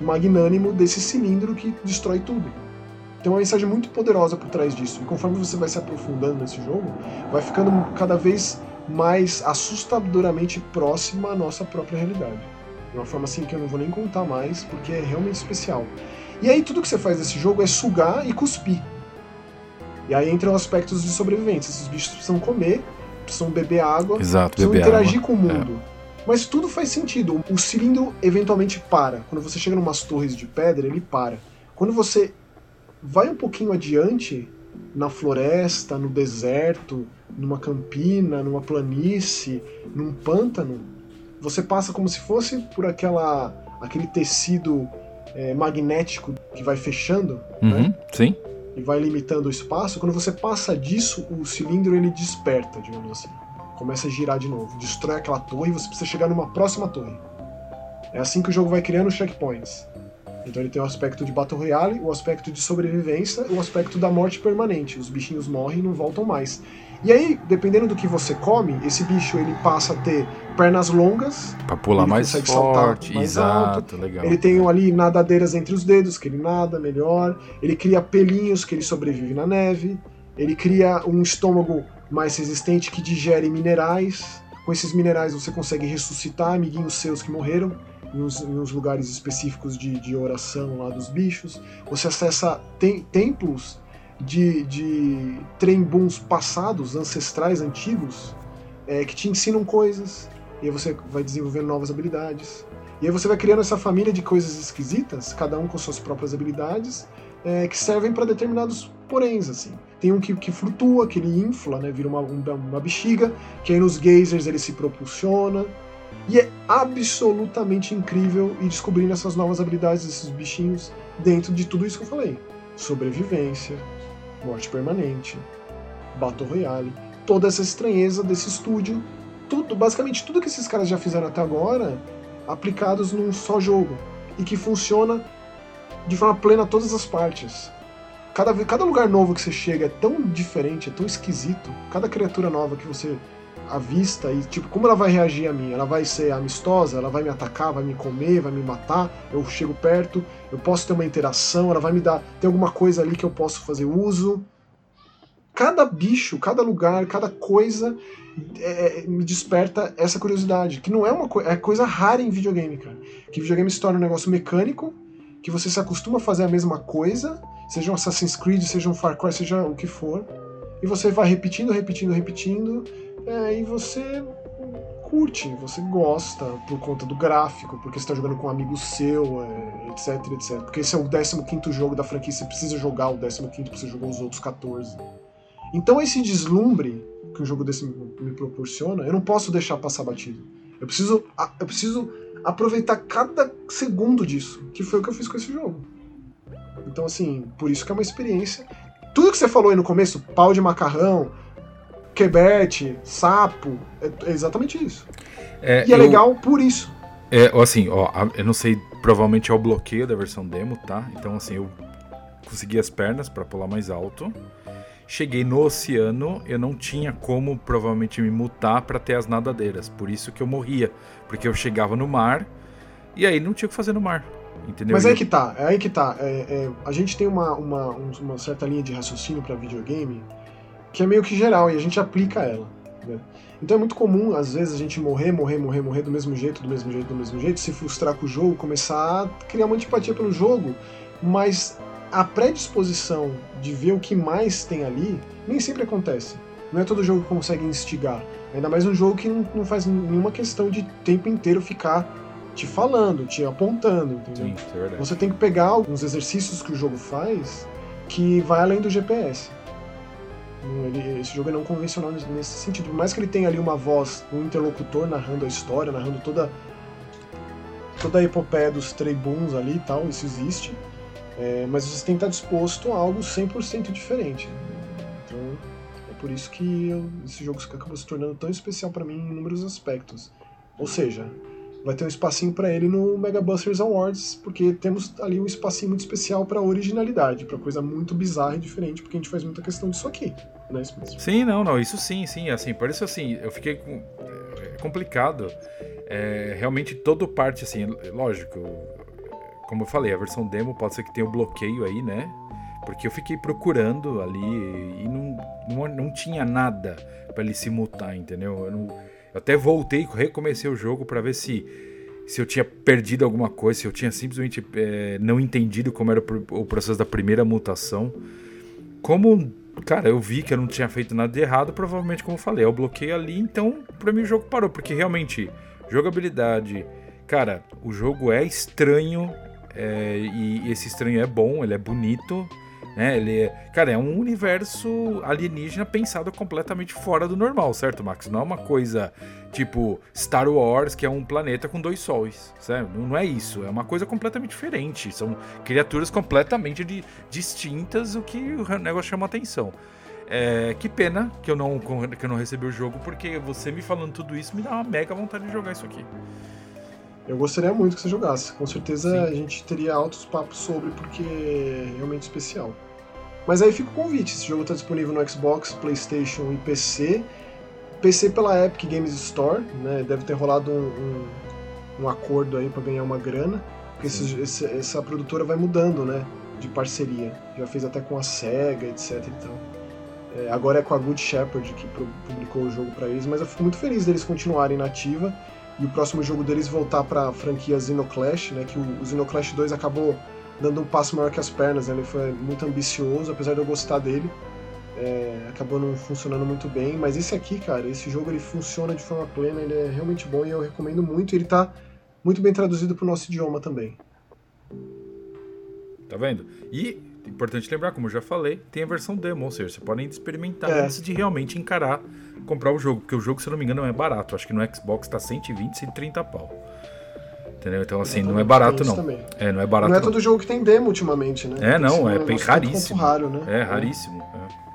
A: magnânimo desse cilindro que destrói tudo. Tem uma mensagem muito poderosa por trás disso. E conforme você vai se aprofundando nesse jogo, vai ficando cada vez mais assustadoramente próxima à nossa própria realidade. De uma forma assim que eu não vou nem contar mais, porque é realmente especial. E aí tudo que você faz nesse jogo é sugar e cuspir. E aí entram aspectos de sobrevivência. Esses bichos precisam comer, precisam beber água,
B: Exato,
A: precisam
B: beber
A: interagir
B: água.
A: com o mundo. Mas tudo faz sentido. O cilindro eventualmente para. Quando você chega em umas torres de pedra, ele para. Quando você vai um pouquinho adiante, na floresta, no deserto, numa campina, numa planície, num pântano, você passa como se fosse por aquela aquele tecido é, magnético que vai fechando
B: Uhum, sim.
A: e vai limitando o espaço. Quando você passa disso, o cilindro ele desperta, digamos assim. Começa a girar de novo, destrói aquela torre e você precisa chegar numa próxima torre. É assim que o jogo vai criando checkpoints. Então ele tem o aspecto de Battle Royale, o aspecto de sobrevivência o aspecto da morte permanente. Os bichinhos morrem e não voltam mais. E aí, dependendo do que você come, esse bicho ele passa a ter pernas longas.
B: Pra pular mais forte, mais exato,
A: alto.
B: legal.
A: Ele tem ali nadadeiras entre os dedos, que ele nada melhor. Ele cria pelinhos, que ele sobrevive na neve. Ele cria um estômago mais resistente que digere minerais. Com esses minerais você consegue ressuscitar amiguinhos seus que morreram em uns, em uns lugares específicos de, de, oração lá dos bichos. Você acessa tem, templos de, de trembuns passados, ancestrais, antigos, é, que te ensinam coisas, e aí você vai desenvolvendo novas habilidades. E aí você vai criando essa família de coisas esquisitas, cada um com suas próprias habilidades, é, que servem para determinados poréns, assim. Tem um que, que flutua, que ele infla, né, vira uma, uma bexiga, que aí nos geysers ele se propulsiona. E é absolutamente incrível ir descobrindo essas novas habilidades desses bichinhos dentro de tudo isso que eu falei. Sobrevivência, Morte Permanente, Battle Royale, toda essa estranheza desse estúdio, tudo, basicamente tudo que esses caras já fizeram até agora, aplicados num só jogo e que funciona de forma plena todas as partes. Cada, cada lugar novo que você chega é tão diferente, é tão esquisito. Cada criatura nova que você avista e tipo, como ela vai reagir a mim? Ela vai ser amistosa? Ela vai me atacar? Vai me comer? Vai me matar? Eu chego perto? Eu posso ter uma interação? Ela vai me dar. Tem alguma coisa ali que eu posso fazer uso? Cada bicho, cada lugar, cada coisa é, é me desperta essa curiosidade, que não é uma co é coisa rara em videogame, cara. Que videogame se torna um negócio mecânico, que você se acostuma a fazer a mesma coisa, seja um Assassin's Creed, seja um Far Cry, seja o que for, e você vai repetindo, repetindo, repetindo, é, e você curte, você gosta por conta do gráfico, porque você está jogando com um amigo seu, é, etc, etc. Porque esse é o 15 jogo da franquia, você precisa jogar o 15 para você jogar os outros 14. Então esse deslumbre que um jogo desse me proporciona, eu não posso deixar passar batido. Eu preciso, eu preciso aproveitar cada segundo disso, que foi o que eu fiz com esse jogo. Então assim, por isso que é uma experiência. Tudo que você falou aí no começo, pau de macarrão, quebete, sapo, é, é exatamente isso. É, e é eu, legal por isso.
B: É, assim, ó, eu não sei, provavelmente é o bloqueio da versão demo, tá? Então, assim, eu consegui as pernas para pular mais alto. Cheguei no oceano, eu não tinha como provavelmente me mutar para ter as nadadeiras, por isso que eu morria, porque eu chegava no mar e aí não tinha o que fazer no mar. Entendeu?
A: Mas é aí que tá, é aí que tá. É, é, a gente tem uma, uma, uma certa linha de raciocínio para videogame que é meio que geral e a gente aplica ela. Né? Então é muito comum, às vezes, a gente morrer, morrer, morrer, morrer do mesmo jeito, do mesmo jeito, do mesmo jeito, se frustrar com o jogo, começar a criar uma antipatia pelo jogo, mas a predisposição de ver o que mais tem ali nem sempre acontece. Não é todo jogo que consegue instigar. Ainda mais um jogo que não, não faz nenhuma questão de tempo inteiro ficar te falando, te apontando, entendeu? Sim, é Você tem que pegar alguns exercícios que o jogo faz que vai além do GPS. Ele, esse jogo é não convencional nesse sentido. Por mais que ele tenha ali uma voz, um interlocutor narrando a história, narrando toda, toda a epopeia dos Tribuns ali e tal, isso existe. É, mas você tem que estar disposto a algo 100% diferente. Então, é por isso que eu, esse jogo acabou se tornando tão especial para mim em inúmeros aspectos. Ou seja, vai ter um espacinho para ele no Mega Busters Awards, porque temos ali um espacinho muito especial para originalidade, para coisa muito bizarra e diferente, porque a gente faz muita questão disso aqui, né,
B: Sim, não, não, isso sim, sim, assim, por isso assim, eu fiquei com... é complicado. É, realmente todo parte assim, lógico, como eu falei, a versão demo pode ser que tenha o um bloqueio aí, né? Porque eu fiquei procurando ali e não, não, não tinha nada para ele se mutar, entendeu? Eu não, eu até voltei, recomecei o jogo para ver se se eu tinha perdido alguma coisa, se eu tinha simplesmente é, não entendido como era o processo da primeira mutação. Como, cara, eu vi que eu não tinha feito nada de errado, provavelmente, como eu falei, eu bloqueei ali, então pra mim o jogo parou, porque realmente, jogabilidade. Cara, o jogo é estranho é, e esse estranho é bom, ele é bonito. Né? Ele é, cara, é um universo alienígena pensado completamente fora do normal, certo, Max? Não é uma coisa tipo Star Wars, que é um planeta com dois sóis, certo? Não é isso, é uma coisa completamente diferente. São criaturas completamente de, distintas, o que o negócio chama atenção. É, que pena que eu, não, que eu não recebi o jogo, porque você me falando tudo isso me dá uma mega vontade de jogar isso aqui.
A: Eu gostaria muito que você jogasse. Com certeza Sim. a gente teria altos papos sobre, porque é realmente especial. Mas aí fica o convite: esse jogo está disponível no Xbox, PlayStation e PC. PC pela Epic Games Store, né? Deve ter rolado um, um, um acordo aí para ganhar uma grana. Porque esse, esse, essa produtora vai mudando, né? De parceria. Já fez até com a SEGA, etc. Então. É, agora é com a Good Shepherd que publicou o jogo para eles, mas eu fico muito feliz deles continuarem na ativa e o próximo jogo deles voltar para a franquia Xenoclash, né? Que o, o Xenoclash 2 acabou dando um passo maior que as pernas, né? ele foi muito ambicioso, apesar de eu gostar dele. É, acabou não funcionando muito bem, mas esse aqui, cara, esse jogo ele funciona de forma plena, ele é realmente bom e eu recomendo muito. Ele tá muito bem traduzido para o nosso idioma também.
B: Tá vendo? E importante lembrar, como eu já falei, tem a versão demo, ou seja, você pode experimentar é. antes de realmente encarar comprar o jogo, porque o jogo, se eu não me engano, não é barato. Acho que no Xbox tá 120, 130 pau. Entendeu? Então, assim, não é barato, não. Também. É, não é barato.
A: Não é todo não. jogo que tem demo ultimamente, né?
B: É, não, é bem raríssimo.
A: Raro, né?
B: É, raríssimo. É.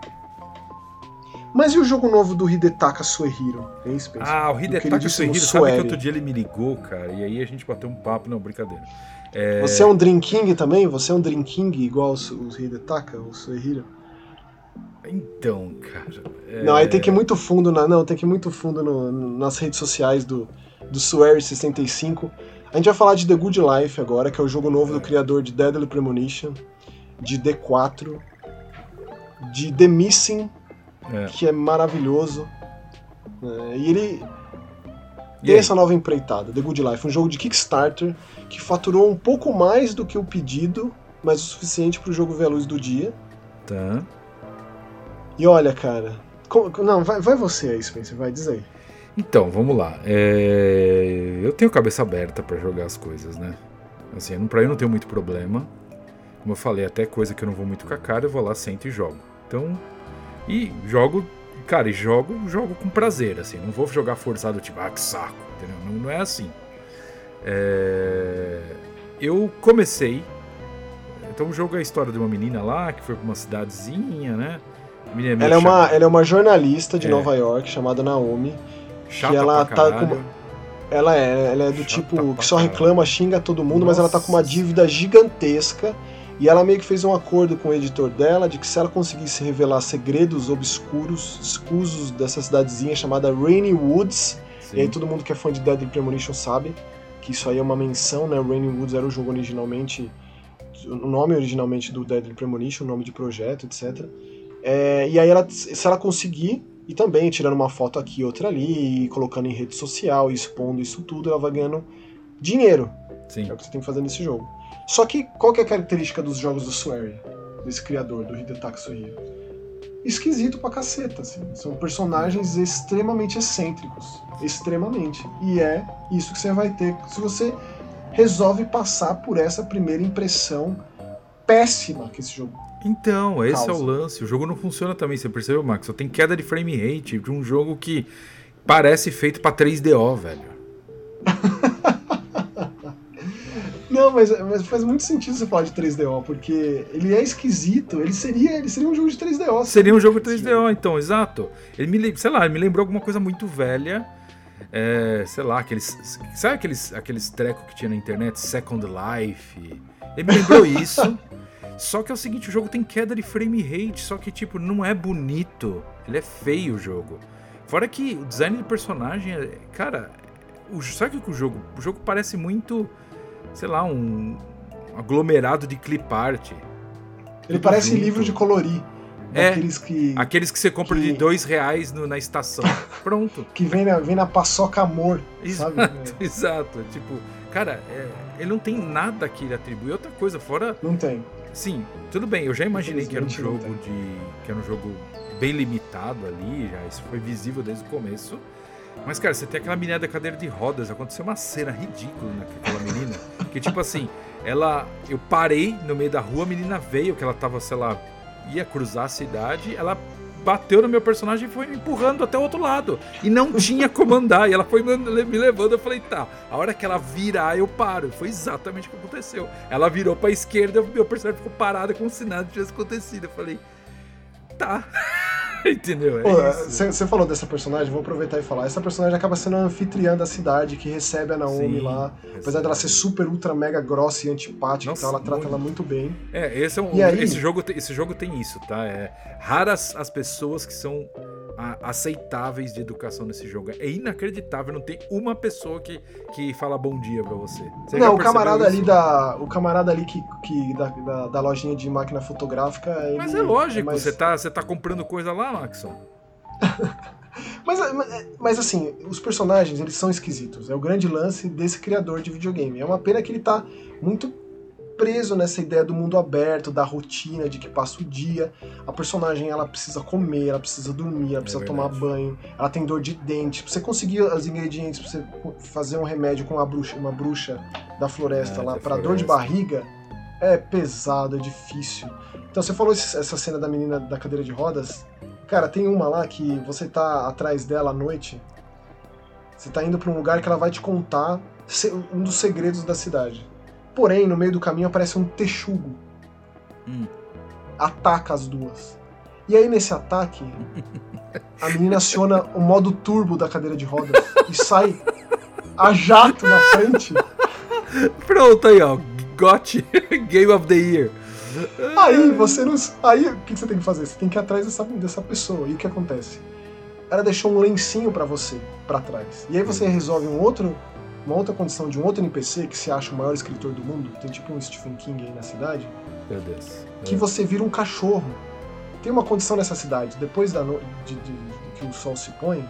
A: Mas e o jogo novo do Hidetaka Suehiro?
B: Hein, ah, o Hidetaka Suehiro, sabe que outro dia ele me ligou, cara, e aí a gente bateu um papo, não, brincadeira.
A: É... Você é um Drinking também? Você é um Drinking igual o Hidetaka, o Suehiro?
B: Então, cara.
A: É... Não, aí tem que ir muito fundo na, não, tem que muito fundo no, no, nas redes sociais do, do Swear65. A gente vai falar de The Good Life agora, que é o jogo novo do criador de Deadly Premonition, de D4, de The Missing, é. que é maravilhoso. É, e ele e tem aí? essa nova empreitada, The Good Life, um jogo de Kickstarter que faturou um pouco mais do que o pedido, mas o suficiente para o jogo ver a luz do dia.
B: Tá.
A: E olha, cara. Como, não, vai, vai você aí, Spencer, vai, diz aí.
B: Então, vamos lá. É... Eu tenho cabeça aberta para jogar as coisas, né? Assim, pra eu não tenho muito problema. Como eu falei, até coisa que eu não vou muito com a cara, eu vou lá, sento e jogo. Então, e jogo, cara, e jogo, jogo com prazer, assim. Não vou jogar forçado, tipo, ah, que saco, entendeu? Não, não é assim. É... Eu comecei. Então o jogo é a história de uma menina lá que foi pra uma cidadezinha, né?
A: Ela é, uma, ela é uma jornalista de é. Nova York chamada Naomi. Chata que ela tá com. Ela é, ela é do Chata tipo que só reclama, xinga todo mundo, Nossa. mas ela tá com uma dívida gigantesca. E ela meio que fez um acordo com o editor dela de que se ela conseguisse revelar segredos obscuros, escusos dessa cidadezinha chamada Rainy Woods, Sim. e aí todo mundo que é fã de Deadly Premonition sabe que isso aí é uma menção, né? Rainy Woods era o jogo originalmente, o nome originalmente do Deadly Premonition, o nome de projeto, etc. É, e aí, ela, se ela conseguir, e também tirando uma foto aqui e outra ali, e colocando em rede social, e expondo isso tudo, ela vai ganhando dinheiro.
B: Sim.
A: É o que você tem que fazer nesse jogo. Só que qual que é a característica dos jogos do Swery, desse criador, do Hidetaka Suhiro? Esquisito pra caceta, assim. São personagens extremamente excêntricos. Extremamente. E é isso que você vai ter se você resolve passar por essa primeira impressão péssima que esse jogo
B: então, esse causa. é o lance. O jogo não funciona também, você percebeu, Max? Só tem queda de frame rate de um jogo que parece feito para 3DO, velho. *laughs*
A: Não, mas, mas faz muito sentido você falar de 3DO, porque ele é esquisito, ele seria, ele seria um jogo de 3DO.
B: Seria um jogo de 3DO, então, exato. Ele me, sei lá, ele me lembrou alguma coisa muito velha. É, sei lá, aqueles. Sabe aqueles, aqueles trecos que tinha na internet? Second Life. Ele me lembrou isso. *laughs* Só que é o seguinte, o jogo tem queda de frame rate, só que tipo, não é bonito. Ele é feio o jogo. Fora que o design de personagem, é, cara, o, sabe o que o jogo, o jogo parece muito, sei lá, um, aglomerado de clip art.
A: Ele parece junto. livro de colorir.
B: É, aqueles que, aqueles que você compra que... de dois reais no, na estação. *laughs* Pronto.
A: que vem na, vem na paçoca amor,
B: exato,
A: sabe? *laughs*
B: Exato. Tipo, cara, é, ele não tem nada que ele atribui. Outra coisa, fora.
A: Não tem.
B: Sim, tudo bem, eu já imaginei que era um jogo de. que era um jogo bem limitado ali, já isso foi visível desde o começo. Mas, cara, você tem aquela menina da cadeira de rodas, aconteceu uma cena ridícula naquela menina. que tipo assim, ela. Eu parei no meio da rua, a menina veio, que ela tava, sei lá, ia cruzar a cidade, ela bateu no meu personagem e foi me empurrando até o outro lado. E não tinha como andar. E ela foi me levando. Eu falei, tá. A hora que ela virar, eu paro. Foi exatamente o que aconteceu. Ela virou pra esquerda, meu personagem ficou parado como se nada tivesse acontecido. Eu falei, tá. *laughs* Entendeu?
A: Você é falou dessa personagem, vou aproveitar e falar. Essa personagem acaba sendo a anfitriã da cidade que recebe a Naomi Sim, lá. Apesar dela ser super, ultra, mega grossa e antipática, Nossa, então ela trata ela muito bem.
B: É, esse, é um, aí... esse, jogo, esse jogo tem isso, tá? É raras as pessoas que são aceitáveis de educação nesse jogo. É inacreditável, não tem uma pessoa que, que fala bom dia para você. você.
A: Não, o camarada isso? ali da. O camarada ali que, que da, da, da lojinha de máquina fotográfica.
B: Mas é lógico, é mais... você, tá, você tá comprando coisa lá, Maxon. *laughs*
A: mas, mas, mas, assim, os personagens, eles são esquisitos. É o grande lance desse criador de videogame. É uma pena que ele tá muito preso nessa ideia do mundo aberto, da rotina, de que passa o dia. A personagem ela precisa comer, ela precisa dormir, ela precisa é tomar banho, ela tem dor de dente. Pra você conseguir os ingredientes pra você fazer um remédio com uma bruxa, uma bruxa da floresta é, lá para dor de barriga, é pesado, é difícil. Então você falou essa cena da menina da cadeira de rodas. Cara, tem uma lá que você tá atrás dela à noite. Você tá indo para um lugar que ela vai te contar um dos segredos da cidade. Porém, no meio do caminho aparece um texugo. Hum. Ataca as duas. E aí, nesse ataque, a menina aciona o modo turbo da cadeira de rodas e sai a jato na frente.
B: Pronto aí, ó. Got *laughs* Game of the Year.
A: Aí você não. Aí o que você tem que fazer? Você tem que ir atrás dessa, dessa pessoa. E o que acontece? Ela deixou um lencinho para você para trás. E aí você resolve um outro uma outra condição de um outro NPC que se acha o maior escritor do mundo, tem tipo um Stephen King aí na cidade,
B: Meu Deus.
A: que você vira um cachorro. Tem uma condição nessa cidade, depois da no... de, de, de, que o sol se põe,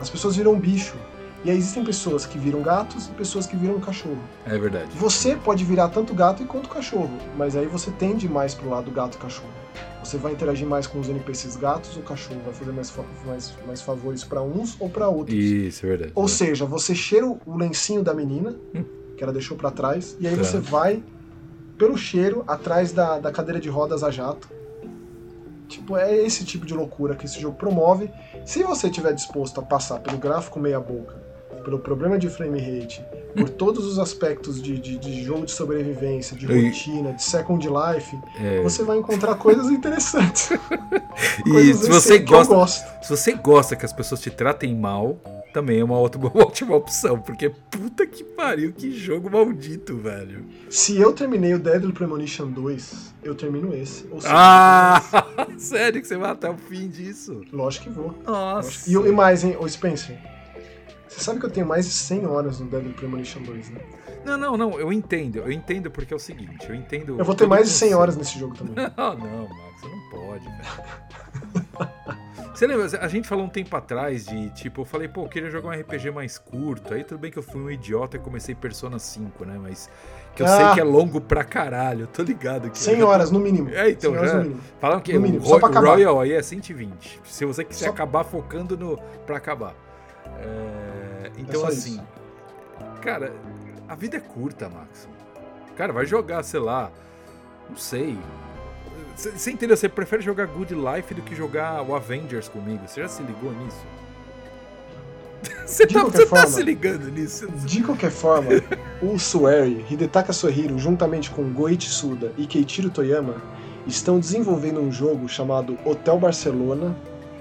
A: as pessoas viram um bicho. E aí existem pessoas que viram gatos e pessoas que viram cachorro.
B: É verdade.
A: Você pode virar tanto gato quanto cachorro, mas aí você tende mais pro lado gato e cachorro. Você vai interagir mais com os NPCs gatos ou cachorro? Vai fazer mais, mais, mais favores para uns ou para outros?
B: Isso, é verdade.
A: Ou é. seja, você cheira o lencinho da menina, hum. que ela deixou para trás, e aí tá. você vai pelo cheiro atrás da, da cadeira de rodas a jato. Tipo, é esse tipo de loucura que esse jogo promove. Se você estiver disposto a passar pelo gráfico meia boca pelo problema de frame rate, por todos os aspectos de, de, de jogo de sobrevivência, de rotina, de second life, é. você vai encontrar coisas interessantes. *laughs* *laughs*
B: e se você gosta, se você gosta que as pessoas te tratem mal, também é *laughs* uma, ótima opção, porque puta que pariu, que jogo maldito, velho.
A: Se eu terminei o Deadly Premonition 2, eu termino esse.
B: Seja, ah! Sério que você vai até o fim disso?
A: Lógico que vou.
B: Nossa.
A: E, e mais, hein, o Spencer. Você sabe que eu tenho mais de 100 horas no Deadly Premonition 2, né?
B: Não, não, não, eu entendo. Eu entendo porque é o seguinte, eu entendo...
A: Eu vou ter mais de 100 horas nesse jogo também. *laughs*
B: Não, não, Max, você não pode, velho. *laughs* Você lembra, a gente falou um tempo atrás de, tipo, eu falei, pô, eu queria jogar um RPG mais curto. Aí tudo bem que eu fui um idiota e comecei Persona 5, né? Mas que eu ah. sei que é longo pra caralho, tô ligado. Que
A: 100 *laughs* horas no mínimo.
B: É, então, já falam que o Royal aí é 120. Se você quiser Só... acabar focando no pra acabar. É, então, é assim, isso. cara, a vida é curta, Max. Cara, vai jogar, sei lá, não sei. Você entendeu? Você prefere jogar Good Life do que jogar o Avengers comigo? Você já se ligou nisso? *laughs* Você, tá, você tá, se ligando nisso?
A: De qualquer forma, o Sueri, Hidetaka Sohiro, juntamente com Goichi Suda e Keiichiro Toyama, estão desenvolvendo um jogo chamado Hotel Barcelona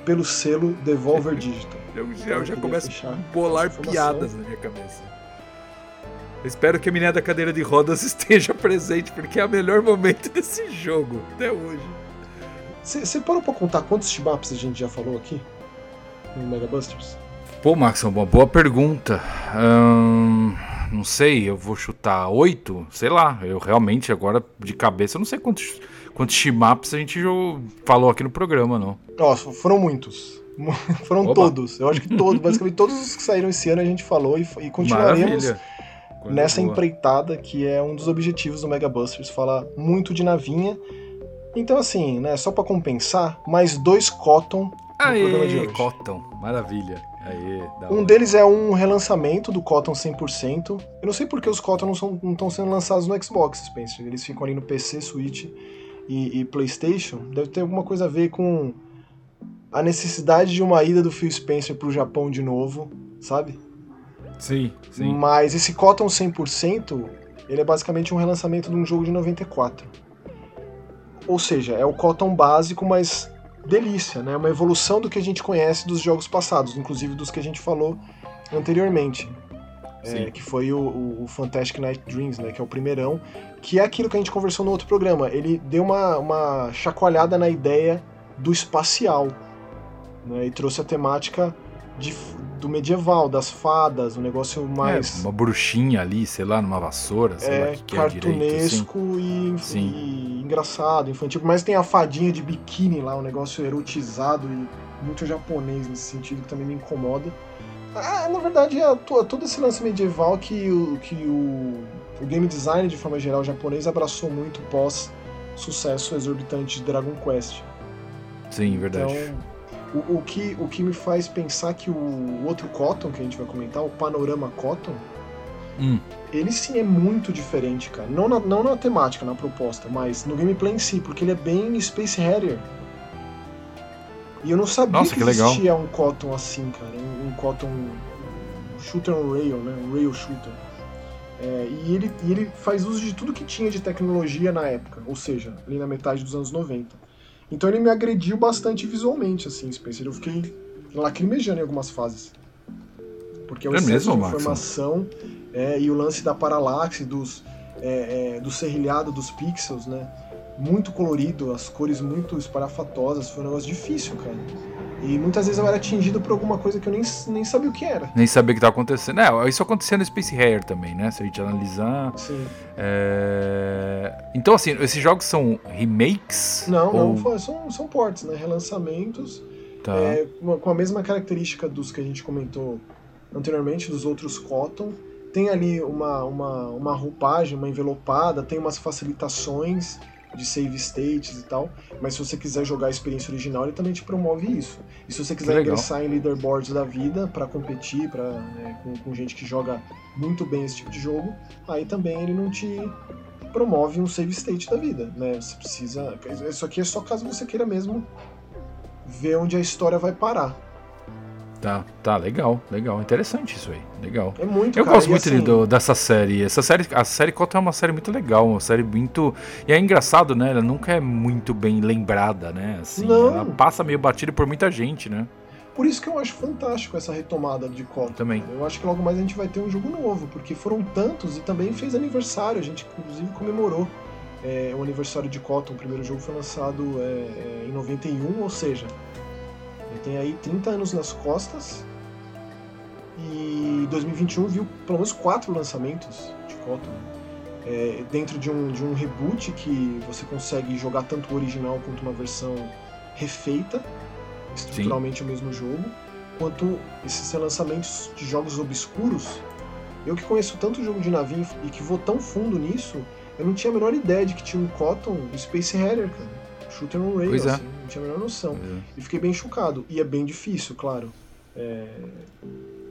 A: pelo selo Devolver *laughs* Digital.
B: Eu já, eu já começo a bolar piadas na minha cabeça. Eu espero que a menina da cadeira de rodas *laughs* esteja presente, porque é o melhor momento desse jogo, até hoje.
A: Você parou pra contar quantos shimaps a gente já falou aqui? No Mega Busters?
B: Pô, Max, uma boa pergunta. Hum, não sei, eu vou chutar oito? Sei lá, eu realmente agora de cabeça não sei quantos, quantos shimaps a gente já falou aqui no programa, não.
A: Nossa, foram muitos. *laughs* Foram Oba. todos. Eu acho que todos, *laughs* basicamente todos os que saíram esse ano a gente falou e, e continuaremos nessa boa. empreitada que é um dos objetivos do Mega Busters, falar muito de navinha. Então, assim, né, só para compensar, mais dois Cotton
B: Aê, no programa de hoje. Cotton, maravilha. Aê,
A: um deles é um relançamento do Cotton 100%. Eu não sei porque os Cotton não estão sendo lançados no Xbox, Spencer. Eles ficam ali no PC, Switch e, e PlayStation. Deve ter alguma coisa a ver com a necessidade de uma ida do Phil Spencer pro Japão de novo, sabe?
B: Sim, sim.
A: Mas esse Cotton 100%, ele é basicamente um relançamento de um jogo de 94. Ou seja, é o Cotton básico, mas delícia, né? Uma evolução do que a gente conhece dos jogos passados, inclusive dos que a gente falou anteriormente. É, que foi o, o, o, Fantastic Night Dreams, né? Que é o primeirão. Que é aquilo que a gente conversou no outro programa. Ele deu uma, uma chacoalhada na ideia do espacial. Né, e trouxe a temática de, do medieval, das fadas, um negócio mais.
B: É, uma bruxinha ali, sei lá, numa vassoura, sei
A: é,
B: lá que, que
A: cartunesco é direito, e, e, engraçado, infantil. Mas tem a fadinha de biquíni lá, um negócio erotizado e muito japonês nesse sentido que também me incomoda. Ah, na verdade, é todo esse lance medieval que, o, que o, o game design, de forma geral, japonês abraçou muito pós sucesso exorbitante de Dragon Quest.
B: Sim, verdade.
A: Então, o, o, que, o que me faz pensar que o outro Cotton que a gente vai comentar, o Panorama Cotton,
B: hum.
A: ele sim é muito diferente, cara. Não na, não na temática, na proposta, mas no gameplay em si, porque ele é bem Space Harrier. E eu não sabia
B: Nossa,
A: que,
B: que
A: existia um Cotton assim, cara. Um, um Cotton um shooter on rail, né? Um rail shooter. É, e, ele, e ele faz uso de tudo que tinha de tecnologia na época, ou seja, ali na metade dos anos 90. Então ele me agrediu bastante visualmente, assim, Spencer. Eu fiquei lacrimejando em algumas fases. Porque é o
B: é
A: excesso de informação é, e o lance da paralaxe, dos, é, é, do serrilhado dos pixels, né? Muito colorido, as cores muito esparafatosas, foi um negócio difícil, cara. E muitas vezes eu era atingido por alguma coisa que eu nem, nem sabia o que era.
B: Nem sabia o que estava acontecendo. É, isso aconteceu no Space Hair também, né? Se a gente analisar.
A: Sim.
B: É... Então, assim, esses jogos são remakes?
A: Não, ou... não, são, são ports, né? Relançamentos.
B: Tá.
A: É, com a mesma característica dos que a gente comentou anteriormente, dos outros Cotton. Tem ali uma, uma, uma roupagem, uma envelopada, tem umas facilitações de save states e tal, mas se você quiser jogar a experiência original, ele também te promove isso. E se você quiser ingressar em leaderboards da vida para competir pra, né, com, com, gente que joga muito bem esse tipo de jogo, aí também ele não te promove um save state da vida, né? Você precisa. Isso aqui é só caso você queira mesmo ver onde a história vai parar.
B: Tá, tá, legal, legal. Interessante isso aí, legal.
A: É muito
B: Eu
A: cara,
B: gosto muito
A: assim...
B: do, dessa série. Essa série, a série Cota é uma série muito legal, uma série muito. E é engraçado, né? Ela nunca é muito bem lembrada, né? Assim,
A: Não.
B: ela passa meio batida por muita gente, né?
A: Por isso que eu acho fantástico essa retomada de Cota.
B: Também.
A: Eu acho que logo mais a gente vai ter um jogo novo, porque foram tantos e também fez aniversário. A gente, inclusive, comemorou é, o aniversário de Cotton. O primeiro jogo foi lançado é, é, em 91, ou seja, ele tem aí 30 anos nas costas. E 2021 viu pelo menos quatro lançamentos de Cotton. É, dentro de um, de um reboot que você consegue jogar tanto o original quanto uma versão refeita, estruturalmente Sim. o mesmo jogo, quanto esses lançamentos de jogos obscuros. Eu que conheço tanto jogo de navio e que vou tão fundo nisso, eu não tinha a menor ideia de que tinha um Cotton Space Harrier, cara shooter on rail,
B: é.
A: assim, não tinha a menor noção. É. E fiquei bem chocado. E é bem difícil, claro. É...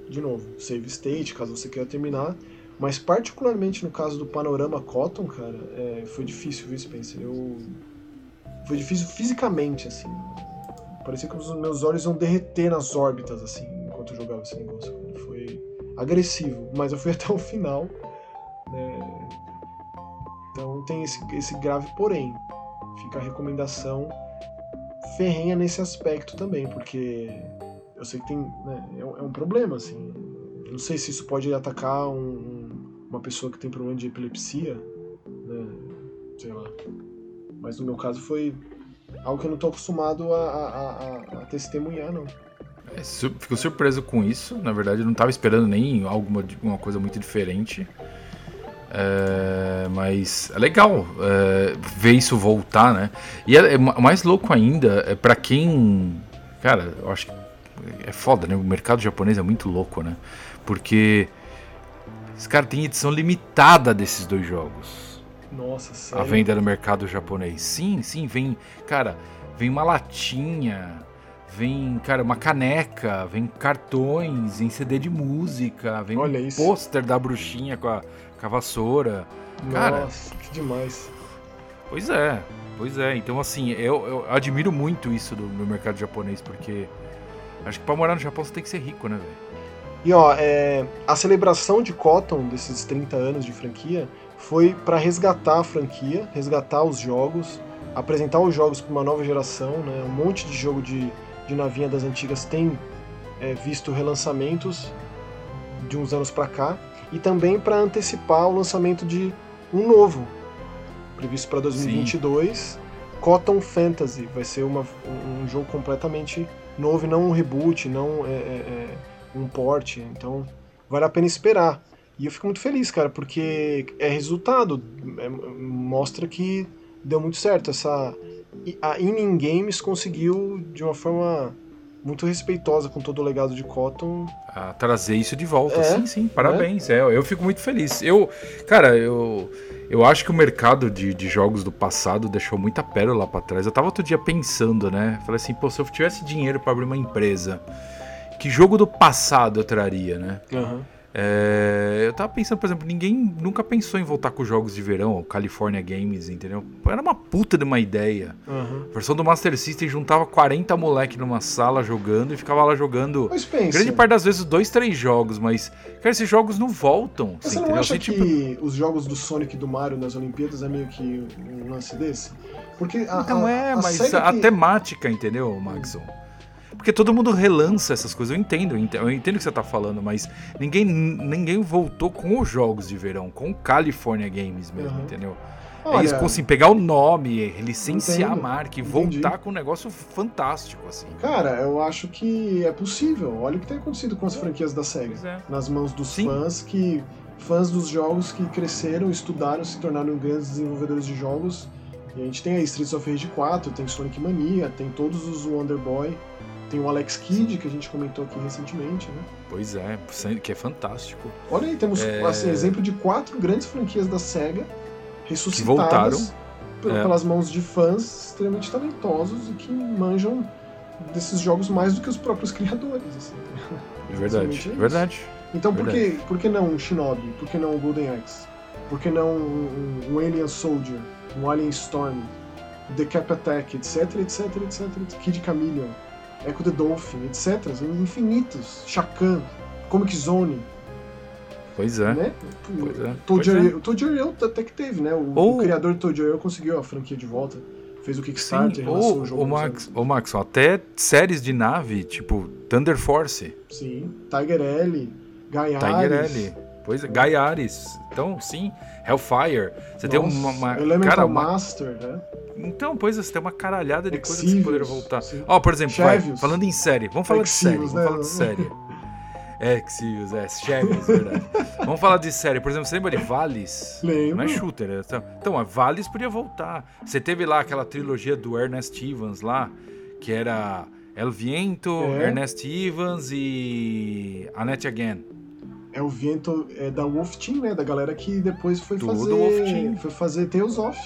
A: De novo, save state, caso você queira terminar. Mas particularmente no caso do Panorama Cotton, cara, é... foi difícil, viu, Spencer? Eu... Foi difícil fisicamente, assim. Parecia que os meus olhos iam derreter nas órbitas, assim, enquanto eu jogava esse negócio. Foi agressivo, mas eu fui *laughs* até o final. Né? Então tem esse, esse grave porém fica a recomendação ferrenha nesse aspecto também, porque eu sei que tem. Né, é, um, é, problema, assim. Não sei se isso pode atacar um, uma pessoa que tem problema de epilepsia, né? Sei lá. Mas no meu caso foi algo que eu não estou acostumado a, a, a, a, testemunhar, não.
B: É, fico surpreso com isso. Na verdade, eu não estava esperando nem alguma uma coisa muito diferente. É, mas é legal é, ver isso voltar, né? E é, é mais louco ainda é para quem. Cara, eu acho que é foda, né? O mercado japonês é muito louco, né? Porque os caras têm edição limitada desses dois jogos.
A: Nossa, sério?
B: A venda no mercado japonês. Sim, sim, vem. Cara, vem uma latinha, vem, cara, uma caneca, vem cartões em CD de música, vem
A: Olha
B: um
A: pôster
B: da bruxinha com a com a vassoura. Cara,
A: Nossa, que demais.
B: Pois é, pois é. Então, assim, eu, eu admiro muito isso do, do mercado japonês, porque acho que pra morar no Japão você tem que ser rico, né, velho?
A: E ó, é, a celebração de Cotton, desses 30 anos de franquia, foi para resgatar a franquia, resgatar os jogos, apresentar os jogos para uma nova geração, né? Um monte de jogo de, de navinha das antigas tem é, visto relançamentos de uns anos para cá e também para antecipar o lançamento de um novo previsto para 2022, Sim. Cotton Fantasy. Vai ser uma, um jogo completamente novo, não um reboot, não é, é, é um port. Então vale a pena esperar. E eu fico muito feliz, cara, porque é resultado, é, mostra que deu muito certo. Essa a Inning Games conseguiu de uma forma muito respeitosa com todo o legado de Cotton.
B: Trazer isso de volta, é, sim, sim, parabéns. É. é. eu fico muito feliz. Eu, cara, eu, eu acho que o mercado de, de jogos do passado deixou muita pérola para trás. Eu tava outro dia pensando, né? Falei assim, pô, se eu tivesse dinheiro para abrir uma empresa, que jogo do passado eu traria, né?
A: Uhum.
B: É, eu tava pensando, por exemplo, ninguém nunca pensou em voltar com jogos de verão, California Games, entendeu? Era uma puta de uma ideia.
A: Uhum.
B: A versão do Master System juntava 40 moleque numa sala jogando e ficava lá jogando.
A: Mas pensa.
B: Grande parte das vezes, dois, três jogos, mas, cara, esses jogos não voltam.
A: Mas você não acha assim, que tipo... os jogos do Sonic e do Mario nas Olimpíadas é meio que um lance desse? Porque a,
B: então
A: a,
B: é,
A: a
B: mas a, que... temática, entendeu, Maxon? Porque todo mundo relança essas coisas. Eu entendo, eu entendo, o que você tá falando, mas ninguém, ninguém voltou com os jogos de verão, com o California Games mesmo, uhum. entendeu? Olha, Eles conseguem pegar o nome, licenciar entendo, a marca e entendi. voltar com um negócio fantástico, assim.
A: Cara, eu acho que é possível. Olha o que tem acontecido com as franquias da SEGA. É. Nas mãos dos Sim. fãs que. Fãs dos jogos que cresceram, estudaram, se tornaram grandes desenvolvedores de jogos. E a gente tem aí Streets of Rage 4, tem Sonic Mania, tem todos os Wonder Boy. Tem o Alex Kidd, que a gente comentou aqui recentemente, né?
B: Pois é, que é fantástico.
A: Olha aí, temos é... assim, exemplo de quatro grandes franquias da SEGA ressuscitadas é. pelas mãos de fãs extremamente talentosos e que manjam desses jogos mais do que os próprios *laughs* criadores. Assim.
B: É verdade, é verdade.
A: Então por, Que, por que não um Shinobi? Por que não um Golden Axe? Por que não um, um Alien Soldier? Um Alien Storm? The Cap Attack, etc, etc, etc, etc. Kid Chameleon. Echo the Dolphin, etc. Infinitos. Shakan, Comic Zone.
B: Pois é.
A: Né?
B: Pois é.
A: O Toad até que teve, né? O, ou... o criador do Toad conseguiu a franquia de volta. Fez o Kickstarter,
B: Sim, ou, o jogo. O Max, o Max, até séries de nave, tipo Thunder Force.
A: Sim, Tiger L, Gaiares.
B: Tiger L. Pois é, Gaiares. Então, sim, Hellfire. Você Nossa, tem uma, uma
A: Elemental cara, uma... Master, né?
B: Então, pois é, você tem uma caralhada de coisas que poderia voltar. Ó, oh, por exemplo, vai, falando em série, vamos falar de série, né? vamos falar de série. É, Exios, é, Chevios, verdade. *laughs* vamos falar de série. Por exemplo, você lembra de Vales?
A: Lembro.
B: Não é shooter. É, então, então, a Vales podia voltar. Você teve lá aquela trilogia do Ernest Evans lá, que era El Viento, é. Ernest Evans e Annette Again.
A: É o Viento é da Wolf Team, né? Da galera que depois foi do, fazer. Wolf Team. Foi fazer Tales of.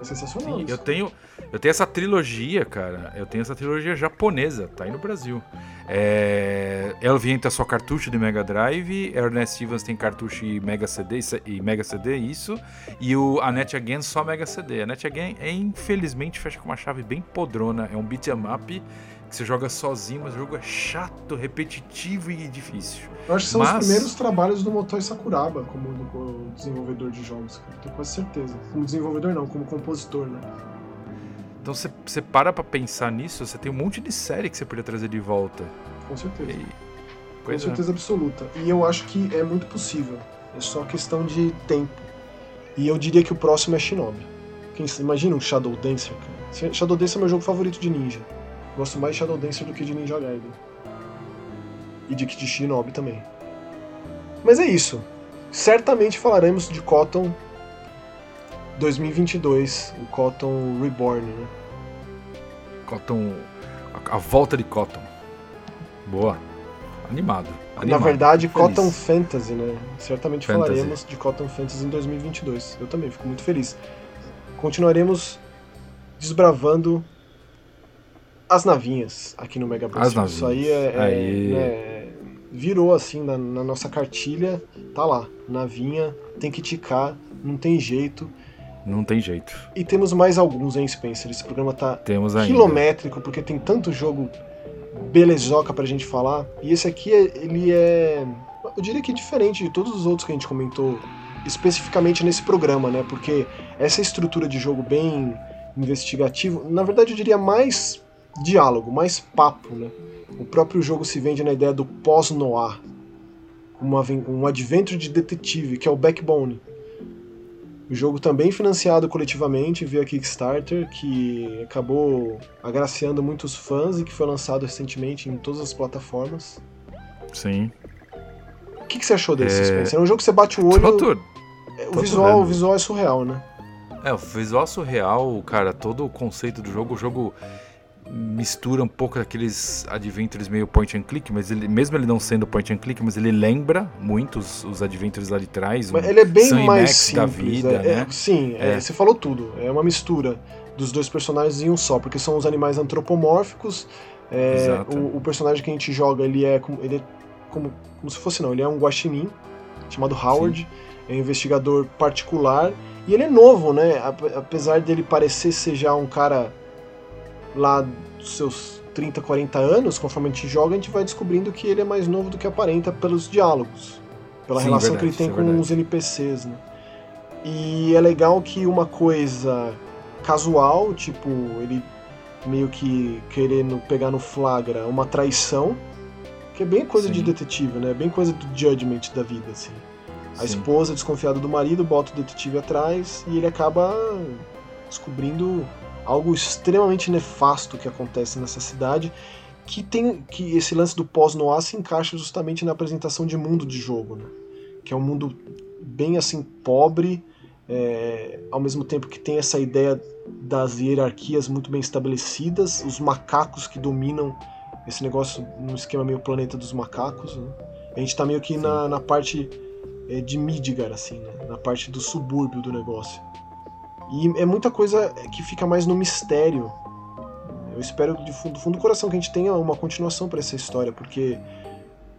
A: É sensacional. Sim,
B: eu tenho, eu tenho essa trilogia, cara. Eu tenho essa trilogia japonesa, tá aí no Brasil. É, El Viento é só cartucho de Mega Drive, Ernest Stevens tem cartucho e Mega CD, e Mega CD, isso. E o A Net Again só Mega CD. A Net Again, é, infelizmente, fecha com uma chave bem podrona. É um beat'em up que você joga sozinho, mas o jogo é chato, repetitivo e difícil.
A: Eu acho que são
B: mas...
A: os primeiros trabalhos do Motoi Sakuraba como desenvolvedor de jogos, cara. Tenho quase certeza. Como desenvolvedor não, como compositor, né?
B: Então você, você para pra pensar nisso, você tem um monte de série que você poderia trazer de volta.
A: Com certeza. E... Com é. certeza é. absoluta. E eu acho que é muito possível. É só questão de tempo. E eu diria que o próximo é Shinobi. Quem, imagina um Shadow Dancer, cara. Shadow Dancer é meu jogo favorito de ninja. Gosto mais de Shadow Dancer do que de Ninja Gaiden. E de, de Shinobi também. Mas é isso. Certamente falaremos de Cotton 2022, o Cotton Reborn, né?
B: Cotton. A, a volta de Cotton. Boa. Animado. Animado.
A: Na verdade, feliz. Cotton Fantasy, né? Certamente Fantasy. falaremos de Cotton Fantasy em 2022. Eu também fico muito feliz. Continuaremos desbravando as navinhas aqui no Mega Brasil. Isso aí é, é aí... Né, virou assim na, na, nossa cartilha, tá lá, navinha, tem que ticar, não tem jeito.
B: Não tem jeito.
A: E temos mais alguns, hein, Spencer? Esse programa tá temos quilométrico, porque tem tanto jogo belezoca pra gente falar. E esse aqui, ele é. Eu diria que é diferente de todos os outros que a gente comentou especificamente nesse programa, né? Porque essa estrutura de jogo bem investigativo. Na verdade, eu diria mais diálogo, mais papo, né? O próprio jogo se vende na ideia do pós-noir, um adventure de detetive, que é o Backbone. O jogo também financiado coletivamente via Kickstarter, que acabou agraciando muitos fãs e que foi lançado recentemente em todas as plataformas.
B: Sim.
A: O que, que você achou desse, é... Spencer? É um jogo que você bate o olho. Tô, tô, o, visual, o visual é surreal, né?
B: É, o visual é surreal, cara, todo o conceito do jogo, o jogo mistura um pouco daqueles adventures meio point and click, mas ele, mesmo ele não sendo point and click, mas ele lembra muito os, os adventures lá de trás.
A: Um ele é bem mais simples, da vida, é, né? É, sim, é. Você falou tudo. É uma mistura dos dois personagens em um só, porque são os animais antropomórficos. É, o, o, personagem que a gente joga, ele é como, ele é como, como se fosse não, ele é um guaxinim chamado Howard, sim. é um investigador particular e ele é novo, né? Apesar dele parecer ser já um cara lá dos seus 30, 40 anos, conforme a gente joga, a gente vai descobrindo que ele é mais novo do que aparenta pelos diálogos, pela Sim, relação verdade, que ele tem com verdade. os NPCs, né? E é legal que uma coisa casual, tipo, ele meio que querendo pegar no flagra uma traição, que é bem coisa Sim. de detetive, né? Bem coisa do judgment da vida, assim. A Sim. esposa desconfiada do marido bota o detetive atrás e ele acaba descobrindo algo extremamente nefasto que acontece nessa cidade, que tem que esse lance do pós-noir se encaixa justamente na apresentação de mundo de jogo, né? que é um mundo bem assim pobre, é, ao mesmo tempo que tem essa ideia das hierarquias muito bem estabelecidas, os macacos que dominam esse negócio no esquema meio planeta dos macacos. Né? A gente está meio que na, na parte é, de Midgar, assim, né? na parte do subúrbio do negócio. E é muita coisa que fica mais no mistério. Eu espero do fundo, do fundo do coração que a gente tenha uma continuação para essa história, porque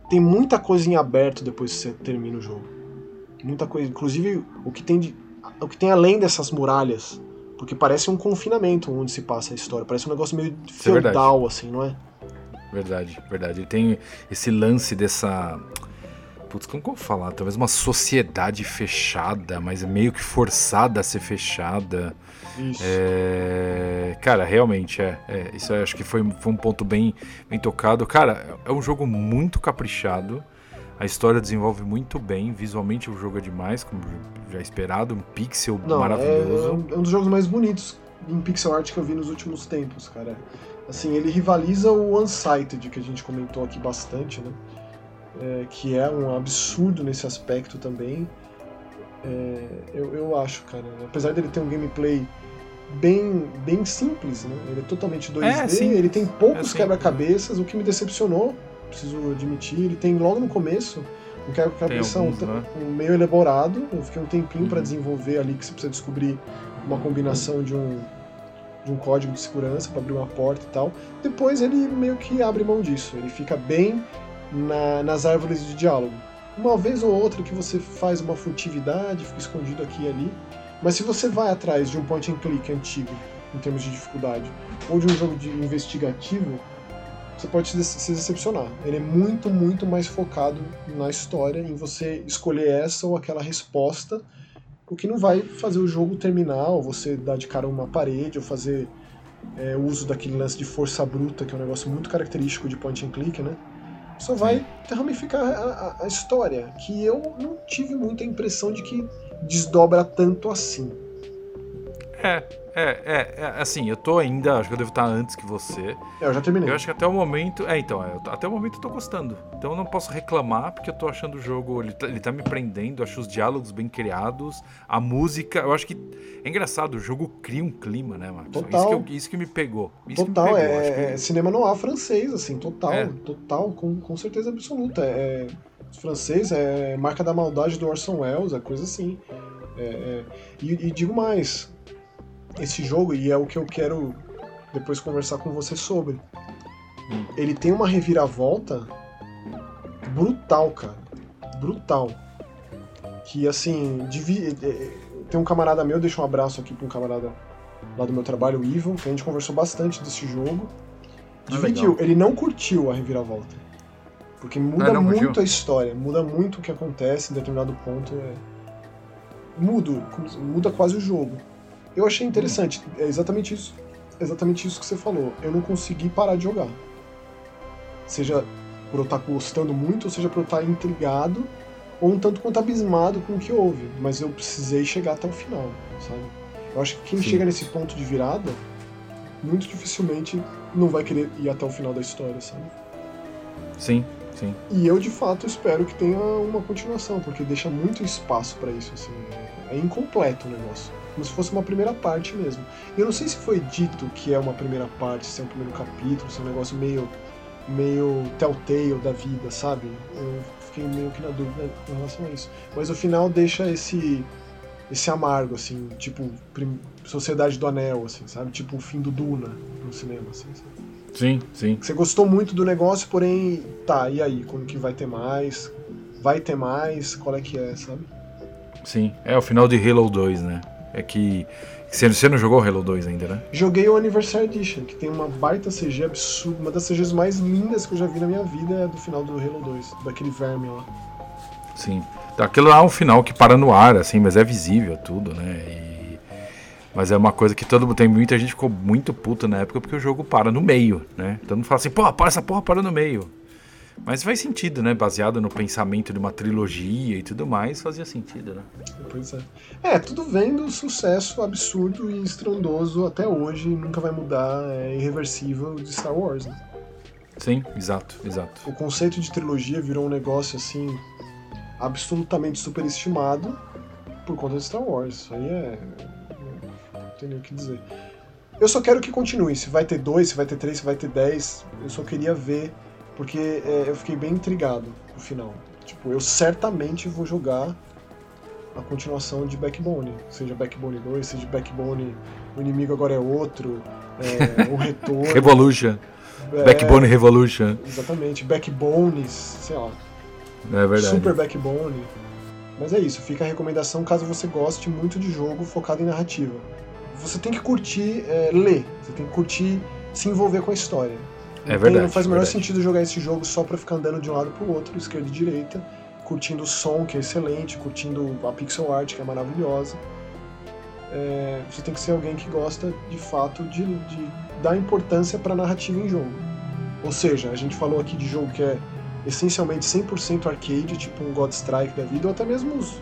A: tem muita coisa em aberto depois que você termina o jogo. Muita coisa, inclusive o que tem de, o que tem além dessas muralhas, porque parece um confinamento onde se passa a história, parece um negócio meio é feudal é assim, não é?
B: Verdade, verdade. Tem esse lance dessa Putz, como que eu vou falar? Talvez uma sociedade fechada, mas meio que forçada a ser fechada. Isso. É... Cara, realmente, é. é isso acho que foi, foi um ponto bem, bem tocado. Cara, é um jogo muito caprichado. A história desenvolve muito bem. Visualmente o jogo é demais, como já esperado. Um pixel Não, maravilhoso.
A: É, é um dos jogos mais bonitos em pixel art que eu vi nos últimos tempos, cara. Assim, ele rivaliza o Unsighted, que a gente comentou aqui bastante, né? É, que é um absurdo nesse aspecto também. É, eu, eu acho, cara. Apesar dele ter um gameplay bem, bem simples, né? Ele é totalmente 2D, é, ele tem poucos é quebra-cabeças, o que me decepcionou, preciso admitir. Ele tem logo no começo um quebra-cabeça um, né? um, meio elaborado. Eu fiquei um tempinho uhum. para desenvolver ali que você precisa descobrir uma combinação de um de um código de segurança para abrir uma porta e tal. Depois ele meio que abre mão disso. Ele fica bem na, nas árvores de diálogo. Uma vez ou outra que você faz uma furtividade, fica escondido aqui e ali, mas se você vai atrás de um point and click antigo, em termos de dificuldade, ou de um jogo de investigativo, você pode se decepcionar. Ele é muito, muito mais focado na história, em você escolher essa ou aquela resposta, o que não vai fazer o jogo terminar, ou você dar de cara uma parede, ou fazer é, uso daquele lance de força bruta, que é um negócio muito característico de point and click, né? Só vai ramificar a, a, a, história, que eu não tive muita impressão de que desdobra tanto assim.
B: É, é, é, é, assim, eu tô ainda, acho que eu devo estar antes que você.
A: É, eu já terminei.
B: Eu acho que até o momento, é, então, é, até o momento eu tô gostando. Então eu não posso reclamar, porque eu tô achando o jogo, ele tá, ele tá me prendendo, acho os diálogos bem criados, a música, eu acho que é engraçado, o jogo cria um clima, né, Marcos? Total. Isso que, eu, isso que me pegou. Isso
A: total,
B: me
A: pegou. é, que... é cinema noir francês, assim, total, é. total, com, com certeza absoluta. É, francês é marca da maldade do Orson Welles, é coisa assim. É, é, e, e digo mais, esse jogo, e é o que eu quero depois conversar com você sobre. Ele tem uma reviravolta brutal, cara. Brutal. Que assim. É, tem um camarada meu, deixa um abraço aqui para um camarada lá do meu trabalho, o Ivan, que a gente conversou bastante desse jogo. Ah, Dividiu, ah, ele não curtiu a reviravolta. Porque muda ah, muito curtiu? a história, muda muito o que acontece em determinado ponto. É... Muda, muda quase o jogo. Eu achei interessante, é exatamente isso, exatamente isso que você falou. Eu não consegui parar de jogar. Seja por eu estar gostando muito, ou seja por eu estar intrigado, ou um tanto quanto abismado com o que houve. Mas eu precisei chegar até o final, sabe? Eu acho que quem Sim. chega nesse ponto de virada, muito dificilmente não vai querer ir até o final da história, sabe?
B: Sim, sim.
A: E eu de fato espero que tenha uma continuação, porque deixa muito espaço para isso, assim. É incompleto o negócio. Como se fosse uma primeira parte mesmo. Eu não sei se foi dito que é uma primeira parte, se é um primeiro capítulo, se é um negócio meio. meio telltale da vida, sabe? Eu fiquei meio que na dúvida com relação a isso. Mas o final deixa esse esse amargo, assim, tipo Sociedade do Anel, assim, sabe? Tipo o fim do Duna no cinema, assim, sabe?
B: Sim, sim.
A: Você gostou muito do negócio, porém, tá, e aí? Quando que vai ter mais? Vai ter mais? Qual é que é, sabe?
B: Sim, é o final de Halo 2, né? É que. Você não jogou Halo 2 ainda, né?
A: Joguei o Anniversary Edition, que tem uma baita CG absurda, uma das CGs mais lindas que eu já vi na minha vida é do final do Halo 2, daquele verme lá.
B: Sim. Aquilo lá é um final que para no ar, assim, mas é visível tudo, né? E... Mas é uma coisa que todo mundo tem. Muita gente ficou muito puta na época porque o jogo para no meio, né? Todo mundo fala assim, pô, para essa porra para no meio. Mas faz sentido, né? Baseado no pensamento de uma trilogia e tudo mais, fazia sentido, né?
A: Pois é. É, tudo vem do sucesso absurdo e estrondoso até hoje, nunca vai mudar, é irreversível de Star Wars, né?
B: Sim, exato, exato.
A: O conceito de trilogia virou um negócio assim absolutamente superestimado por conta de Star Wars. Isso aí é. Não tem nem o que dizer. Eu só quero que continue. Se vai ter dois, se vai ter três, se vai ter dez. Eu só queria ver, porque é, eu fiquei bem intrigado no final. Tipo, eu certamente vou jogar a continuação de Backbone. Seja Backbone 2, seja Backbone o inimigo agora é outro, é, o *laughs* retorno.
B: Revolution. É, Backbone Revolution.
A: Exatamente. Backbones, sei lá.
B: É verdade.
A: Super backbone. Mas é isso, fica a recomendação caso você goste muito de jogo focado em narrativa. Você tem que curtir é, ler, você tem que curtir se envolver com a história.
B: É verdade.
A: Não faz
B: o
A: menor sentido jogar esse jogo só pra ficar andando de um lado pro outro, esquerda e direita, curtindo o som, que é excelente, curtindo a pixel art, que é maravilhosa. É, você tem que ser alguém que gosta de fato de, de dar importância pra narrativa em jogo. Ou seja, a gente falou aqui de jogo que é essencialmente 100% arcade, tipo um God Strike da vida, ou até mesmo os,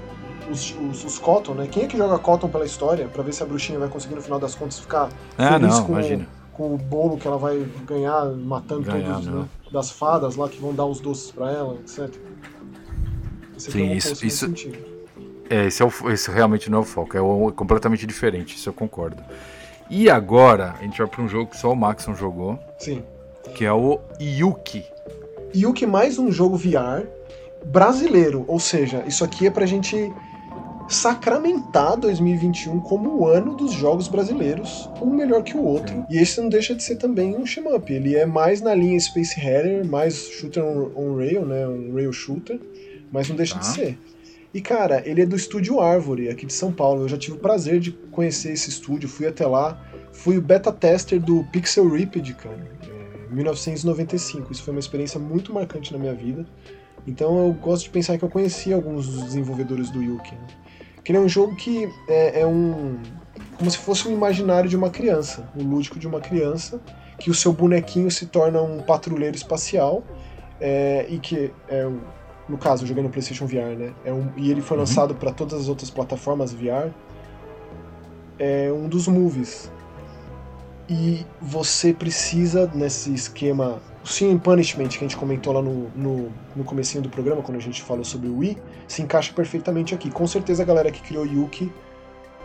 A: os, os, os Cotton, né? Quem é que joga Cotton pela história, para ver se a bruxinha vai conseguir no final das contas ficar
B: ah,
A: feliz
B: não,
A: com,
B: imagina.
A: Com o bolo que ela vai ganhar matando
B: Ganhar,
A: todos
B: não.
A: né, das fadas lá que vão dar os doces para ela, etc. Esse aqui
B: Sim,
A: é
B: isso- isso-
A: sentido.
B: É, esse, é o, esse realmente não é o foco, é o- completamente diferente, isso eu concordo. E agora, a gente vai pra um jogo que só o Maxon jogou,
A: Sim.
B: que é o Yuki.
A: Que mais um jogo VR brasileiro, ou seja, isso aqui é pra gente sacramentar 2021 como o ano dos jogos brasileiros, um melhor que o outro. E esse não deixa de ser também um shmup. Ele é mais na linha Space Harrier, mais shooter on, on rail, né, um rail shooter, mas não deixa
B: Tá.
A: de ser. E cara, ele é do estúdio Árvore, aqui de São Paulo. Eu já tive o prazer de conhecer esse estúdio, fui até lá, fui o beta tester do Pixel Ripped, cara. é, em 1995. Isso foi uma experiência muito marcante na minha vida. Então eu gosto de pensar que eu conheci alguns dos desenvolvedores do Yuki. Né? Que ele é um jogo que é, é um. como se fosse um imaginário de uma criança, um lúdico de uma criança, que o seu bonequinho se torna um patrulheiro espacial é, e que é um- no caso, eu joguei no PlayStation VR, né? É um, e ele foi
B: Uhum.
A: lançado para todas as outras plataformas VR. É um dos movies. E você precisa, nesse esquema. Sin and Punishment, que a gente comentou lá no, no, no comecinho do programa, quando a gente falou sobre o Wii, se encaixa perfeitamente aqui. Com certeza a galera que criou Yuki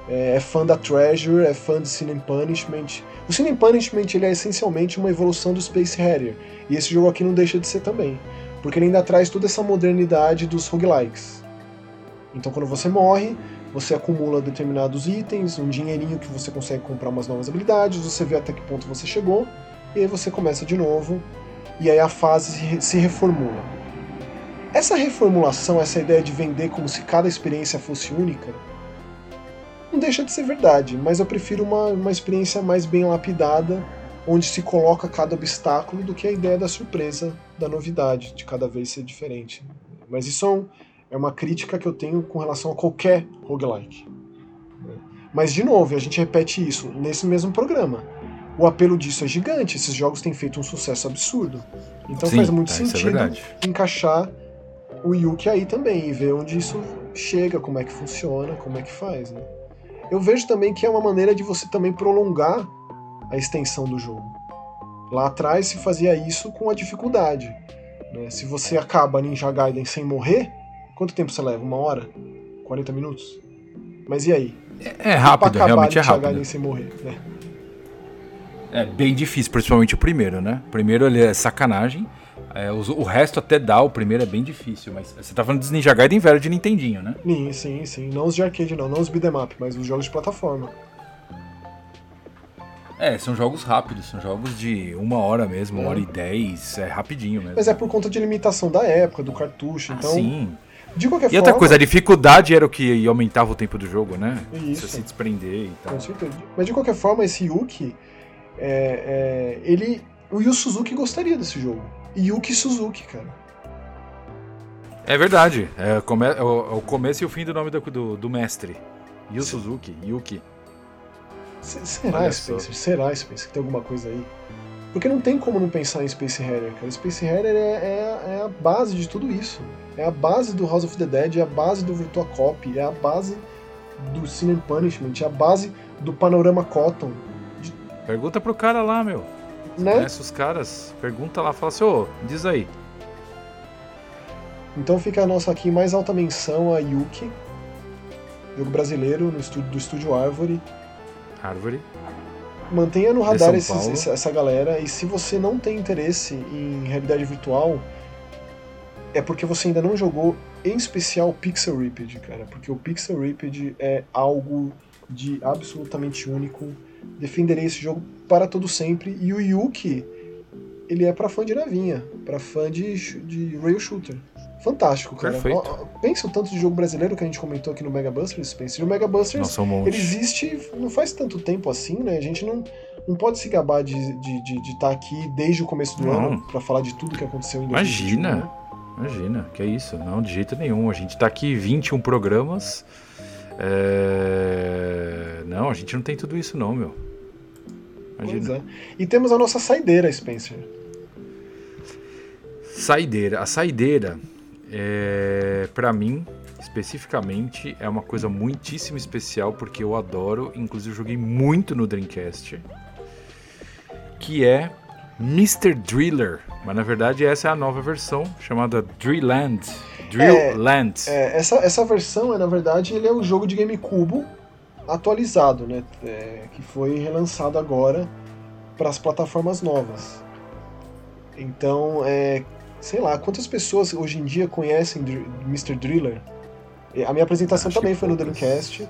A: é, é fã da Treasure, é fã de Sin and Punishment. O Sin and Punishment ele é essencialmente uma evolução do Space Harrier. E esse jogo aqui não deixa de ser também. Porque ele ainda traz toda essa modernidade dos roguelikes. Então quando você morre, você acumula determinados itens, um dinheirinho que você consegue comprar umas novas habilidades, você vê até que ponto você chegou, e aí você começa de novo, e aí a fase se re- se reformula. Essa reformulação, essa ideia de vender como se cada experiência fosse única, não deixa de ser verdade, mas eu prefiro uma, uma experiência mais bem lapidada, onde se coloca cada obstáculo, do que a ideia da surpresa, da novidade, de cada vez ser diferente. Mas isso é é uma crítica que eu tenho com relação a qualquer roguelike. Mas, de novo, a gente repete isso nesse mesmo programa. O apelo disso é gigante, esses jogos têm feito um sucesso absurdo. Então
B: Sim,
A: faz muito
B: tá, isso é
A: sentido
B: verdade.
A: encaixar o Yuki aí também e ver onde isso chega, como é que funciona, como é que faz, né? Eu vejo também que é uma maneira de você também prolongar a extensão do jogo. Lá atrás se fazia isso com a dificuldade. né? Se você acaba Ninja Gaiden sem morrer, quanto tempo você leva? Uma hora? 40 minutos? Mas e aí?
B: É rápido,
A: pra acabar
B: realmente é
A: Ninja
B: rápido.
A: Gaiden sem morrer, né?
B: É bem difícil, principalmente o primeiro, né? O primeiro ele é sacanagem. É, os- o resto até dá, o primeiro é bem difícil, mas você tá falando dos Ninja Gaiden velho de Nintendinho, né?
A: Sim, sim, sim. Não os de arcade não, não os beat'em up, mas os jogos de plataforma.
B: É, são jogos rápidos, são jogos de uma hora mesmo, uma hora e dez, é rapidinho mesmo.
A: Mas é por conta de limitação da época, do cartucho,
B: Ah,
A: então...
B: sim.
A: De qualquer
B: E
A: forma...
B: outra coisa, a dificuldade era o que aumentava o tempo do jogo, né?
A: Isso.
B: Você se desprender e tal.
A: Com certeza. Mas de qualquer forma, esse Yuki, é, é, ele. O Yu Suzuki gostaria desse jogo. Yuki Suzuki, cara.
B: É verdade, é, come- é o, é o começo e o fim do nome do, do, do mestre. Yu Suzuki, Yuki.
A: Se- Será,
B: Olha só.
A: Spencer? Será, Spencer, que tem alguma coisa aí? Porque não tem como não pensar em Space Harrier, cara. Space Harrier é, é- é a base de tudo isso. É a base do House of the Dead, é a base do Virtua Cop, é a base do Sin and Punishment, é a base do Panorama Cotton,
B: Pergunta pro cara lá, meu.
A: né?
B: Conhece os caras, pergunta lá, fala assim, ô, diz aí.
A: Então fica a nossa aqui mais alta menção a Yuki, jogo brasileiro no estúdio, do estúdio Árvore.
B: Árvore.
A: Mantenha no radar esses- essa, essa galera e se você não tem interesse em realidade virtual, é porque você ainda não jogou, em especial o Pixel Ripped, cara, porque o Pixel Ripped é algo de absolutamente único. Defenderei esse jogo para todo sempre e o Yuki, ele é pra fã de navinha, pra fã de, de rail shooter. Fantástico, cara.
B: Perfeito.
A: Pensa o tanto de jogo brasileiro que a gente comentou aqui no Mega Busters, Spencer. E o Mega Busters
B: Nossa, um
A: ele existe não faz tanto tempo assim, né? A gente não, não pode se gabar de estar de, de, de estar aqui desde o começo do
B: Não.
A: ano pra falar de tudo que aconteceu em 2021.
B: Imagina.
A: né?
B: Imagina, que é isso? Não, de jeito nenhum. A gente tá aqui 21 programas. É... Não, a gente não tem tudo isso não, meu.
A: Pois é. E temos a nossa saideira, Spencer.
B: Saideira. A saideira, é... para mim, especificamente, é uma coisa muitíssimo especial porque eu adoro, inclusive joguei muito no Dreamcast, que é Mr. Driller. Mas na verdade essa é a nova versão chamada Drillland. Drillland.
A: É, essa, essa versão, é, na verdade, ele é o jogo de GameCube atualizado, né? É, que foi relançado agora para as plataformas novas. Então, é, sei lá, quantas pessoas hoje em dia conhecem Dr- Mr. Driller? E A minha apresentação
B: Acho
A: também foi no. Dreamcast.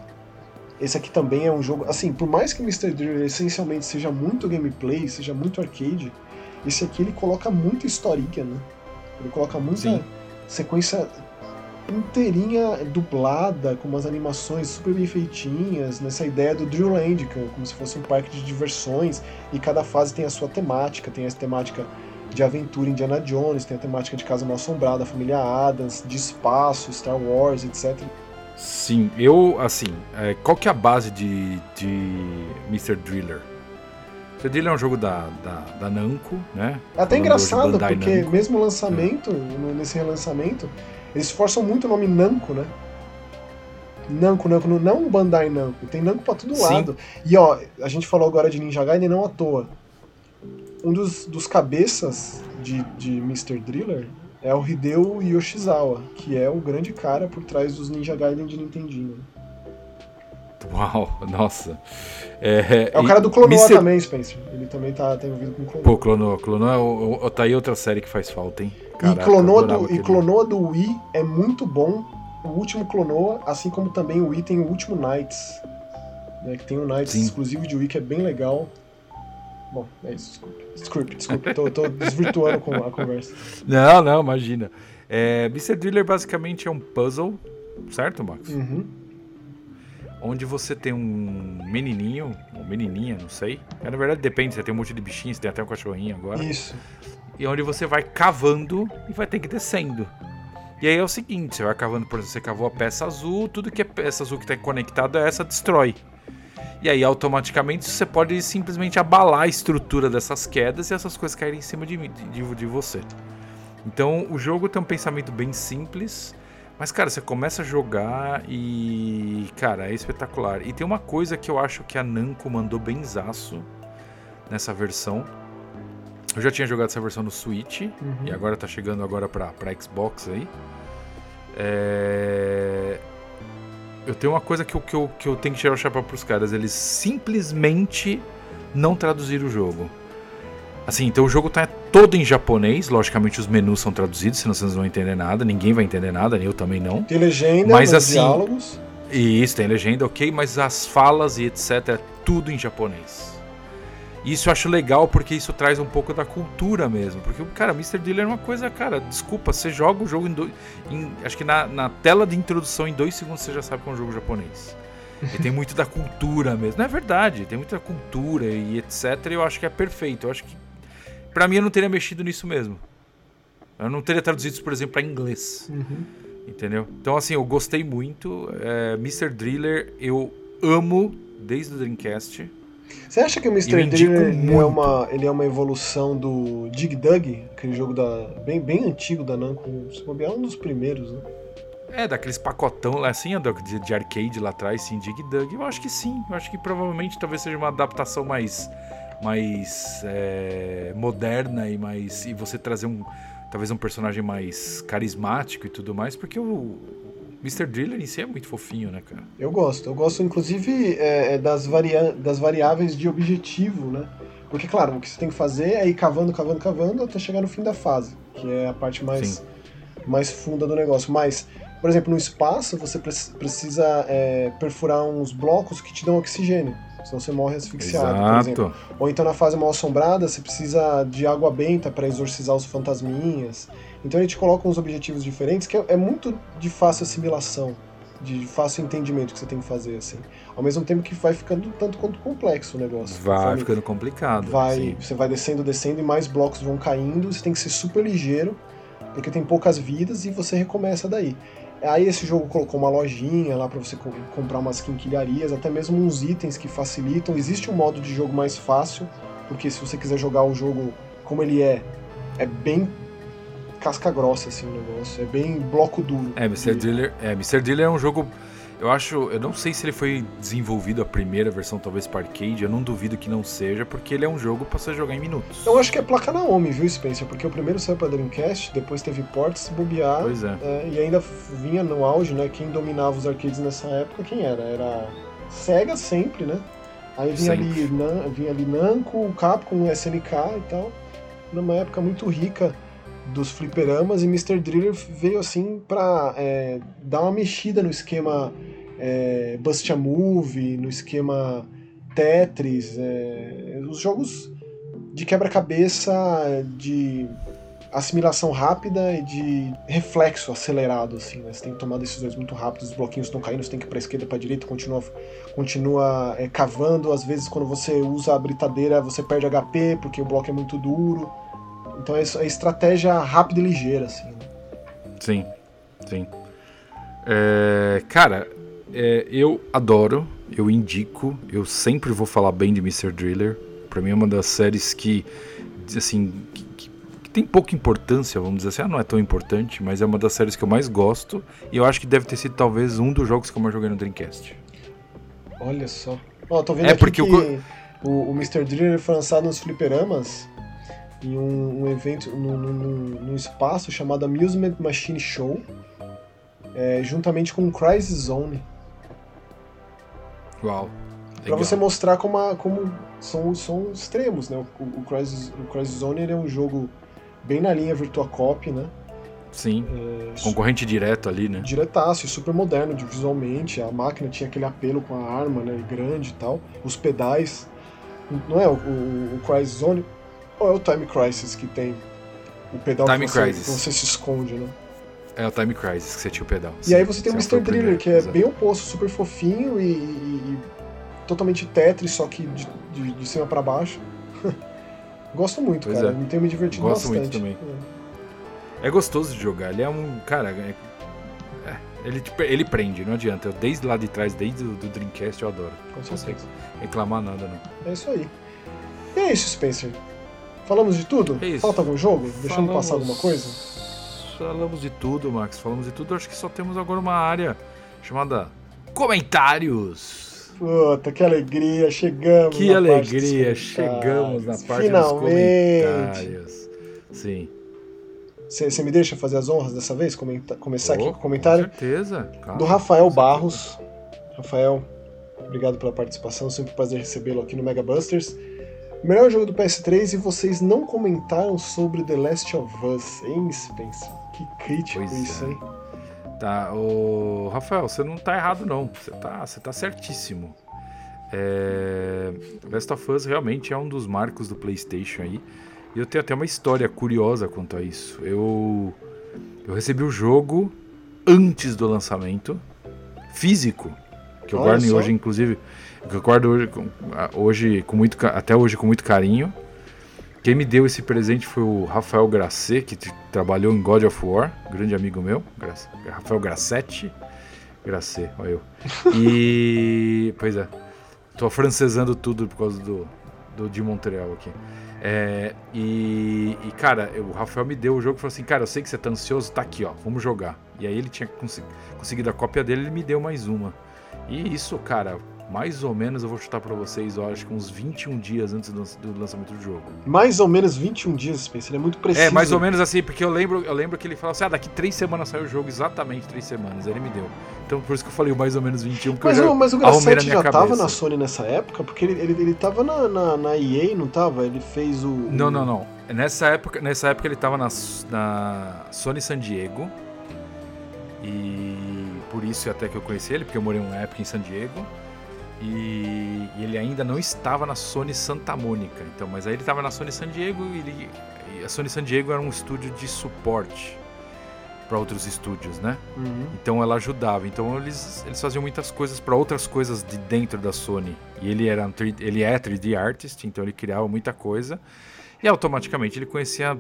A: Esse aqui também é um jogo. Assim, por mais que Mr. Driller essencialmente seja muito gameplay, seja muito arcade, esse aqui ele coloca muita historinha, né? Ele coloca muita
B: Sim.
A: sequência inteirinha dublada, com umas animações super bem feitinhas, nessa ideia do Drillland, que é como se fosse um parque de diversões, e cada fase tem a sua temática, tem a temática de aventura Indiana Jones, tem a temática de Casa Mal Assombrada, Família Adams, de espaço, Star Wars, etc.
B: Sim, eu, assim, é, qual que é a base de, de Mr. Driller? Mr. Driller é um jogo da, da, da Namco, né?
A: É até engraçado, porque
B: Namco.
A: mesmo lançamento, no- nesse relançamento, eles forçam muito o nome Namco, né? Namco, Namco, não- não Bandai Namco, tem Namco pra todo
B: Sim.
A: lado. E ó, a gente falou agora de Ninja Gaiden não à toa. Um dos, dos cabeças de, de Mr. Driller é o Hideo Yoshizawa, que é o grande cara por trás dos Ninja Gaiden de Nintendinho.
B: Uau, *laughs* nossa. É,
A: É o cara do Clonoa também, Spencer. Ele também tá, tá envolvido com Clonoa.
B: Pô, Clonoa, Clonoa é o- o- tá aí outra série que faz falta, hein? Caraca,
A: e
B: adorava
A: do, e do Wii é muito bom. O último Clonoa, assim como também o Wii tem o último Knights. Né, que tem um Knights
B: Sim.
A: exclusivo de Wii que é bem legal. Bom, é isso, desculpe. Desculpe, desculpe. tô, tô desvirtuando com a conversa. *laughs*
B: Não, não, imagina. É, Mr. Driller basicamente é um puzzle, certo, Max?
A: Uhum.
B: Onde você tem um menininho, ou menininha, não sei. É, na verdade depende, você tem um monte de bichinhos, você tem até um cachorrinho agora.
A: Isso.
B: E onde você vai cavando e vai ter que ir descendo. E aí é o seguinte, você vai cavando, por exemplo, você cavou a peça azul, tudo que é peça azul que está conectado a essa destrói. E aí, automaticamente, você pode simplesmente abalar a estrutura dessas quedas e essas coisas caírem em cima de, de, de você. Então, o jogo tem um pensamento bem simples, mas, cara, você começa a jogar e. Cara, é espetacular. E tem uma coisa que eu acho que a Namco mandou benzaço nessa versão. Eu já tinha jogado essa versão no Switch uhum. e agora tá chegando agora pra, pra Xbox aí. É... Eu tenho uma coisa que eu, que, eu, que eu tenho que tirar o chapéu pros caras. Eles simplesmente não traduziram o jogo. Assim, então o jogo tá todo em japonês, logicamente os menus são traduzidos, senão vocês não vão entender nada, ninguém vai entender nada, eu também não.
A: Tem legenda, mas assim, diálogos.
B: Isso, tem legenda, ok, mas as falas e etc é tudo em japonês. Isso eu acho legal porque isso traz um pouco da cultura mesmo. Porque, cara, Mr. Dealer é uma coisa, cara, desculpa, você joga o jogo em, do, em acho que na, na tela de introdução em dois segundos você já sabe que é um jogo japonês. E tem muito da cultura mesmo. Não é verdade, tem muita cultura e etc. E eu acho que é perfeito. Eu acho que Pra mim, eu não teria mexido nisso mesmo. Eu não teria traduzido isso, por exemplo, para inglês. Uhum. Entendeu? Então, assim, eu gostei muito. É, Mr. Driller, eu amo desde o Dreamcast.
A: Você acha que o Mr. Ele é, uma, ele é uma evolução do Dig Dug, aquele jogo da, bem, bem antigo da Namco? É um dos primeiros, né?
B: É, daqueles pacotão lá, assim, de, de arcade lá atrás, sim, Dig Dug. Eu acho que sim. Eu acho que provavelmente talvez seja uma adaptação mais mais é, moderna e mais e você trazer um talvez um personagem mais carismático e tudo mais, porque o Mr. Driller em si é muito fofinho, né, cara?
A: Eu gosto. Eu gosto, inclusive, é, é, das, varia das variáveis de objetivo, né? Porque, claro, o que você tem que fazer é ir cavando, cavando, cavando até chegar no fim da fase, que é a parte mais, mais funda do negócio. Mas, por exemplo, no espaço, você precisa é, perfurar uns blocos que te dão oxigênio senão você morre asfixiado, Exato. por exemplo. Ou então na fase mal assombrada, você precisa de água benta para exorcizar os fantasminhas. Então ele te coloca uns objetivos diferentes que é, é muito de fácil assimilação, de fácil entendimento que você tem que fazer, assim. Ao mesmo tempo que vai ficando tanto quanto complexo o negócio.
B: Vai ficando complicado.
A: Vai, sim. você vai descendo, descendo e mais blocos vão caindo, você tem que ser super ligeiro, porque tem poucas vidas e você recomeça daí. Aí esse jogo colocou uma lojinha lá para você comprar umas quinquilharias, até mesmo uns itens que facilitam. Existe um modo de jogo mais fácil, porque se você quiser jogar o jogo como ele é, é bem casca grossa assim o negócio, é bem bloco duro.
B: É, Mr. Dealer, é, Mr. Dealer é um jogo eu acho, eu não sei se ele foi desenvolvido a primeira versão, talvez para arcade, eu não duvido que não seja, porque ele é um jogo para você jogar em minutos.
A: Eu acho que é placa Naomi, viu, Spencer? Porque o primeiro saiu para Dreamcast, depois teve ports, bobear,
B: pois é.
A: é. e ainda vinha no auge, né? Quem dominava os arcades nessa época, quem era? Era Sega sempre, né? Aí vinha ali, vinha ali Namco, Capcom, SNK e tal, numa época muito rica dos fliperamas e Mr. Driller veio assim para é, dar uma mexida no esquema é, Bust a Move, no esquema Tetris, é, os jogos de quebra-cabeça, de assimilação rápida e de reflexo acelerado, assim, né? Você tem que tomar decisões muito rápidas, os bloquinhos estão caindo, você tem que ir para esquerda, para direita, continua, continua é, cavando. Às vezes, quando você usa a britadeira, você perde HP porque o bloco é muito duro. Então é, é estratégia rápida e ligeira, assim. Né?
B: Sim, sim. É, cara, é, eu adoro, eu indico, eu sempre vou falar bem de Mr. Driller. Pra mim é uma das séries que, assim, que, que, que, tem pouca importância, vamos dizer assim. Ah, não é tão importante, mas é uma das séries que eu mais gosto. E eu acho que deve ter sido talvez um dos jogos que eu mais joguei no Dreamcast.
A: Olha só. Ó, tô vendo é porque que eu... o, o Mr. Driller foi lançado nos fliperamas em um, um evento, num, num, num, espaço chamado Amusement Machine Show, é, juntamente com Crisis Zone.
B: Uau!
A: Para você mostrar como, a, como são, são extremos, né? O, o, Crisis, o Crisis Zone é um jogo bem na linha Virtua Cop, né?
B: Sim. É, Concorrente direto ali, né?
A: Diretaço, super moderno visualmente. A máquina tinha aquele apelo com a arma, né? Grande e tal. Os pedais. Não é o, o, o ou é o Time Crisis que tem o pedal
B: Time
A: que, você,
B: Crisis.
A: você se esconde, né?
B: É o Time Crisis que você tinha o pedal.
A: E sim, aí você tem o Mr. Driller, que é exato. bem oposto, super fofinho e, e, e totalmente Tetris, só que de, de, de cima para baixo. *laughs* Gosto muito, pois cara. É. Me tenho me divertido
B: Gosto
A: bastante.
B: muito também. É. é. gostoso de jogar. Ele é um. Cara, é, é, Ele, ele prende, não adianta. Eu, desde lá de trás, desde o do Dreamcast, eu adoro.
A: Com
B: Não consigo
A: certeza.
B: reclamar nada, não.
A: É isso aí. E é isso, Spencer. Falamos de tudo?
B: É.
A: Falta algum jogo? Deixando
B: Falamos-
A: passar alguma coisa?
B: Falamos de tudo, Max. Falamos de tudo. Acho que só temos agora uma área chamada Comentários.
A: Puta, que alegria, chegamos
B: Que alegria, chegamos na parte
A: Finalmente.
B: dos comentários. Sim.
A: Você me deixa fazer as honras dessa vez? Comenta- começar aqui
B: Oh,
A: com o comentário
B: Com certeza.
A: do Rafael. Barros. Rafael, obrigado pela participação, sempre um prazer recebê-lo aqui no Mega Busters. Melhor jogo do PS3 e vocês não comentaram sobre The Last of Us, hein, Spencer? Que crítico
B: Pois
A: isso,
B: é.
A: hein?
B: Tá, ô, Rafael, você não tá errado, não. Você tá, você tá certíssimo. É... Last of Us realmente é um dos marcos do PlayStation aí. E eu tenho até uma história curiosa quanto a isso. Eu, eu recebi o jogo antes do lançamento, físico, que eu
A: Olha
B: guardo
A: só.
B: hoje, inclusive, eu guardo hoje, hoje com muito, até hoje com muito carinho. Quem me deu esse presente foi o Rafael Grasset, que trabalhou em God of War, grande amigo meu, Gra- Rafael Grassetti. Grasset, olha eu. *laughs* E. Pois é. Tô francesando tudo por causa do, do de Montreal aqui. É, e, e, cara, eu- o Rafael me deu o jogo e falou assim: Cara, eu sei que você tá ansioso, tá aqui, ó, vamos jogar. E aí ele tinha conseguido a cópia dele, ele me deu mais uma. E isso, cara, mais ou menos eu vou chutar pra vocês, ó, acho que uns 21 dias antes do, lançamento do jogo.
A: Mais ou menos 21 dias, Spencer, é muito preciso.
B: É, mais ou menos assim, porque eu lembro, eu lembro que ele falou assim: ah, daqui três semanas sai o jogo, exatamente três semanas. Ele me deu. Então por isso que eu falei mais ou menos 21, porque
A: Mas,
B: eu já
A: mas o Grassetti já tava
B: cabeça.
A: na Sony nessa época? Porque ele, ele, ele tava na, na, na EA, não tava? Ele fez o.
B: Não, não, não. Nessa época, nessa época ele tava na, na Sony San Diego. E por isso até que eu conheci ele, porque eu morei uma época em San Diego. E, e ele ainda não estava na Sony Santa Mônica. Então, mas aí ele estava na Sony San Diego e, ele- e a Sony San Diego era um estúdio de suporte para outros estúdios, né?
A: Uhum.
B: Então ela ajudava. Então eles, eles faziam muitas coisas para outras coisas de dentro da Sony. E ele era um 3D ele é 3D artist, então ele criava muita coisa. E automaticamente ele conhecia,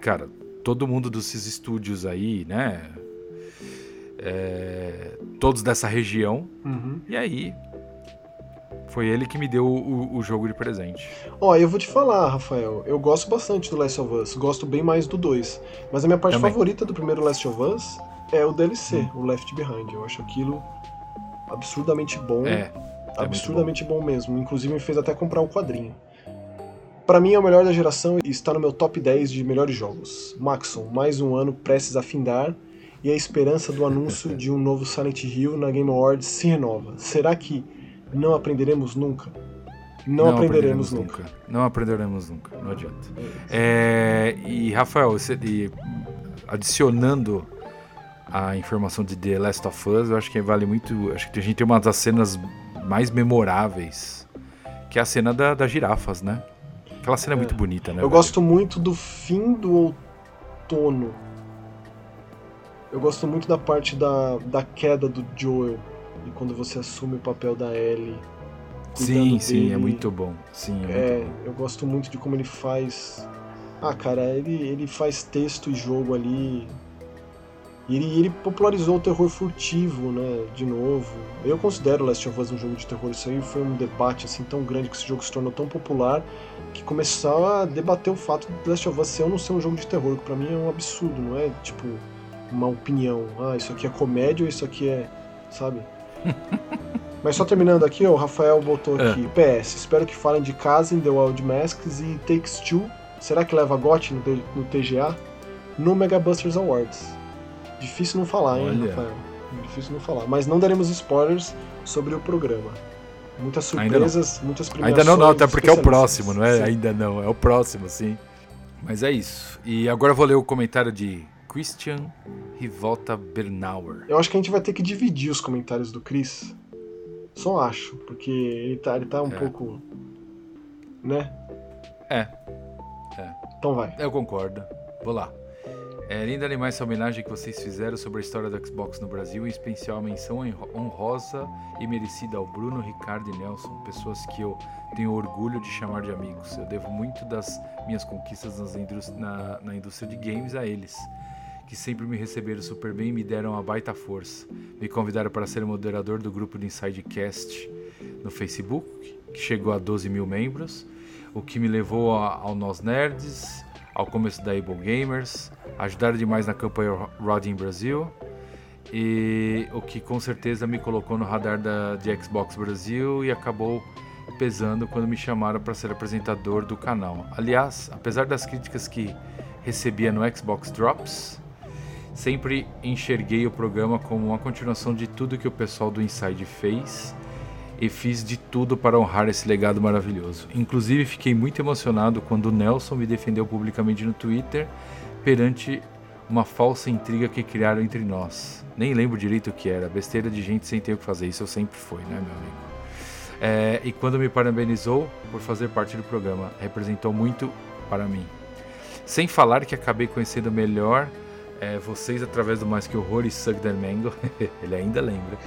B: cara, todo mundo desses estúdios aí, né? É, todos dessa região.
A: Uhum.
B: E aí foi ele que me deu o, o jogo de presente.
A: Ó, eu vou te falar, Rafael, eu gosto bastante do Last of Us, gosto bem mais do 2. Mas a minha parte
B: Também.
A: favorita do primeiro Last of Us é o DLC, o Left Behind. Eu acho aquilo absurdamente bom.
B: É. é
A: absurdamente bom. mesmo. Inclusive me fez até comprar o quadrinho. Pra mim é o melhor da geração e está no meu top 10 de melhores jogos. Maxon, mais um ano prestes a findar e a esperança do anúncio *laughs* de um novo Silent Hill na Game Awards se renova. Será que não aprenderemos nunca? Não, aprenderemos, nunca.
B: Não aprenderemos nunca, não adianta. É, e Rafael, você, e, adicionando a informação de The Last of Us, eu acho que vale muito. Acho que a gente tem uma das cenas mais memoráveis, que é a cena da, das girafas, né? Aquela cena é,
A: É.
B: muito bonita, né?
A: Eu
B: velho?
A: gosto muito do fim do outono. Eu gosto muito da parte da, da queda do Joel. E quando você assume o papel da Ellie.
B: Sim, sim, é
A: dele.
B: muito bom. Sim, é,
A: É,
B: bom.
A: eu gosto muito de como ele faz. Ah, cara, ele, ele faz texto e jogo ali. E ele, ele popularizou o terror furtivo, né? De novo. Eu considero Last of Us um jogo de terror. Isso aí foi um debate assim tão grande que esse jogo se tornou tão popular que começou a debater o fato de Last of Us ser ou não ser um jogo de terror, que pra mim é um absurdo, não é tipo uma opinião. Ah, isso aqui é comédia ou isso aqui é. Sabe? *laughs* Mas só terminando aqui, ó, o Rafael botou
B: É.
A: aqui. PS, espero que falem de Casa in The Wild Masks e Takes Two. Será que leva GOT no, no TGA? No Mega Busters Awards. Difícil não falar, hein,
B: Olha.
A: Rafael? Difícil não falar. Mas não daremos spoilers sobre o programa. Muitas surpresas, muitas premiações.
B: Ainda não, não, até porque é o próximo, não é?
A: Sim.
B: Ainda não, é o próximo, sim. Mas é isso. E agora eu vou ler o comentário de Christian Rivolta Bernauer.
A: Eu acho que a gente vai ter que dividir os comentários do Chris. Só acho, porque ele tá, ele tá um
B: É.
A: pouco. Né?
B: É.
A: Então vai.
B: Eu concordo. Vou lá. É linda demais essa homenagem que vocês fizeram sobre a história do Xbox no Brasil, em especial a menção honro- honrosa e merecida ao Bruno, Ricardo e Nelson, pessoas que eu tenho orgulho de chamar de amigos. Eu devo muito das minhas conquistas nas na, na indústria de games a eles, que sempre me receberam super bem e me deram uma baita força. Me convidaram para ser moderador do grupo do Insidecast no Facebook, que chegou a 12 mil membros, o que me levou ao Nós Nerds, ao começo da Able Gamers, ajudaram demais na campanha Rodding Brasil e o que com certeza me colocou no radar da, de Xbox Brasil e acabou pesando quando me chamaram para ser apresentador do canal. Aliás, apesar das críticas que recebia no Xbox Drops, sempre enxerguei o programa como uma continuação de tudo que o pessoal do Inside fez e fiz de tudo para honrar esse legado maravilhoso. Inclusive, fiquei muito emocionado quando o Nelson me defendeu publicamente no Twitter perante uma falsa intriga que criaram entre nós. Nem lembro direito o que era, besteira de gente sem ter o que fazer. Isso eu sempre fui, né, meu amigo? É, e quando me parabenizou por fazer parte do programa, representou muito para mim. Sem falar que acabei conhecendo melhor é, vocês através do Mais Que Horror e Suck the Mango, *laughs* ele ainda lembra,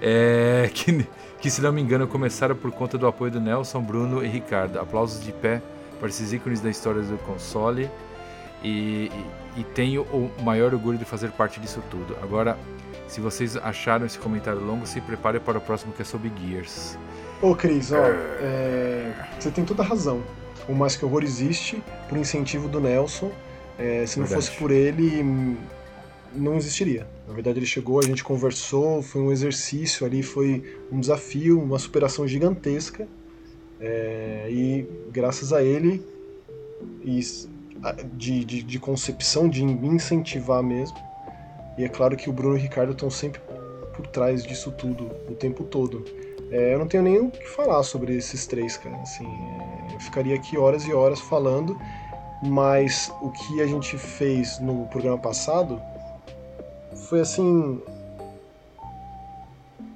B: é, que, que se não me engano começaram por conta do apoio do Nelson, Bruno e Ricardo. Aplausos de pé para esses ícones da história do console e, e, e tenho o maior orgulho de fazer parte disso tudo. Agora, se vocês acharam esse comentário longo, se prepare para o próximo que é sobre Gears.
A: Ô Cris, ó, é, você tem toda a razão. O Mais Que Horror existe por incentivo do Nelson. É, se não Verdade. fosse por ele, não existiria. Na verdade, ele chegou, a gente conversou, foi um exercício ali, foi um desafio, uma superação gigantesca. É, e graças a ele, e de, de, de, concepção, de incentivar mesmo. E é claro que o Bruno e o Ricardo estão sempre por trás disso tudo, o tempo todo. É, eu não tenho nem o que falar sobre esses três, cara. Assim, é, eu ficaria aqui horas e horas falando, mas o que a gente fez no programa passado foi assim.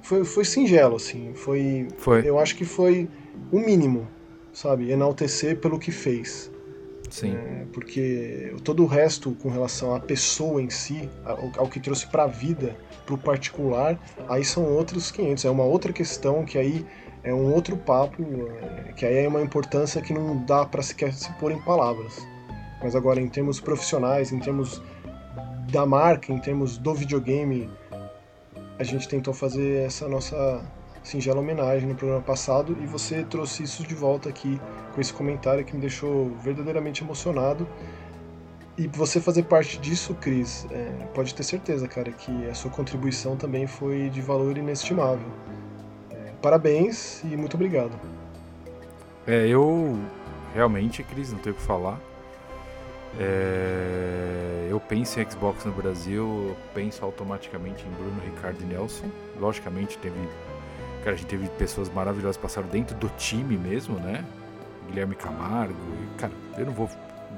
A: Foi, foi singelo, assim. Foi,
B: foi.
A: Eu acho que foi o mínimo, sabe? Enaltecer pelo que fez.
B: Sim.
A: É, porque todo o resto com relação à pessoa em si, ao, ao que trouxe para a vida, para o particular, aí são outros 500. É uma outra questão que aí é um outro papo, é, que aí é uma importância que não dá para sequer se pôr em palavras. Mas agora, em termos profissionais, em termos da marca, em termos do videogame, a gente tentou fazer essa nossa singela homenagem no programa passado e você trouxe isso de volta aqui com esse comentário que me deixou verdadeiramente emocionado. E você fazer parte disso, Cris, é, pode ter certeza, cara, que a sua contribuição também foi de valor inestimável. Parabéns e muito obrigado.
B: É, eu realmente, Cris, não tenho o que falar. É, eu penso em Xbox no Brasil, eu penso automaticamente em Bruno, Ricardo e Nelson. Logicamente, teve Cara, a gente teve pessoas maravilhosas passaram dentro do time mesmo, né? Guilherme Camargo. E, cara, eu não vou,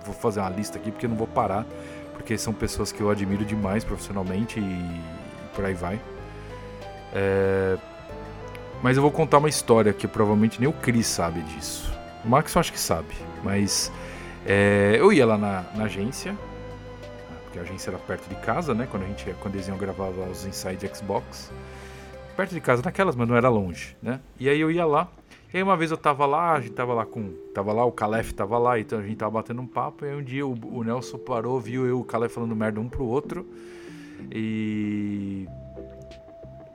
B: vou fazer uma lista aqui porque eu não vou parar. Porque são pessoas que eu admiro demais profissionalmente e, e por aí vai. É, mas eu vou contar uma história que provavelmente nem o Cris sabe disso. O Max eu acho que sabe. Mas é, eu ia lá na, na, agência, porque a agência era perto de casa, né? Quando, a gente, quando eles iam gravar os Inside Xbox perto de casa, naquelas, mas não era longe, né? E aí eu ia lá. E aí uma vez eu tava lá, a gente tava lá com. Tava lá, o Calef tava lá, então a gente tava batendo um papo. E aí um dia o, o Nelson parou, viu eu e o Calef falando merda um pro outro. E.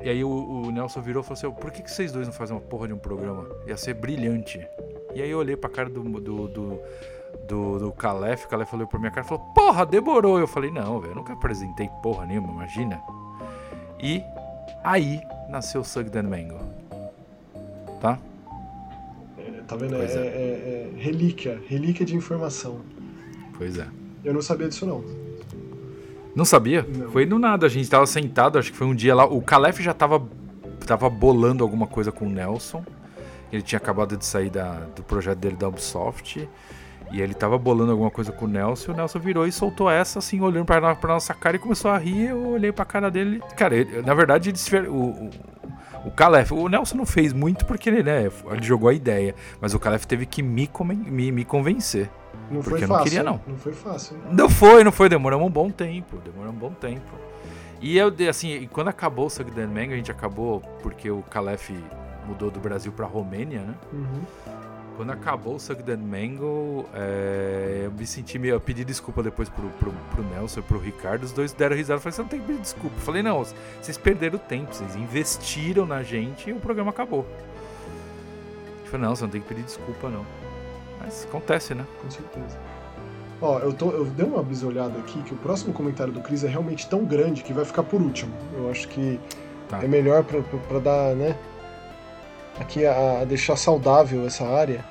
B: E aí o, o Nelson virou e falou assim: por que, que vocês dois não fazem uma porra de um programa? Ia ser brilhante. E aí eu olhei pra cara do, do, do do, do Calef, o Calef falou pra minha cara falou, porra, demorou. Eu falei, não, velho, nunca apresentei porra nenhuma, imagina. E aí nasceu Sug Dan Mango. Tá?
A: É, tá vendo? É, é. É, é, relíquia, relíquia de informação.
B: Pois é.
A: Eu não sabia disso não.
B: Não sabia?
A: Não.
B: Foi do nada, a gente tava sentado, acho que foi um dia lá. O Calef já tava, tava bolando alguma coisa com o Nelson. Ele tinha acabado de sair da, do projeto dele da Ubisoft. E ele tava bolando alguma coisa com o Nelson, e o Nelson virou e soltou essa, assim, olhando pra, pra nossa cara e começou a rir. Eu olhei pra cara dele. Cara, ele, na verdade, ele, o, o, o Calef, o Nelson não fez muito porque ele, né, ele jogou a ideia. Mas o Calef teve que me, me, me convencer.
A: Não
B: porque
A: foi
B: eu não queria, não.
A: Não foi fácil.
B: Não foi, não foi. Demorou um bom tempo. Demorou um bom tempo. E eu, assim, quando acabou o Sugden Manga, a gente acabou porque o Calef mudou do Brasil pra Romênia, né?
A: Uhum.
B: quando acabou o Suck and Mango, é, eu me senti meio. Eu pedi desculpa depois pro, pro, pro Nelson e pro Ricardo. Os dois deram risada. Eu falei, você não tem que pedir desculpa. Eu falei, não, vocês perderam tempo, vocês investiram na gente e o programa acabou. Eu falei, não, você não tem que pedir desculpa, não. Mas acontece, né?
A: Com certeza. Ó, eu, tô, eu dei uma bisolhada aqui que o próximo comentário do Cris é realmente tão grande que vai ficar por último. Eu acho que tá. é melhor pra dar, né? aqui a, a deixar saudável essa área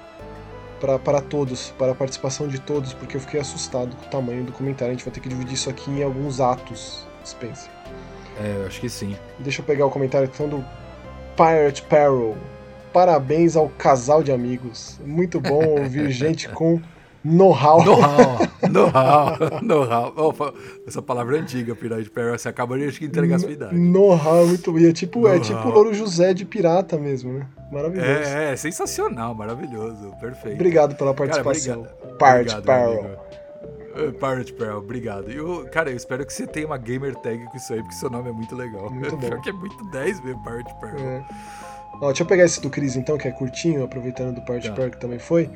A: para todos, para a participação de todos, porque eu fiquei assustado com o tamanho do comentário. A gente vai ter que dividir isso aqui em alguns atos, Spencer.
B: É, eu acho que sim.
A: Deixa eu pegar o comentário então do Pirate Peril. Parabéns ao casal de amigos. Muito bom ouvir *laughs* gente com Know-how.
B: Know-how. *laughs* Know-how. Know-how. Oh, essa palavra é antiga, Pirate Peril. Você acaba de entregar a sua idade.
A: Know-how é muito bom. É tipo, é tipo o Louro José de pirata mesmo, né? Maravilhoso.
B: É, é, sensacional, maravilhoso. Perfeito.
A: Obrigado pela participação. Pirate Peril.
B: É, Pirate Pearl, obrigado. Eu, cara, eu espero que você tenha uma gamer tag com isso aí, porque seu nome é muito legal.
A: Muito *laughs* bom.
B: que é muito 10 mesmo, Pirate Pearl. É.
A: Ó, deixa eu pegar esse do Cris então, que é curtinho, aproveitando do Pirate tá. Que também foi.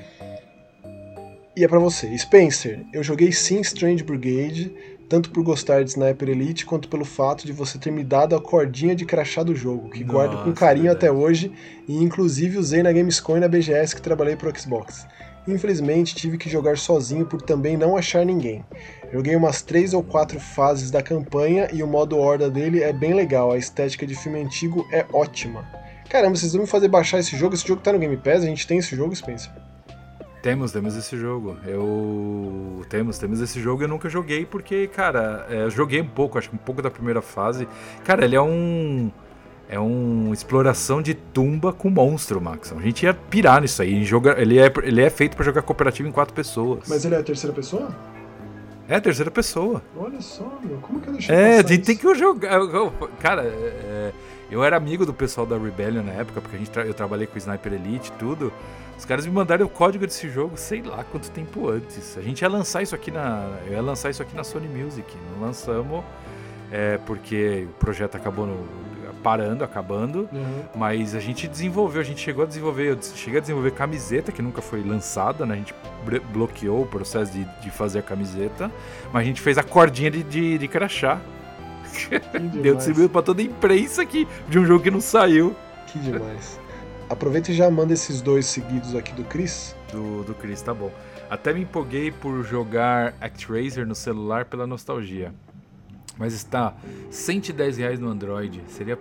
A: E é para você. Spencer, eu joguei sim Strange Brigade, tanto por gostar de Sniper Elite, quanto pelo fato de você ter me dado a cordinha de crachá do jogo, que Nossa, guardo com carinho verdade. até hoje, e inclusive usei na Gamescom e na BGS que trabalhei pro Xbox. Infelizmente tive que jogar sozinho por também não achar ninguém. Joguei umas 3 ou 4 fases da campanha e o modo horda dele é bem legal, a estética de filme antigo é ótima. Caramba, vocês vão me fazer baixar esse jogo? Esse jogo tá no Game Pass? A gente tem esse jogo, Spencer?
B: Temos, temos esse jogo. Eu. Temos, temos esse jogo. Eu nunca joguei porque, cara, é, eu joguei um pouco, acho que um pouco da primeira fase. Cara, ele é um. É uma exploração de tumba com monstro, Max. A gente ia pirar nisso aí. Joga, ele, é, ele é feito para jogar cooperativo em quatro pessoas.
A: Mas ele é a terceira pessoa?
B: É a terceira pessoa.
A: Olha só, meu. Como que eu deixei
B: É, tem, tem que jogar. Cara, é, eu era amigo do pessoal da Rebellion na época, porque a gente eu trabalhei com Sniper Elite e tudo. Os caras me mandaram o código desse jogo, sei lá quanto tempo antes. A gente ia lançar isso aqui na. Eu ia lançar isso aqui na Sony Music. Não lançamos é, porque o projeto acabou no, parando, acabando. Uhum. Mas a gente desenvolveu, a gente chegou a desenvolver, eu cheguei a desenvolver camiseta que nunca foi lançada, né? A gente bloqueou o processo de, de fazer a camiseta, mas a gente fez a cordinha de, de, de crachá. Deu distribuído pra toda a imprensa aqui de um jogo que não saiu.
A: Que demais. Aproveita e já manda esses dois seguidos aqui do Chris.
B: Do, do Chris, tá bom. Até me empolguei por jogar ActRaiser no celular pela nostalgia. Mas está 110 reais no Android. Seria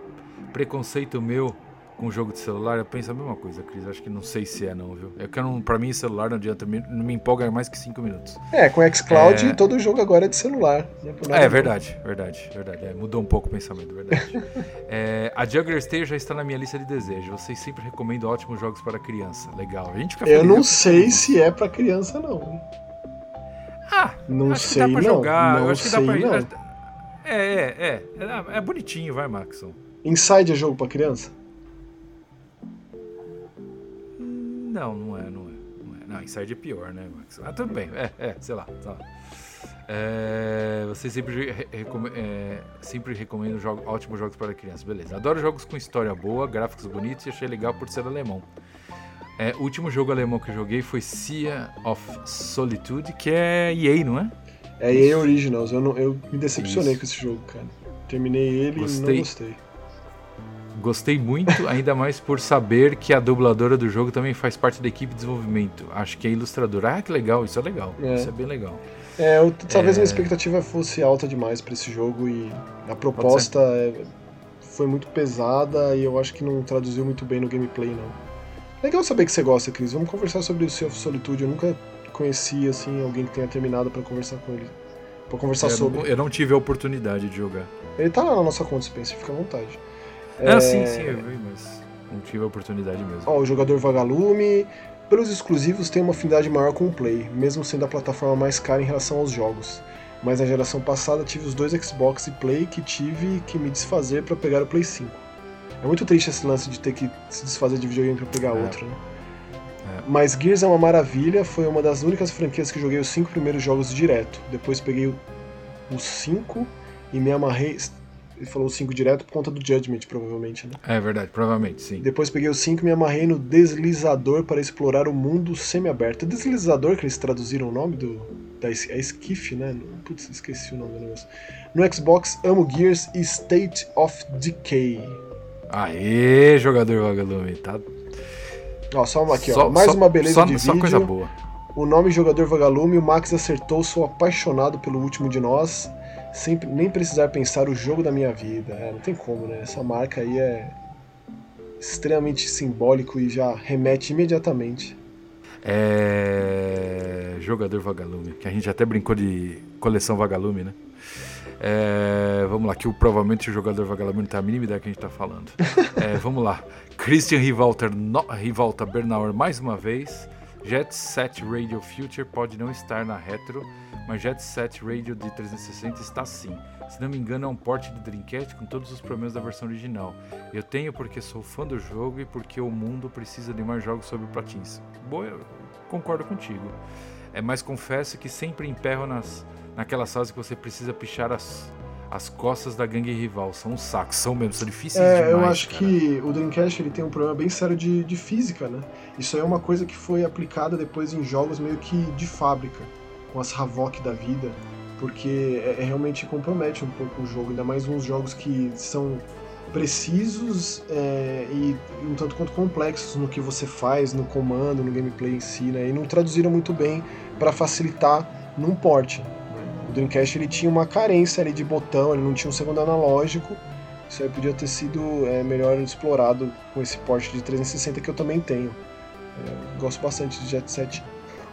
B: preconceito meu com jogo de celular, eu penso a mesma coisa, Cris. Acho que não sei se é, não, viu? É que não, pra mim, celular não adianta, não me empolga mais que 5 minutos.
A: É, com Xcloud, é... todo jogo agora é de celular.
B: É, é verdade, verdade, verdade. É, mudou um pouco o pensamento, verdade. *laughs* é, a Juggler Stage já está na minha lista de desejos. Vocês sempre recomendam ótimos jogos para criança. Legal. A gente fica
A: Eu não sei se é para criança, não.
B: Ah,
A: não
B: acho
A: sei,
B: que dá pra
A: não.
B: jogar.
A: Não
B: eu acho que
A: sei,
B: dá pra.
A: Não.
B: É, é, é, é. É bonitinho, vai, Maxon.
A: Inside é jogo para criança?
B: Não, não é, não é. Não, é. não Inside é pior, né, Max? Ah, tudo bem. É, é, sei lá. Sei lá. É, você sempre, recome, é, sempre recomenda jogo, ótimos jogos para crianças. Beleza. Adoro jogos com história boa, gráficos bonitos e achei legal por ser alemão. É, o último jogo alemão que eu joguei foi Sea of Solitude, que é EA, não é?
A: É EA Originals. Eu, não, eu me decepcionei Isso. com esse jogo, cara. Terminei ele gostei. e não gostei.
B: Gostei muito, ainda mais por saber que a dubladora do jogo também faz parte da equipe de desenvolvimento. Acho que é ilustradora. Ah, que legal, isso é legal. É. Isso é bem legal.
A: É, eu, talvez é... minha expectativa fosse alta demais para esse jogo e a proposta é, foi muito pesada e eu acho que não traduziu muito bem no gameplay, não. Legal saber que você gosta, Cris. Vamos conversar sobre o Sea of Solitude. Eu nunca conheci assim alguém que tenha terminado para conversar com ele. Pra conversar
B: é,
A: sobre.
B: Não, eu não tive a oportunidade de jogar.
A: Ele tá lá na nossa conta, Spencer, fica à vontade.
B: É... Ah, sim, sim, eu vi, mas não tive a oportunidade mesmo.
A: Ó, o jogador Vagalume, pelos exclusivos, tem uma afinidade maior com o Play, mesmo sendo a plataforma mais cara em relação aos jogos. Mas na geração passada tive os dois Xbox e Play que tive que me desfazer para pegar o Play 5. É muito triste esse lance de ter que se desfazer de videogame para pegar é. outro, né? É. Mas Gears é uma maravilha, foi uma das únicas franquias que joguei os cinco primeiros jogos direto. Depois peguei os cinco e me amarrei ele falou o 5 direto por conta do Judgment, provavelmente, né?
B: É verdade, provavelmente, sim.
A: Depois peguei o 5 e me amarrei no deslizador para explorar o mundo semi-aberto. Deslizador que eles traduziram o nome do. Da, é Skiff, né? Putz, esqueci o nome do negócio. No Xbox, amo Gears e State of Decay.
B: Aê, jogador vagalume, tá?
A: Ó, só uma aqui, só, ó. Mais só, uma beleza
B: só,
A: de
B: só
A: vídeo.
B: coisa boa.
A: O nome jogador vagalume, o Max acertou, sou apaixonado pelo último de nós sem nem precisar pensar o jogo da minha vida. É, não tem como, né? Essa marca aí é extremamente simbólico e já remete imediatamente.
B: É. Jogador Vagalume, que a gente até brincou de coleção Vagalume, né? É, vamos lá, que o, provavelmente o jogador Vagalume não tem a mínima ideia que a gente está falando. *laughs* É, vamos lá. Christian no, Rivalta Bernauer mais uma vez. Jet Set Radio Future pode não estar na retro, mas Jet Set Radio de 360 está sim. Se não me engano, é um port de Dreamcast com todos os problemas da versão original. Eu tenho porque sou fã do jogo e porque o mundo precisa de mais jogos sobre platins. Boa, eu concordo contigo. É, mas confesso que sempre emperro nas, naquelas fases que você precisa pichar as, as costas da gangue rival. São um saco, são mesmo, são difíceis
A: é,
B: demais.
A: Eu acho
B: cara.
A: que o Dreamcast ele tem um problema bem sério de, de física, né? Isso aí é uma coisa que foi aplicada depois em jogos meio que de fábrica, com as Havok da vida, porque é, é, realmente compromete um pouco o jogo, ainda mais uns jogos que são precisos é, e um tanto quanto complexos no que você faz, no comando, no gameplay em si, né? E não traduziram muito bem para facilitar num port. O Dreamcast ele tinha uma carência ali de botão, ele não tinha um segundo analógico. Isso aí podia ter sido é, melhor explorado com esse porte de 360 que eu também tenho. É, gosto bastante de Jet Set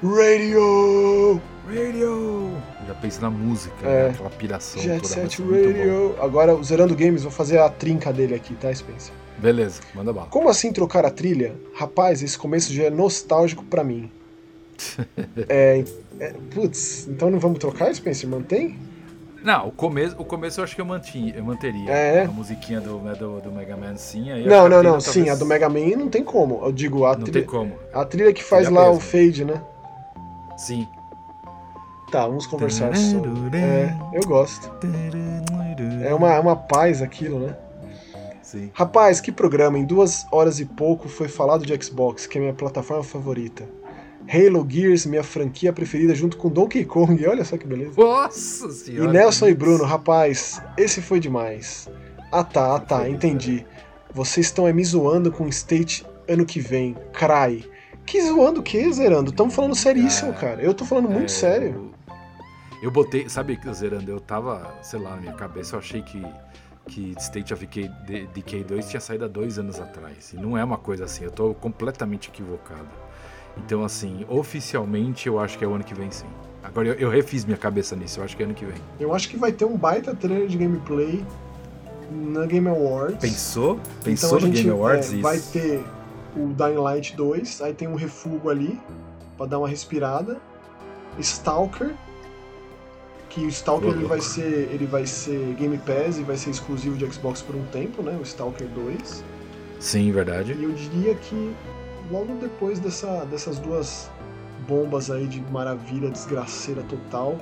A: Radio!
B: Radio! Já penso na música,
A: É.
B: né? aquela piração
A: Jet
B: toda.
A: Set. Radio! Agora, zerando games, vou fazer a trinca dele aqui, tá, Spencer?
B: Beleza, manda bala.
A: Como assim trocar a trilha? Rapaz, esse começo já é nostálgico pra mim. *laughs* é, é, Putz, então não vamos trocar, Spencer? Mantém?
B: Não, o começo, o começo eu acho que eu, mantinha, eu manteria.
A: É.
B: A musiquinha do, né, do, do Mega Man, sim.
A: Não, não, não. Sim, a do Mega Man não tem como. Eu digo, a,
B: Não
A: trilha,
B: tem como.
A: a trilha que faz
B: Seria
A: lá o
B: mesmo.
A: fade, né?
B: Sim.
A: Tá, vamos conversar sobre. É, eu gosto. É uma, é uma paz aquilo, né?
B: Sim.
A: Rapaz, que programa! Em duas horas e pouco foi falado de Xbox, que é minha plataforma favorita. Halo Gears, minha franquia preferida, junto com Donkey Kong. *laughs* Olha só que beleza.
B: Nossa
A: E
B: senhora.
A: Nelson
B: que
A: e Bruno, rapaz, esse foi demais. Ah tá, ah tá, entendi. Vocês estão me zoando com State ano que vem. Cry. Que zoando o que, Zerando? Estamos falando seríssimo, cara. Eu tô falando muito
B: É,
A: sério.
B: Eu botei, sabe, Zerando, eu tava, sei lá, na minha cabeça eu achei que, que State of Decay, de- Decay 2 tinha saído há dois anos atrás. E não é uma coisa assim, eu tô completamente equivocado. Então, assim, oficialmente eu acho que é o ano que vem sim. Agora eu, eu refiz minha cabeça nisso, eu acho que é ano que vem.
A: Eu acho que vai ter um baita trailer de gameplay na Game Awards.
B: Pensou? Pensou
A: então a
B: no
A: gente
B: Game Awards?
A: é,
B: isso?
A: vai ter o Dying Light 2, aí tem um refugo ali pra dar uma respirada. Stalker, que o Stalker ele vai ser ele vai ser Game Pass e vai ser exclusivo de Xbox por um tempo, né? O Stalker 2.
B: Sim, verdade.
A: E eu diria que logo depois dessa, dessas duas bombas aí de maravilha, desgraceira total,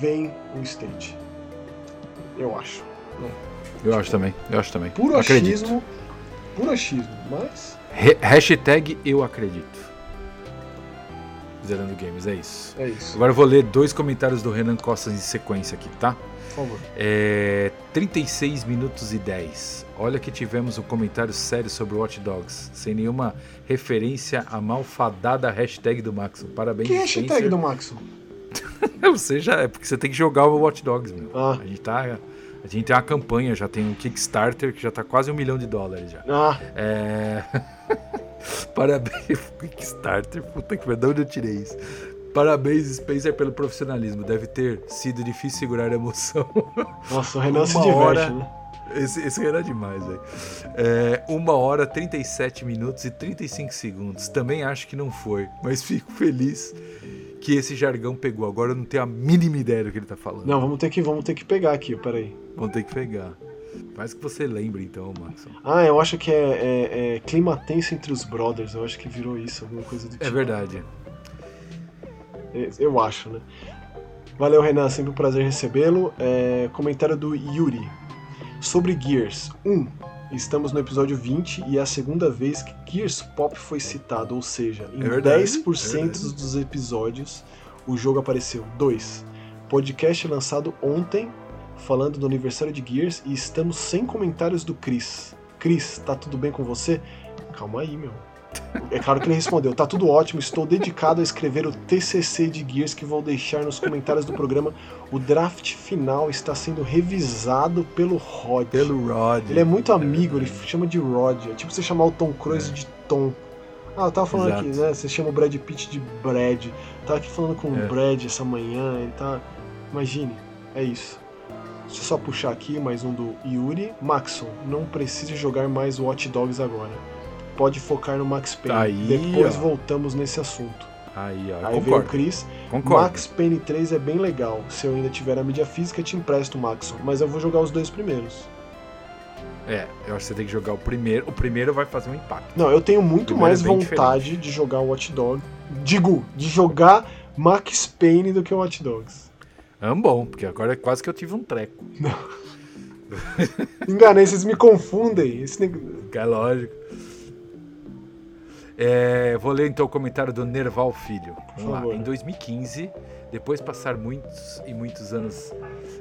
A: vem o State. Eu acho.
B: Eu acho também, eu acho também.
A: Puro
B: Acredito.
A: achismo. Puro achismo, mas
B: Re- hashtag eu acredito. Zerando Games, é isso.
A: é isso.
B: Agora eu vou ler dois comentários do Renan Costa em sequência aqui, tá?
A: Por favor.
B: É, 36 minutos e 10. Olha que tivemos um comentário sério sobre Watch Dogs, sem nenhuma referência à malfadada hashtag do Maxon. Parabéns,
A: Que hashtag
B: Spencer.
A: do Maxon? *laughs*
B: Você já é, porque você tem que jogar o Watch Dogs, meu.
A: Ah.
B: A gente tá. A gente tem uma campanha, já tem um Kickstarter que já tá quase um milhão de dólares já.
A: Ah,
B: É. *laughs* Parabéns, *laughs* Kickstarter, puta que onde eu tirei isso? Parabéns, Spencer, pelo profissionalismo. Deve ter sido difícil segurar a emoção.
A: nossa, o Renan se diverte,
B: hora-
A: né?
B: Esse, esse era demais, velho. É, uma hora, 37 minutos e 35 segundos. Também acho que não foi, mas *laughs* fico feliz que esse jargão pegou. Agora eu não tenho a mínima ideia do que ele tá falando.
A: Não, vamos ter que, vamos ter que pegar aqui, peraí.
B: Vamos ter que pegar. Faz que você lembre então, Maxon.
A: Ah, eu acho que é, é, é clima tenso entre os brothers. Eu acho que virou isso, alguma coisa do tipo.
B: É verdade.
A: É, Eu acho, né? Valeu, Renan. Sempre um prazer recebê-lo. É, comentário do Yuri. Sobre Gears 1, estamos no episódio 20 e é a segunda vez que Gears Pop foi citado, ou seja, em
B: É verdade,
A: 10%
B: é
A: dos episódios o jogo apareceu. 2. Podcast lançado ontem, falando do aniversário de Gears e estamos sem comentários do Chris. Chris, tá tudo bem com você? Calma aí, meu. É claro que ele respondeu: tá tudo ótimo, estou dedicado a escrever o TCC de Gears que vou deixar nos comentários do programa. O draft final está sendo revisado pelo Rod.
B: Pelo Rod.
A: Ele é muito amigo, ele chama de Rod. É tipo você chamar o Tom Cruise de Tom. Ah, eu tava falando
B: Exato.
A: aqui, né? Você chama o Brad Pitt de Brad. Tava aqui falando com
B: É.
A: o Brad essa manhã, ele tá. Imagine, é isso. Deixa eu só puxar aqui mais um do Yuri. Maxon, não precisa jogar mais Watch Dogs agora. Pode focar no Max Payne.
B: Aí,
A: Depois
B: ó.
A: voltamos nesse assunto.
B: Aí, ó.
A: Aí veio o
B: concordo.
A: Chris.
B: Concordo.
A: Max Payne 3 é bem legal. Se eu ainda tiver a mídia física, te empresto, Maxon. Mas eu vou jogar os dois primeiros.
B: É, eu acho que você tem que jogar o primeiro. O primeiro vai fazer um impacto.
A: Não, eu tenho muito mais
B: é
A: vontade de jogar Watch Dogs. Digo, de jogar Max Payne do que Watch Dogs.
B: É bom, porque agora é quase que eu tive um treco. *laughs*
A: Enganei, vocês me confundem. Esse neg-
B: é lógico. É, vou ler então o comentário do Nerval Filho. Vamos lá. Em 2015, depois de passar muitos e muitos anos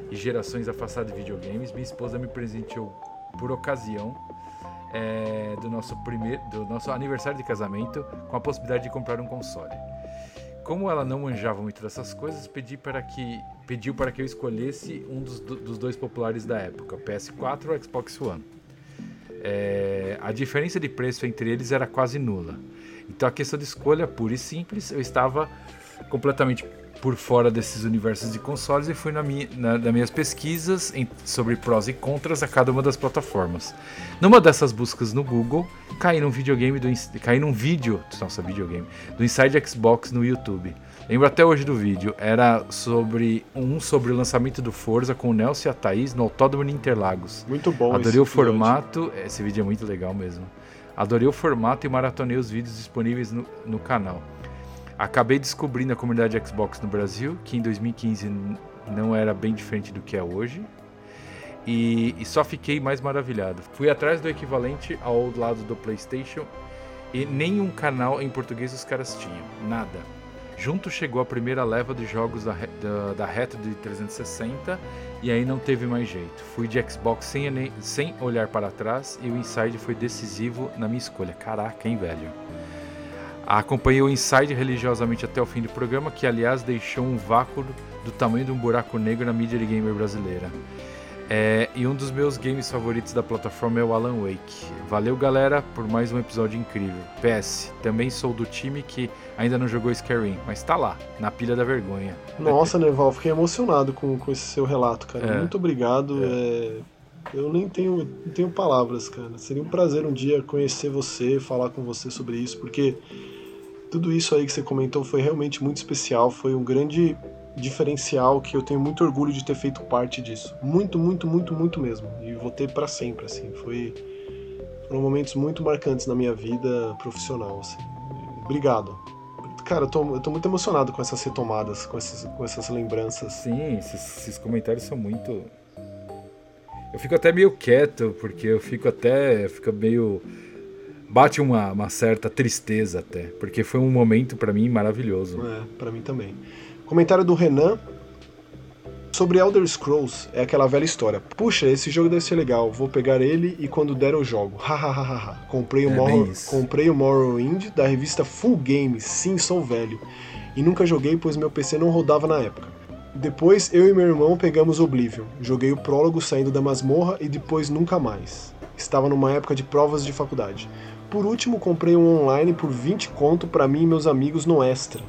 B: e gerações afastadas de videogames, minha esposa me presenteou por ocasião é, do, nosso primeiro, do nosso aniversário de casamento com a possibilidade de comprar um console. Como ela não manjava muito dessas coisas, pedi para que, pediu para que eu escolhesse um dos, dos dois populares da época, o PS4 ou Xbox One. É, a diferença de preço entre eles era quase nula. Então a questão de escolha pura e simples, eu estava completamente por fora desses universos de consoles e fui na minha, na, nas minhas pesquisas em- sobre prós e contras a cada uma das plataformas. Numa dessas buscas no Google, caí num videogame do caí num vídeo, nossa, videogame, do Inside Xbox no YouTube. Lembro até hoje do vídeo, era sobre um sobre o lançamento do Forza com o Nelson e a Thaís no Autódromo de Interlagos.
A: Muito bom.
B: Adorei o
A: episódio.
B: formato, esse vídeo é muito legal mesmo. Adorei o formato e maratonei os vídeos disponíveis no, no canal. Acabei descobrindo a comunidade Xbox no Brasil, que em 2015 n- não era bem diferente do que é hoje. E, e só fiquei mais maravilhado. Fui atrás do equivalente ao lado do PlayStation e nenhum canal em português os caras tinham. Nada. Junto chegou a primeira leva de jogos da, da, da Retro de 360 e aí não teve mais jeito. Fui de Xbox sem, sem olhar para trás e o Inside foi decisivo na minha escolha. Caraca, hein, velho? Acompanhei o Inside religiosamente até o fim do programa, que aliás deixou um vácuo do tamanho de um buraco negro na mídia gamer brasileira. É, e um dos meus games favoritos da plataforma é o Alan Wake. Valeu, galera, por mais um episódio incrível. PS, também sou do time que ainda não jogou Skyrim, mas tá lá, na pilha da vergonha.
A: Nossa, Nerval, fiquei emocionado com, com esse seu relato, cara.
B: É.
A: Muito obrigado. é, Eu nem tenho, não tenho palavras, cara. Seria um prazer um dia conhecer você, falar com você sobre isso, porque tudo isso aí que você comentou foi realmente muito especial. Foi um grande diferencial que eu tenho muito orgulho de ter feito parte disso. Muito, muito, muito, muito mesmo. E vou ter pra sempre, assim. Foi foram momentos muito marcantes na minha vida profissional, assim. Obrigado. Cara, eu tô, eu tô muito emocionado com essas retomadas, com essas, com essas lembranças.
B: Sim, esses, esses comentários são muito. Eu fico até meio quieto, porque eu fico até. Fica meio. Bate uma, uma certa tristeza até, porque foi um momento pra mim maravilhoso.
A: É, pra mim também. Comentário do Renan sobre Elder Scrolls é aquela velha história. Puxa, esse jogo deve ser legal, vou pegar ele e quando der eu jogo. Hahaha. comprei, o
B: É
A: Morrow- comprei o Morrowind da revista Full Game, sim, sou velho. E nunca joguei pois meu PC não rodava na época. Depois eu e meu irmão pegamos Oblivion. Joguei o prólogo saindo da masmorra e depois nunca mais. Estava numa época de provas de faculdade. Por último, comprei um online por 20 conto pra mim e meus amigos no Extra.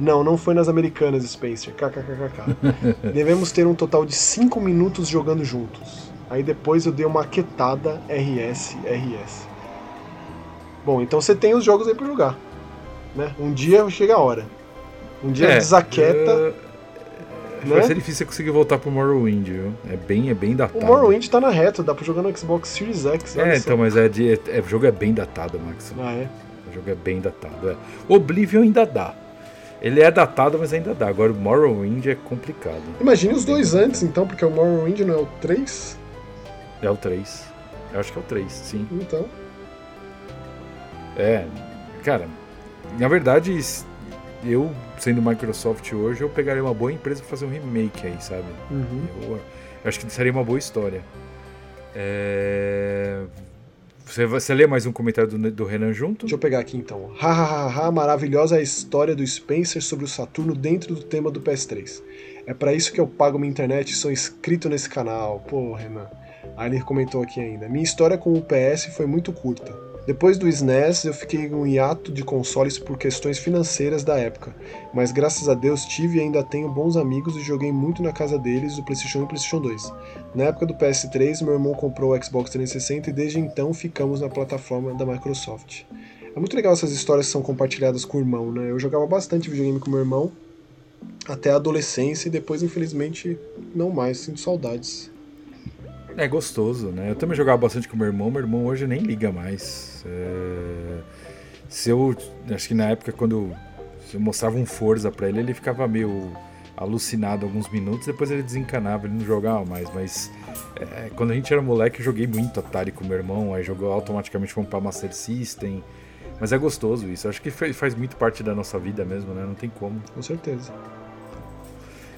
A: Não, não foi nas americanas, Spencer. KKKKK. *laughs* Devemos ter um total de 5 minutos jogando juntos. Aí depois eu dei uma quietada RS, RS. Bom, então você tem os jogos aí pra jogar. Né? Um dia chega a hora. Um dia desaquieta.
B: eu-
A: né?
B: Vai ser difícil você conseguir voltar pro Morrowind, viu? É bem, é bem datado.
A: O Morrowind tá na reta, dá pra jogar no Xbox Series X.
B: É, então, mas é de, é- o jogo é bem datado, Max.
A: Ah, é?
B: O jogo é bem datado. É. Oblivion ainda dá. Ele é datado, mas ainda dá. Agora o Morrowind é complicado.
A: Imagine os dois antes, então, porque o Morrowind não é o 3?
B: É o 3. Eu acho que é o 3, sim.
A: Então.
B: É, cara, na verdade, eu, sendo Microsoft hoje, eu pegaria uma boa empresa pra fazer um remake aí, sabe?
A: Uhum.
B: Eu, eu acho que seria uma boa história. É... Você, você lê mais um comentário do, do Renan junto?
A: Deixa eu pegar aqui então. Hahaha, maravilhosa a história do Spencer sobre o Saturno dentro do tema do PS3. É para isso que eu pago minha internet e sou inscrito nesse canal. Pô, Renan. Aí ele comentou aqui ainda. Minha história com o PS foi muito curta. Depois do SNES, eu fiquei um hiato de consoles por questões financeiras da época, mas graças a Deus tive e ainda tenho bons amigos e joguei muito na casa deles o PlayStation 1 e o PlayStation 2. Na época do PS3, meu irmão comprou o Xbox 360 e desde então ficamos na plataforma da Microsoft. É muito legal essas histórias que são compartilhadas com o irmão, né? Eu jogava bastante videogame com meu irmão até a adolescência e depois, infelizmente, não mais, sinto saudades.
B: É gostoso, né? Eu também jogava bastante com meu irmão, meu irmão hoje nem liga mais. É... Se eu. Acho que na época, quando eu mostrava um Forza pra ele, ele ficava meio alucinado alguns minutos, depois ele desencanava, ele não jogava mais. Mas é, quando a gente era moleque, eu joguei muito Atari com meu irmão, aí jogou automaticamente fomos pra Master System. Mas é gostoso isso, acho que faz muito parte da nossa vida mesmo, né? Não tem como.
A: Com certeza.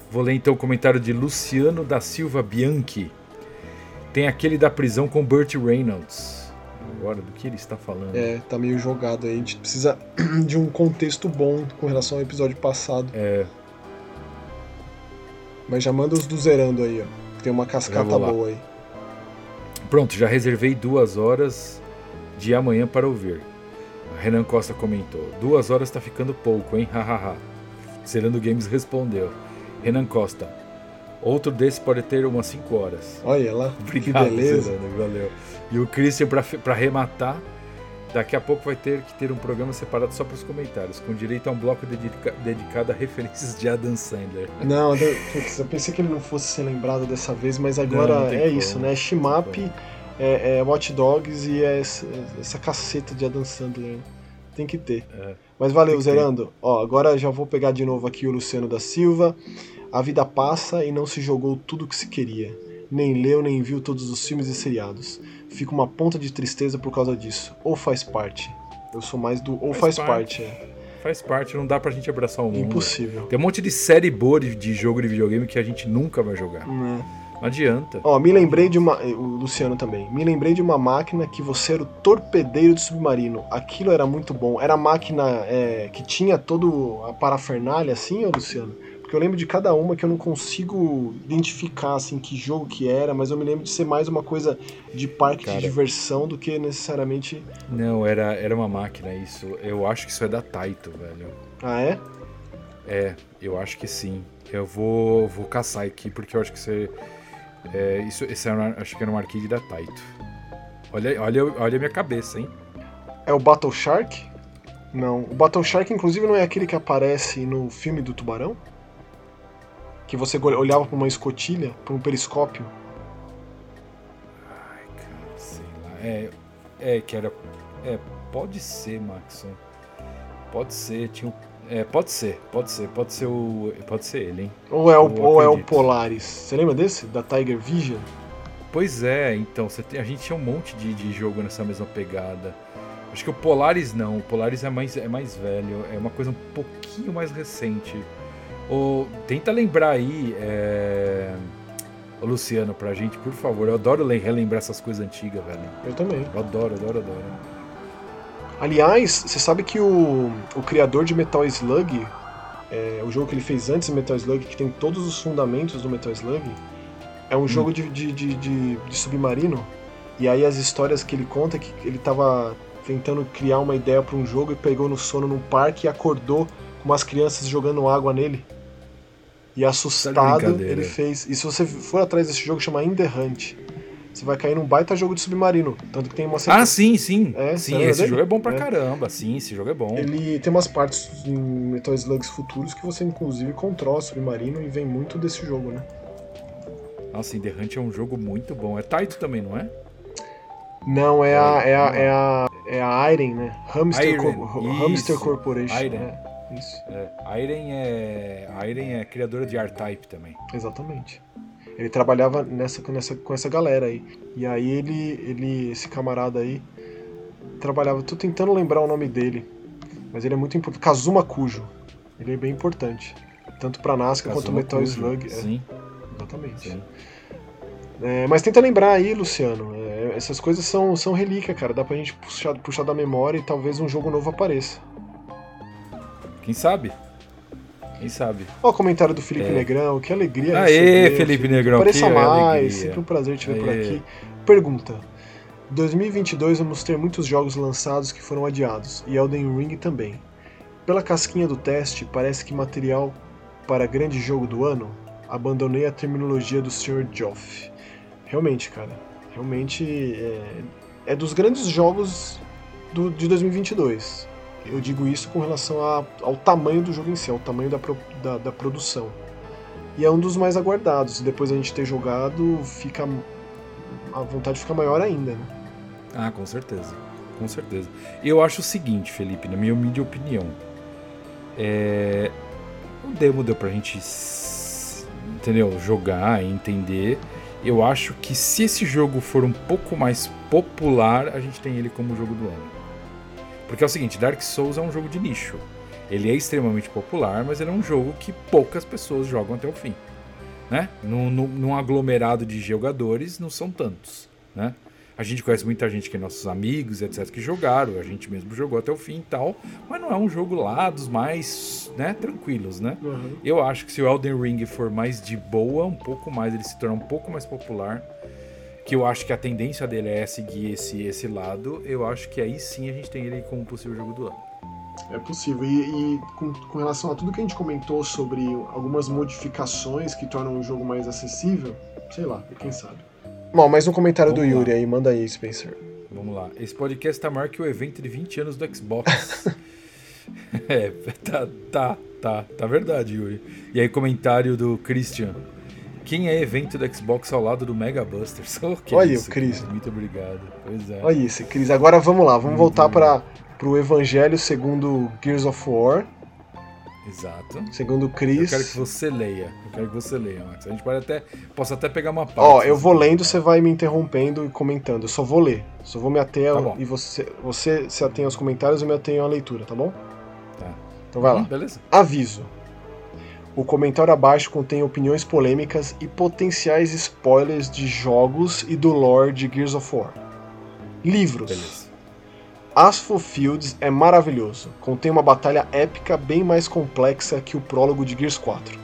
B: Vou ler então o comentário de Luciano da Silva Bianchi. Tem aquele da prisão com Burt Reynolds. Agora, do que ele está falando?
A: É, tá meio jogado aí. A gente precisa *clears throat* de um contexto bom com relação ao episódio passado.
B: É.
A: Mas já manda os do zerando aí, ó. Tem uma cascata boa aí.
B: Pronto, já reservei duas horas de amanhã para ouvir. Renan Costa comentou: Duas horas tá ficando pouco, hein? Hahaha. Zerando Games respondeu: Renan Costa, Outro desse pode ter umas 5 horas.
A: Olha lá,
B: Obrigado,
A: que beleza.
B: Zerano, valeu. E o Christian, para arrematar, daqui a pouco vai ter que ter um programa separado só para os comentários, com direito a um bloco dedica dedicado a referências de Adam Sandler.
A: Não, eu pensei que ele não fosse ser lembrado dessa vez, mas agora não, não é como. isso, né? Shimap, é, é Watch Dogs e é essa, essa caceta de Adam Sandler. Tem que ter. É, mas valeu, Zerando. Ó, agora já vou pegar de novo aqui o Luciano da Silva. A vida passa e não se jogou tudo o que se queria. Nem leu nem viu todos os filmes e seriados. Fica uma ponta de tristeza por causa disso. Ou faz parte. Eu sou mais do ou faz, faz parte. parte é.
B: Faz parte, não dá pra gente abraçar o mundo.
A: Impossível.
B: Tem um monte de série boa de jogo de videogame que a gente nunca vai jogar.
A: Hum,
B: é. Não adianta.
A: Ó, me lembrei de uma. O Luciano também. Me lembrei de uma máquina que você era o torpedeiro do submarino. Aquilo era muito bom. Era a máquina é, que tinha todo a parafernália assim, ô Luciano? Porque eu lembro de cada uma que eu não consigo identificar assim que jogo que era, mas eu me lembro de ser mais uma coisa de parque Cara, de diversão do que necessariamente.
B: Não, era, era uma máquina isso. Eu acho que isso é da Taito, velho.
A: Ah, é?
B: É, eu acho que sim. Eu vou, vou caçar aqui porque eu acho que isso é. é isso, esse era, acho que era um arcade da Taito. Olha, olha, olha a minha cabeça, hein?
A: É o Battle Shark? Não. O Battle Shark, inclusive, não é aquele que aparece no filme do Tubarão? Que você olhava para uma escotilha, para um periscópio.
B: Ai, cara, sei lá. É, é que era. É, pode ser, Maxon. Pode ser, tinha um, é, pode ser, pode ser, pode ser o. Pode ser ele, hein?
A: Ou é o, ou é o Polaris. Você lembra desse? Da Tiger Vision?
B: Pois é, então, tem, a gente tinha um monte de, de jogo nessa mesma pegada. Acho que o Polaris não, o Polaris é mais, é mais velho, é uma coisa um pouquinho mais recente. Tenta lembrar aí, é... o Luciano, pra gente, por favor. Eu adoro relembrar essas coisas antigas, velho.
A: Eu também.
B: Eu adoro, adoro, adoro.
A: Aliás, você sabe que o, o criador de Metal Slug, é, o jogo que ele fez antes de Metal Slug, que tem todos os fundamentos do Metal Slug, é um hum. jogo de, de, de, de, de submarino. E aí as histórias que ele conta é que ele tava tentando criar uma ideia para um jogo e pegou no sono num parque e acordou com umas crianças jogando água nele. E assustado, ele fez. E se você for atrás desse jogo, chama In The Hunt. Você vai cair num baita jogo de submarino. Tanto que tem uma
B: Ah, sim, sim. É, sim, esse dele? jogo é bom pra é. caramba. Sim, esse jogo é bom.
A: Ele tem umas partes em Metal Slugs futuros que você, inclusive, controla submarino e vem muito desse jogo, né?
B: Nossa, In The Hunt é um jogo muito bom. É Taito também, não é?
A: Não, é, é a, é, a, é, a, é a Iron, né? Hamster, Iron, Co Hamster Corporation.
B: Iron. É. Isso. É, a é, a é criadora de R-Type também.
A: Exatamente. Ele trabalhava nessa, nessa, com essa galera aí. E aí ele, ele, esse camarada aí, trabalhava. Tô tentando lembrar o nome dele, mas ele é muito importante. Kazuma Kujo. Ele é bem importante. Tanto pra Nazca quanto Metal Kujo. Slug. É.
B: Sim.
A: É, exatamente. Sim. É, mas tenta lembrar aí, Luciano. É, essas coisas são, são relíquia, cara. Dá pra gente puxar, puxar da memória e talvez um jogo novo apareça.
B: Quem sabe? Quem sabe?
A: Ó, o comentário do Felipe é. Negrão, que alegria.
B: Aê, Felipe Negrão,
A: Pareça mais, alegria. sempre um prazer te ver Aê. por aqui. Pergunta: 2022 vamos ter muitos jogos lançados que foram adiados, e Elden Ring também. Pela casquinha do teste, parece que material para grande jogo do ano? Abandonei a terminologia do Sr. Joff. Realmente, cara, realmente é, é dos grandes jogos do, de 2022. Eu digo isso com relação a, ao tamanho do jogo em si, ao tamanho da, da, da produção. E é um dos mais aguardados. Depois a gente ter jogado, fica a vontade fica maior ainda, né?
B: Ah, com certeza. Com certeza. Eu acho o seguinte, Felipe, na minha humilde opinião. É... O demo deu pra gente, entendeu? Jogar entender. Eu acho que se esse jogo for um pouco mais popular, a gente tem ele como jogo do ano. Porque é o seguinte, Dark Souls é um jogo de nicho. Ele é extremamente popular, mas ele é um jogo que poucas pessoas jogam até o fim. Né? Num, num, num aglomerado de jogadores, não são tantos. Né? A gente conhece muita gente que é nossos amigos, etc, que jogaram, a gente mesmo jogou até o fim e tal, mas não é um jogo lá dos mais, né, tranquilos, né? Uhum. Eu acho que se o Elden Ring for mais de boa, um pouco mais, ele se torna um pouco mais popular, que eu acho que a tendência dele é seguir esse, esse lado, eu acho que aí sim a gente tem ele como possível jogo do ano.
A: É possível. E, e com, com, relação a tudo que a gente comentou sobre algumas modificações que tornam o jogo mais acessível, sei lá, quem sabe. Bom, mais um comentário Vamos do Yuri lá. aí, manda aí, Spencer.
B: Vamos lá. Esse podcast tá maior que o evento de 20 anos do Xbox. *laughs* *laughs* é, tá, tá, tá, tá verdade, Yuri. E aí, comentário do Christian. Quem é evento do Xbox ao lado do Mega Busters? *laughs*
A: Oh, Olha isso, o Cris.
B: Muito obrigado. Pois é.
A: Olha isso, Cris. Agora vamos lá, vamos muito voltar para o Evangelho segundo Gears of War.
B: Exato.
A: Segundo Chris.
B: Eu quero que você leia. Eu quero que você leia, Max. A gente pode até. Posso até pegar uma parte.
A: Ó, eu vou lendo, você vai me interrompendo e comentando. Eu só vou ler. Só vou me ater tá e você, você se atém aos comentários, eu me atenho à leitura, tá bom?
B: Tá.
A: Então vai lá. Hum,
B: beleza.
A: Aviso. O comentário abaixo contém opiniões polêmicas e potenciais spoilers de jogos e do lore de Gears of War. Livros. Beleza. Asphalt Fields é maravilhoso, contém uma batalha épica bem mais complexa que o prólogo de Gears 4.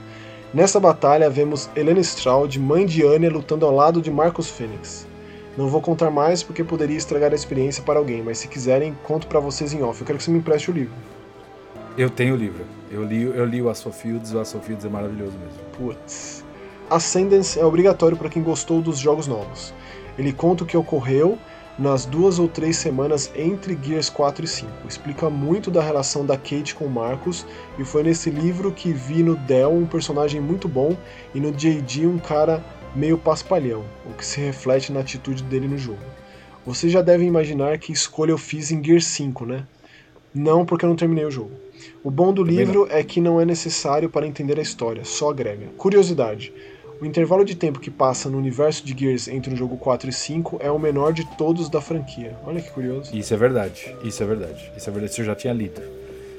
A: Nessa batalha vemos Helena Stroud, mãe de Anya, lutando ao lado de Marcus Phoenix. Não vou contar mais porque poderia estragar a experiência para alguém, mas se quiserem, conto para vocês em off. Eu quero que você me empreste o livro.
B: Eu tenho o livro. Eu li, eu li o Asphalt Fields, o Asphalt Fields é maravilhoso mesmo.
A: Putz. Ascendance é obrigatório para quem gostou dos jogos novos. Ele conta o que ocorreu nas duas ou três semanas entre Gears 4 e 5. Explica muito da relação da Kate com Marcus, e foi nesse livro que vi no Dell um personagem muito bom e no JD um cara meio paspalhão, o que se reflete na atitude dele no jogo. Vocês já devem imaginar que escolha eu fiz em Gears 5, né? Não porque eu não terminei o jogo. O bom do Também livro é que não é necessário para entender a história, só agrega. Curiosidade: o intervalo de tempo que passa no universo de Gears entre o jogo 4 e 5 é o menor de todos da franquia. Olha que curioso.
B: Isso é verdade. Isso é verdade. Isso é verdade. Isso eu já tinha lido.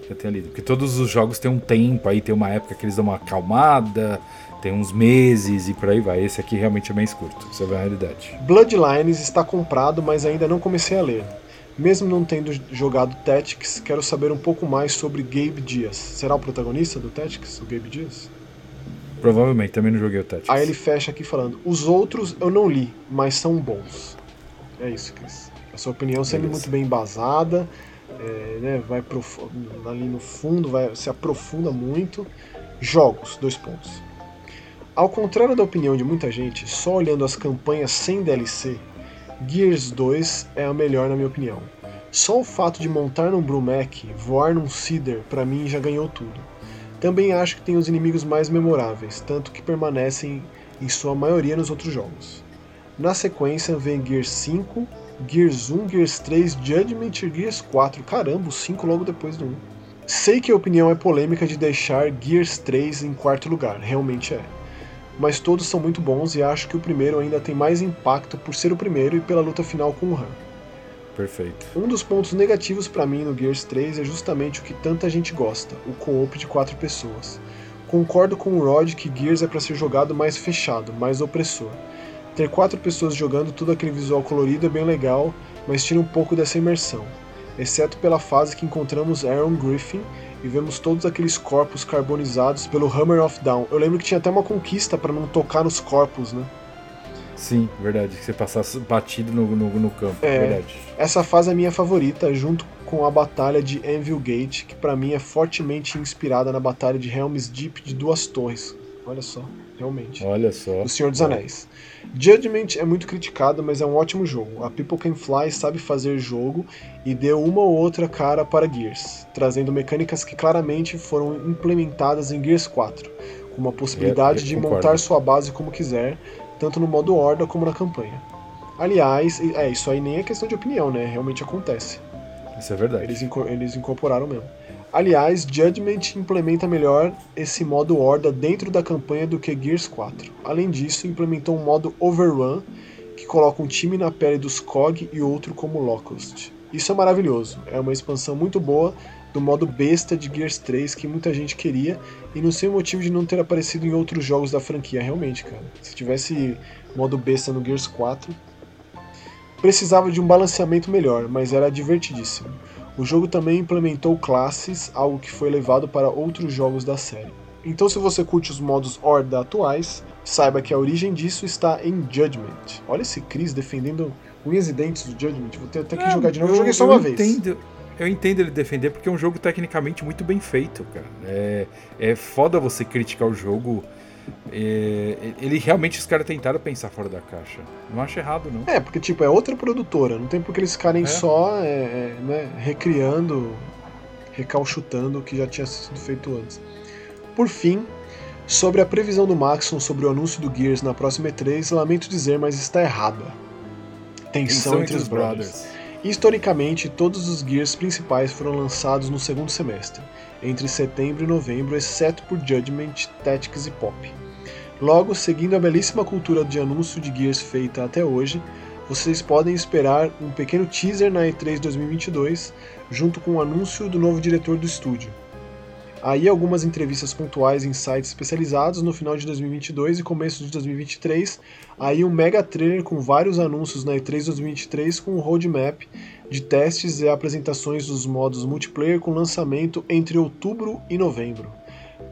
B: Já tinha lido. Porque todos os jogos têm um tempo, aí tem uma época que eles dão uma acalmada, tem uns meses e por aí vai. Esse aqui realmente é mais curto. Isso é a realidade.
A: Bloodlines está comprado, mas ainda não comecei a ler. Mesmo não tendo jogado Tactics, quero saber um pouco mais sobre Gabe Dias. Será o protagonista do Tactics, o Gabe Dias?
B: Provavelmente, também não joguei o Tactics.
A: Aí ele fecha aqui falando: Os outros eu não li, mas são bons. É isso, Cris. A sua opinião sendo muito bem embasada, é, né, vai ali no fundo, vai, se aprofunda muito. Jogos, dois pontos. Ao contrário da opinião de muita gente, só olhando as campanhas sem DLC, Gears 2 é a melhor na minha opinião. Só o fato de montar num Brumac, voar num Cider, para mim já ganhou tudo. Também acho que tem os inimigos mais memoráveis, tanto que permanecem em sua maioria nos outros jogos. Na sequência vem Gears 5, Gears 1, Gears 3, Judgment e Gears 4. Caramba, os 5 logo depois do 1. Sei que a opinião é polêmica de deixar Gears 3 em quarto lugar, realmente é. Mas todos são muito bons e acho que o primeiro ainda tem mais impacto por ser o primeiro e pela luta final com o Han.
B: Perfeito.
A: Um dos pontos negativos para mim no Gears 3 é justamente o que tanta gente gosta, o co-op de quatro pessoas. Concordo com o Rod que Gears é para ser jogado mais fechado, mais opressor. Ter quatro pessoas jogando todo aquele visual colorido é bem legal, mas tira um pouco dessa imersão. Exceto pela fase que encontramos Aaron Griffin e vemos todos aqueles corpos carbonizados pelo Hammer of Down. Eu lembro que tinha até uma conquista para não tocar nos corpos, né?
B: Sim, verdade. Que você passasse batido no, no, no campo.
A: É,
B: verdade.
A: Essa fase é minha favorita, junto com a batalha de Anvil Gate, que para mim é fortemente inspirada na batalha de Helm's Deep de Duas Torres. Olha só, realmente.
B: Olha só.
A: O Senhor dos Anéis. Judgment é muito criticado, mas é um ótimo jogo. A People Can Fly sabe fazer jogo e deu uma ou outra cara para Gears, trazendo mecânicas que claramente foram implementadas em Gears 4, com uma possibilidade
B: Eu- eu
A: de
B: concordo.
A: montar sua base como quiser, tanto no modo horda como na campanha. Aliás, é isso aí nem é questão de opinião, né? Realmente acontece.
B: Isso é verdade.
A: Eles, inco- eles incorporaram mesmo. Aliás, Judgment implementa melhor esse modo Horda dentro da campanha do que Gears 4. Além disso, implementou um modo Overrun, que coloca um time na pele dos COG e outro como Locust. Isso é maravilhoso, é uma expansão muito boa do modo besta de Gears 3 que muita gente queria e não sei o motivo de não ter aparecido em outros jogos da franquia, realmente, cara. Se tivesse modo besta no Gears 4, precisava de um balanceamento melhor, mas era divertidíssimo. O jogo também implementou classes, algo que foi levado para outros jogos da série. Então, se você curte os modos Horda atuais, saiba que a origem disso está em Judgment. Olha esse Chris defendendo unhas e dentes do Judgment. Vou ter até que
B: Não,
A: jogar de novo. Eu
B: eu-
A: joguei só
B: eu
A: uma vez.
B: entendo, Eu entendo ele defender porque é um jogo tecnicamente muito bem feito, cara. É, é foda você criticar o jogo. É, ele realmente os caras tentaram pensar fora da caixa. Não acho errado, não.
A: É, porque tipo, é outra produtora, não tem por que eles ficarem
B: É.
A: só é, é, né, recriando, recalchutando o que já tinha sido feito antes. Por fim, sobre a previsão do Maxon sobre o anúncio do Gears na próxima E3, lamento dizer, mas está errada. Tensão entre os brothers. Historicamente, todos os Gears principais foram lançados no segundo semestre, entre setembro e novembro, exceto por Judgment, Tactics e Pop. Logo, seguindo a belíssima cultura de anúncio de Gears feita até hoje, vocês podem esperar um pequeno teaser na E3 2022, junto com o anúncio do novo diretor do estúdio. Aí algumas entrevistas pontuais em sites especializados no final de 2022 e começo de 2023. Aí um mega trailer com vários anúncios na E3 2023 com um roadmap de testes e apresentações dos modos multiplayer com lançamento entre outubro e novembro.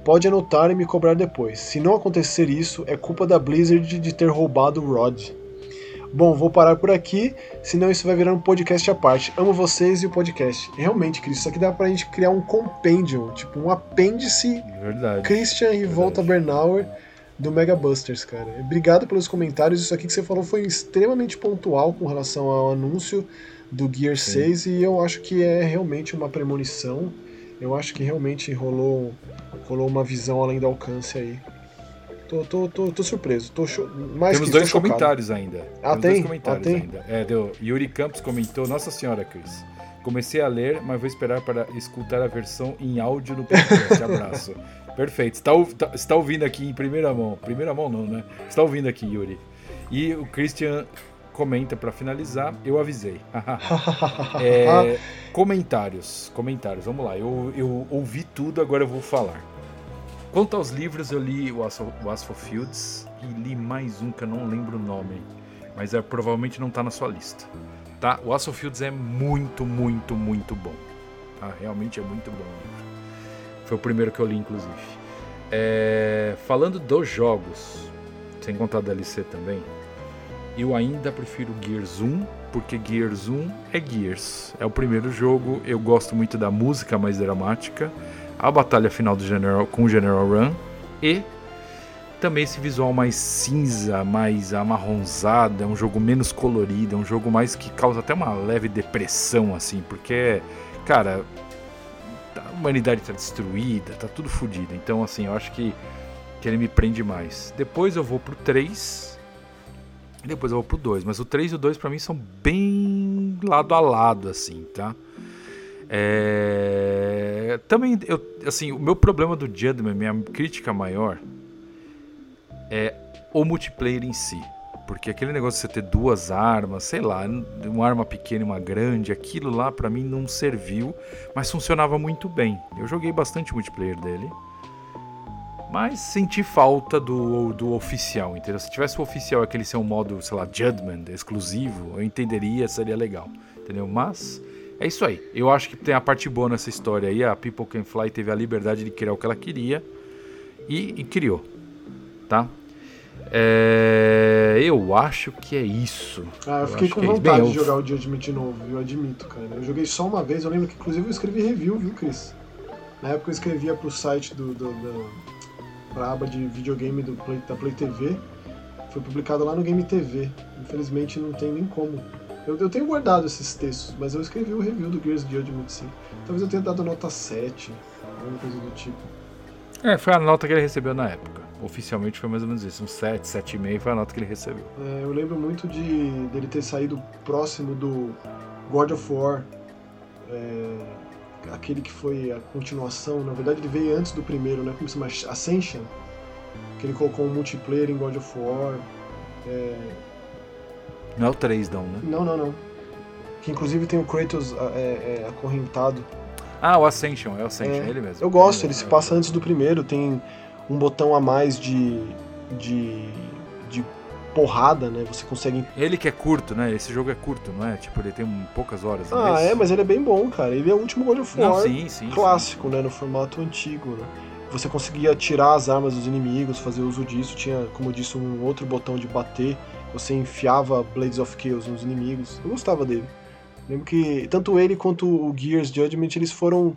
A: Pode anotar e me cobrar depois. Se não acontecer isso, é culpa da Blizzard de ter roubado o Rod. Bom, vou parar por aqui, senão isso vai virar um podcast à parte. Amo vocês e o podcast. Realmente, Cris, isso aqui dá pra gente criar um compendium, tipo um apêndice
B: Verdade.
A: Christian e Volta Bernauer do Mega Busters, cara. Obrigado pelos comentários. Isso aqui que você falou foi extremamente pontual com relação ao anúncio do Gear
B: Sim.
A: 6 e eu acho que é realmente uma premonição. Eu acho que realmente rolou, rolou uma visão além do alcance aí. Tô, tô, tô, tô surpreso. Tô cho... mais
B: Temos dois comentários ainda.
A: Ah,
B: Temos
A: tem?
B: dois comentários
A: Ah, tem?
B: ainda. É, deu. Yuri Campos comentou: Nossa senhora, Cris. Comecei a ler, mas vou esperar para escutar a versão em áudio no podcast. Abraço. *laughs* Perfeito. Está, ou- tá- está ouvindo aqui em primeira mão. Primeira mão não, né? Está ouvindo aqui, Yuri. E o Christian comenta para finalizar. Eu avisei. *laughs* É, comentários. Comentários. Vamos lá. Eu, eu ouvi tudo, agora eu vou falar. Quanto aos livros, eu li o Asphalt, Fields e li mais um que eu não lembro o nome, mas é, provavelmente não está na sua lista. Tá? O Asphalt Fields é muito, muito, muito bom. Tá? Realmente é muito bom o livro. Foi o primeiro que eu li, inclusive. É, falando dos jogos, sem contar a DLC também, eu ainda prefiro Gears 1, porque Gears 1 é Gears. É o primeiro jogo, eu gosto muito da música mais dramática, a batalha final do General, com o General Run e também esse visual mais cinza, mais amarronzado, é um jogo menos colorido, é um jogo mais que causa até uma leve depressão assim, porque cara, a humanidade tá destruída, tá tudo fodido. Então assim, eu acho que que ele me prende mais. Depois eu vou pro 3, depois eu vou pro 2. Mas o 3 e o 2 pra mim são bem lado a lado, assim, tá? É... Também, eu, assim, o meu problema do Judgment, minha crítica maior, é o multiplayer em si. Porque aquele negócio de você ter duas armas, sei lá, uma arma pequena e uma grande, aquilo lá para mim não serviu, mas funcionava muito bem. Eu joguei bastante multiplayer dele. Mas senti falta do, do oficial, entendeu? Se tivesse o oficial aquele ser um modo, sei lá, Judgment, exclusivo, eu entenderia, seria legal, entendeu? Mas é isso aí. Eu acho que tem a parte boa nessa história aí. A People Can Fly teve a liberdade de criar o que ela queria e, e criou, tá? É, eu acho que é isso.
A: Ah, eu fiquei com é vontade de jogar o Judgment de novo, eu admito, cara. Eu joguei só uma vez, eu lembro que inclusive eu escrevi review, viu, Chris? Na época eu escrevia pro site do, do, do pra aba de videogame do Play, da Play TV. Foi publicado lá no Game TV. Infelizmente não tem nem como. Eu, eu tenho guardado esses textos, mas eu escrevi o review do Gears Judgment sim. Talvez eu tenha dado nota 7, alguma coisa do tipo.
B: É, foi a nota que ele recebeu na época. Oficialmente foi mais ou menos isso, um 7, 7,5 foi a nota que ele recebeu.
A: É, eu lembro muito de dele ter saído próximo do God of War. É, aquele que foi a continuação, na verdade ele veio antes do primeiro, né? Como se chama? Ascension. Que ele colocou um multiplayer em God of War. É...
B: Não é o 3 não, né?
A: Não, não, não. Que inclusive tem o Kratos é, é, acorrentado.
B: Ah, o Ascension, é o Ascension, é, ele mesmo.
A: Eu gosto, ele se passa antes do primeiro, tem um botão a mais de, de, de porrada, né? Você consegue.
B: Ele que é curto, né? Esse jogo é curto, não é? Tipo, ele tem poucas horas.
A: Ah, é, mas ele é bem bom, cara. Ele é o último God of War
B: não, sim, sim,
A: clássico,
B: sim.
A: né? No formato antigo, né? Você conseguia tirar as armas dos inimigos, fazer uso disso. Tinha, como eu disse, um outro botão de bater. Você enfiava Blades of Chaos nos inimigos. Eu gostava dele. Lembro que tanto ele quanto o Gears Judgment eles foram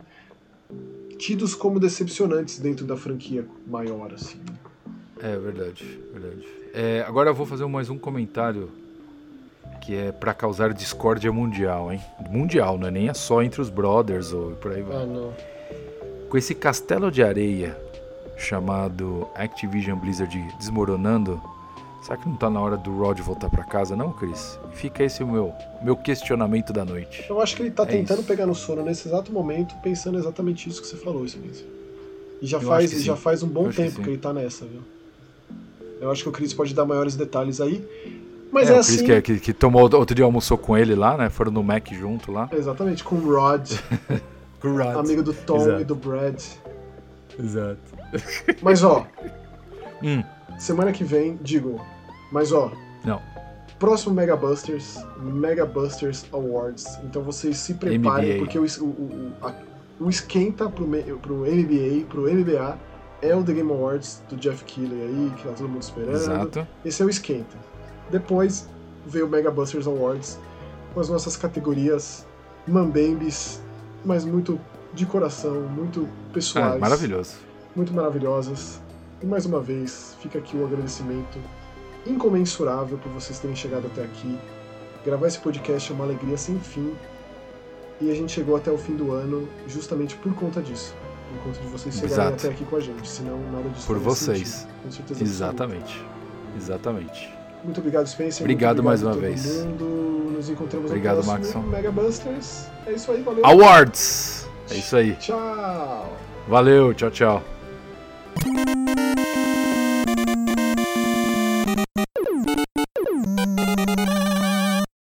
A: tidos como decepcionantes dentro da franquia maior, assim.
B: É verdade, verdade. É, agora eu vou fazer mais um comentário que é para causar discórdia mundial, hein? Mundial, não é nem só entre os brothers ou por aí vai.
A: Ah, não.
B: Com esse castelo de areia chamado Activision Blizzard desmoronando, Será que não tá na hora do Rod voltar para casa, não, Chris? Fica esse o meu, meu questionamento da noite.
A: Eu acho que ele tá é tentando isso. pegar no sono nesse exato momento, pensando exatamente isso que você falou, Smith. E já faz, já faz um bom tempo que, que, ele tá nessa, viu? Eu acho que o Chris pode dar maiores detalhes aí. Mas é, é assim.
B: Que, é, que, que, tomou outro dia almoçou com ele lá, né? Foram no Mac junto lá.
A: Exatamente, com o Rod. *laughs* com o Rod. Amigo do Tom Exato. e do Brad.
B: Exato. *laughs*
A: Mas ó. hum. Semana que vem, digo, mas ó.
B: Não.
A: Próximo Mega Busters, Mega Busters Awards. Então vocês se preparem, NBA. porque o, o, o, a, o esquenta pro, pro NBA, pro NBA, é o The Game Awards do Jeff Keighley aí, que tá todo mundo esperando.
B: Exato.
A: Esse é o esquenta. Depois veio o Mega Busters Awards com as nossas categorias mambembes, mas muito de coração, muito pessoais.
B: Ah, maravilhoso.
A: Muito maravilhosas. E mais uma vez, fica aqui o agradecimento incomensurável por vocês terem chegado até aqui. Gravar esse podcast é uma alegria sem fim. E a gente chegou até o fim do ano justamente por conta disso. Conta de vocês chegarem Exato. até aqui com a gente. Senão nada disso
B: Por vocês.
A: Sentido, com certeza.
B: Exatamente. Absoluta. Exatamente.
A: Muito obrigado, Spencer.
B: Obrigado,
A: obrigado
B: mais uma vez.
A: Mundo. Nos encontramos
B: obrigado,
A: no
B: próximo
A: Maxon. Mega Busters. É isso aí, valeu.
B: Awards! É isso aí.
A: Tchau.
B: Valeu, tchau, tchau.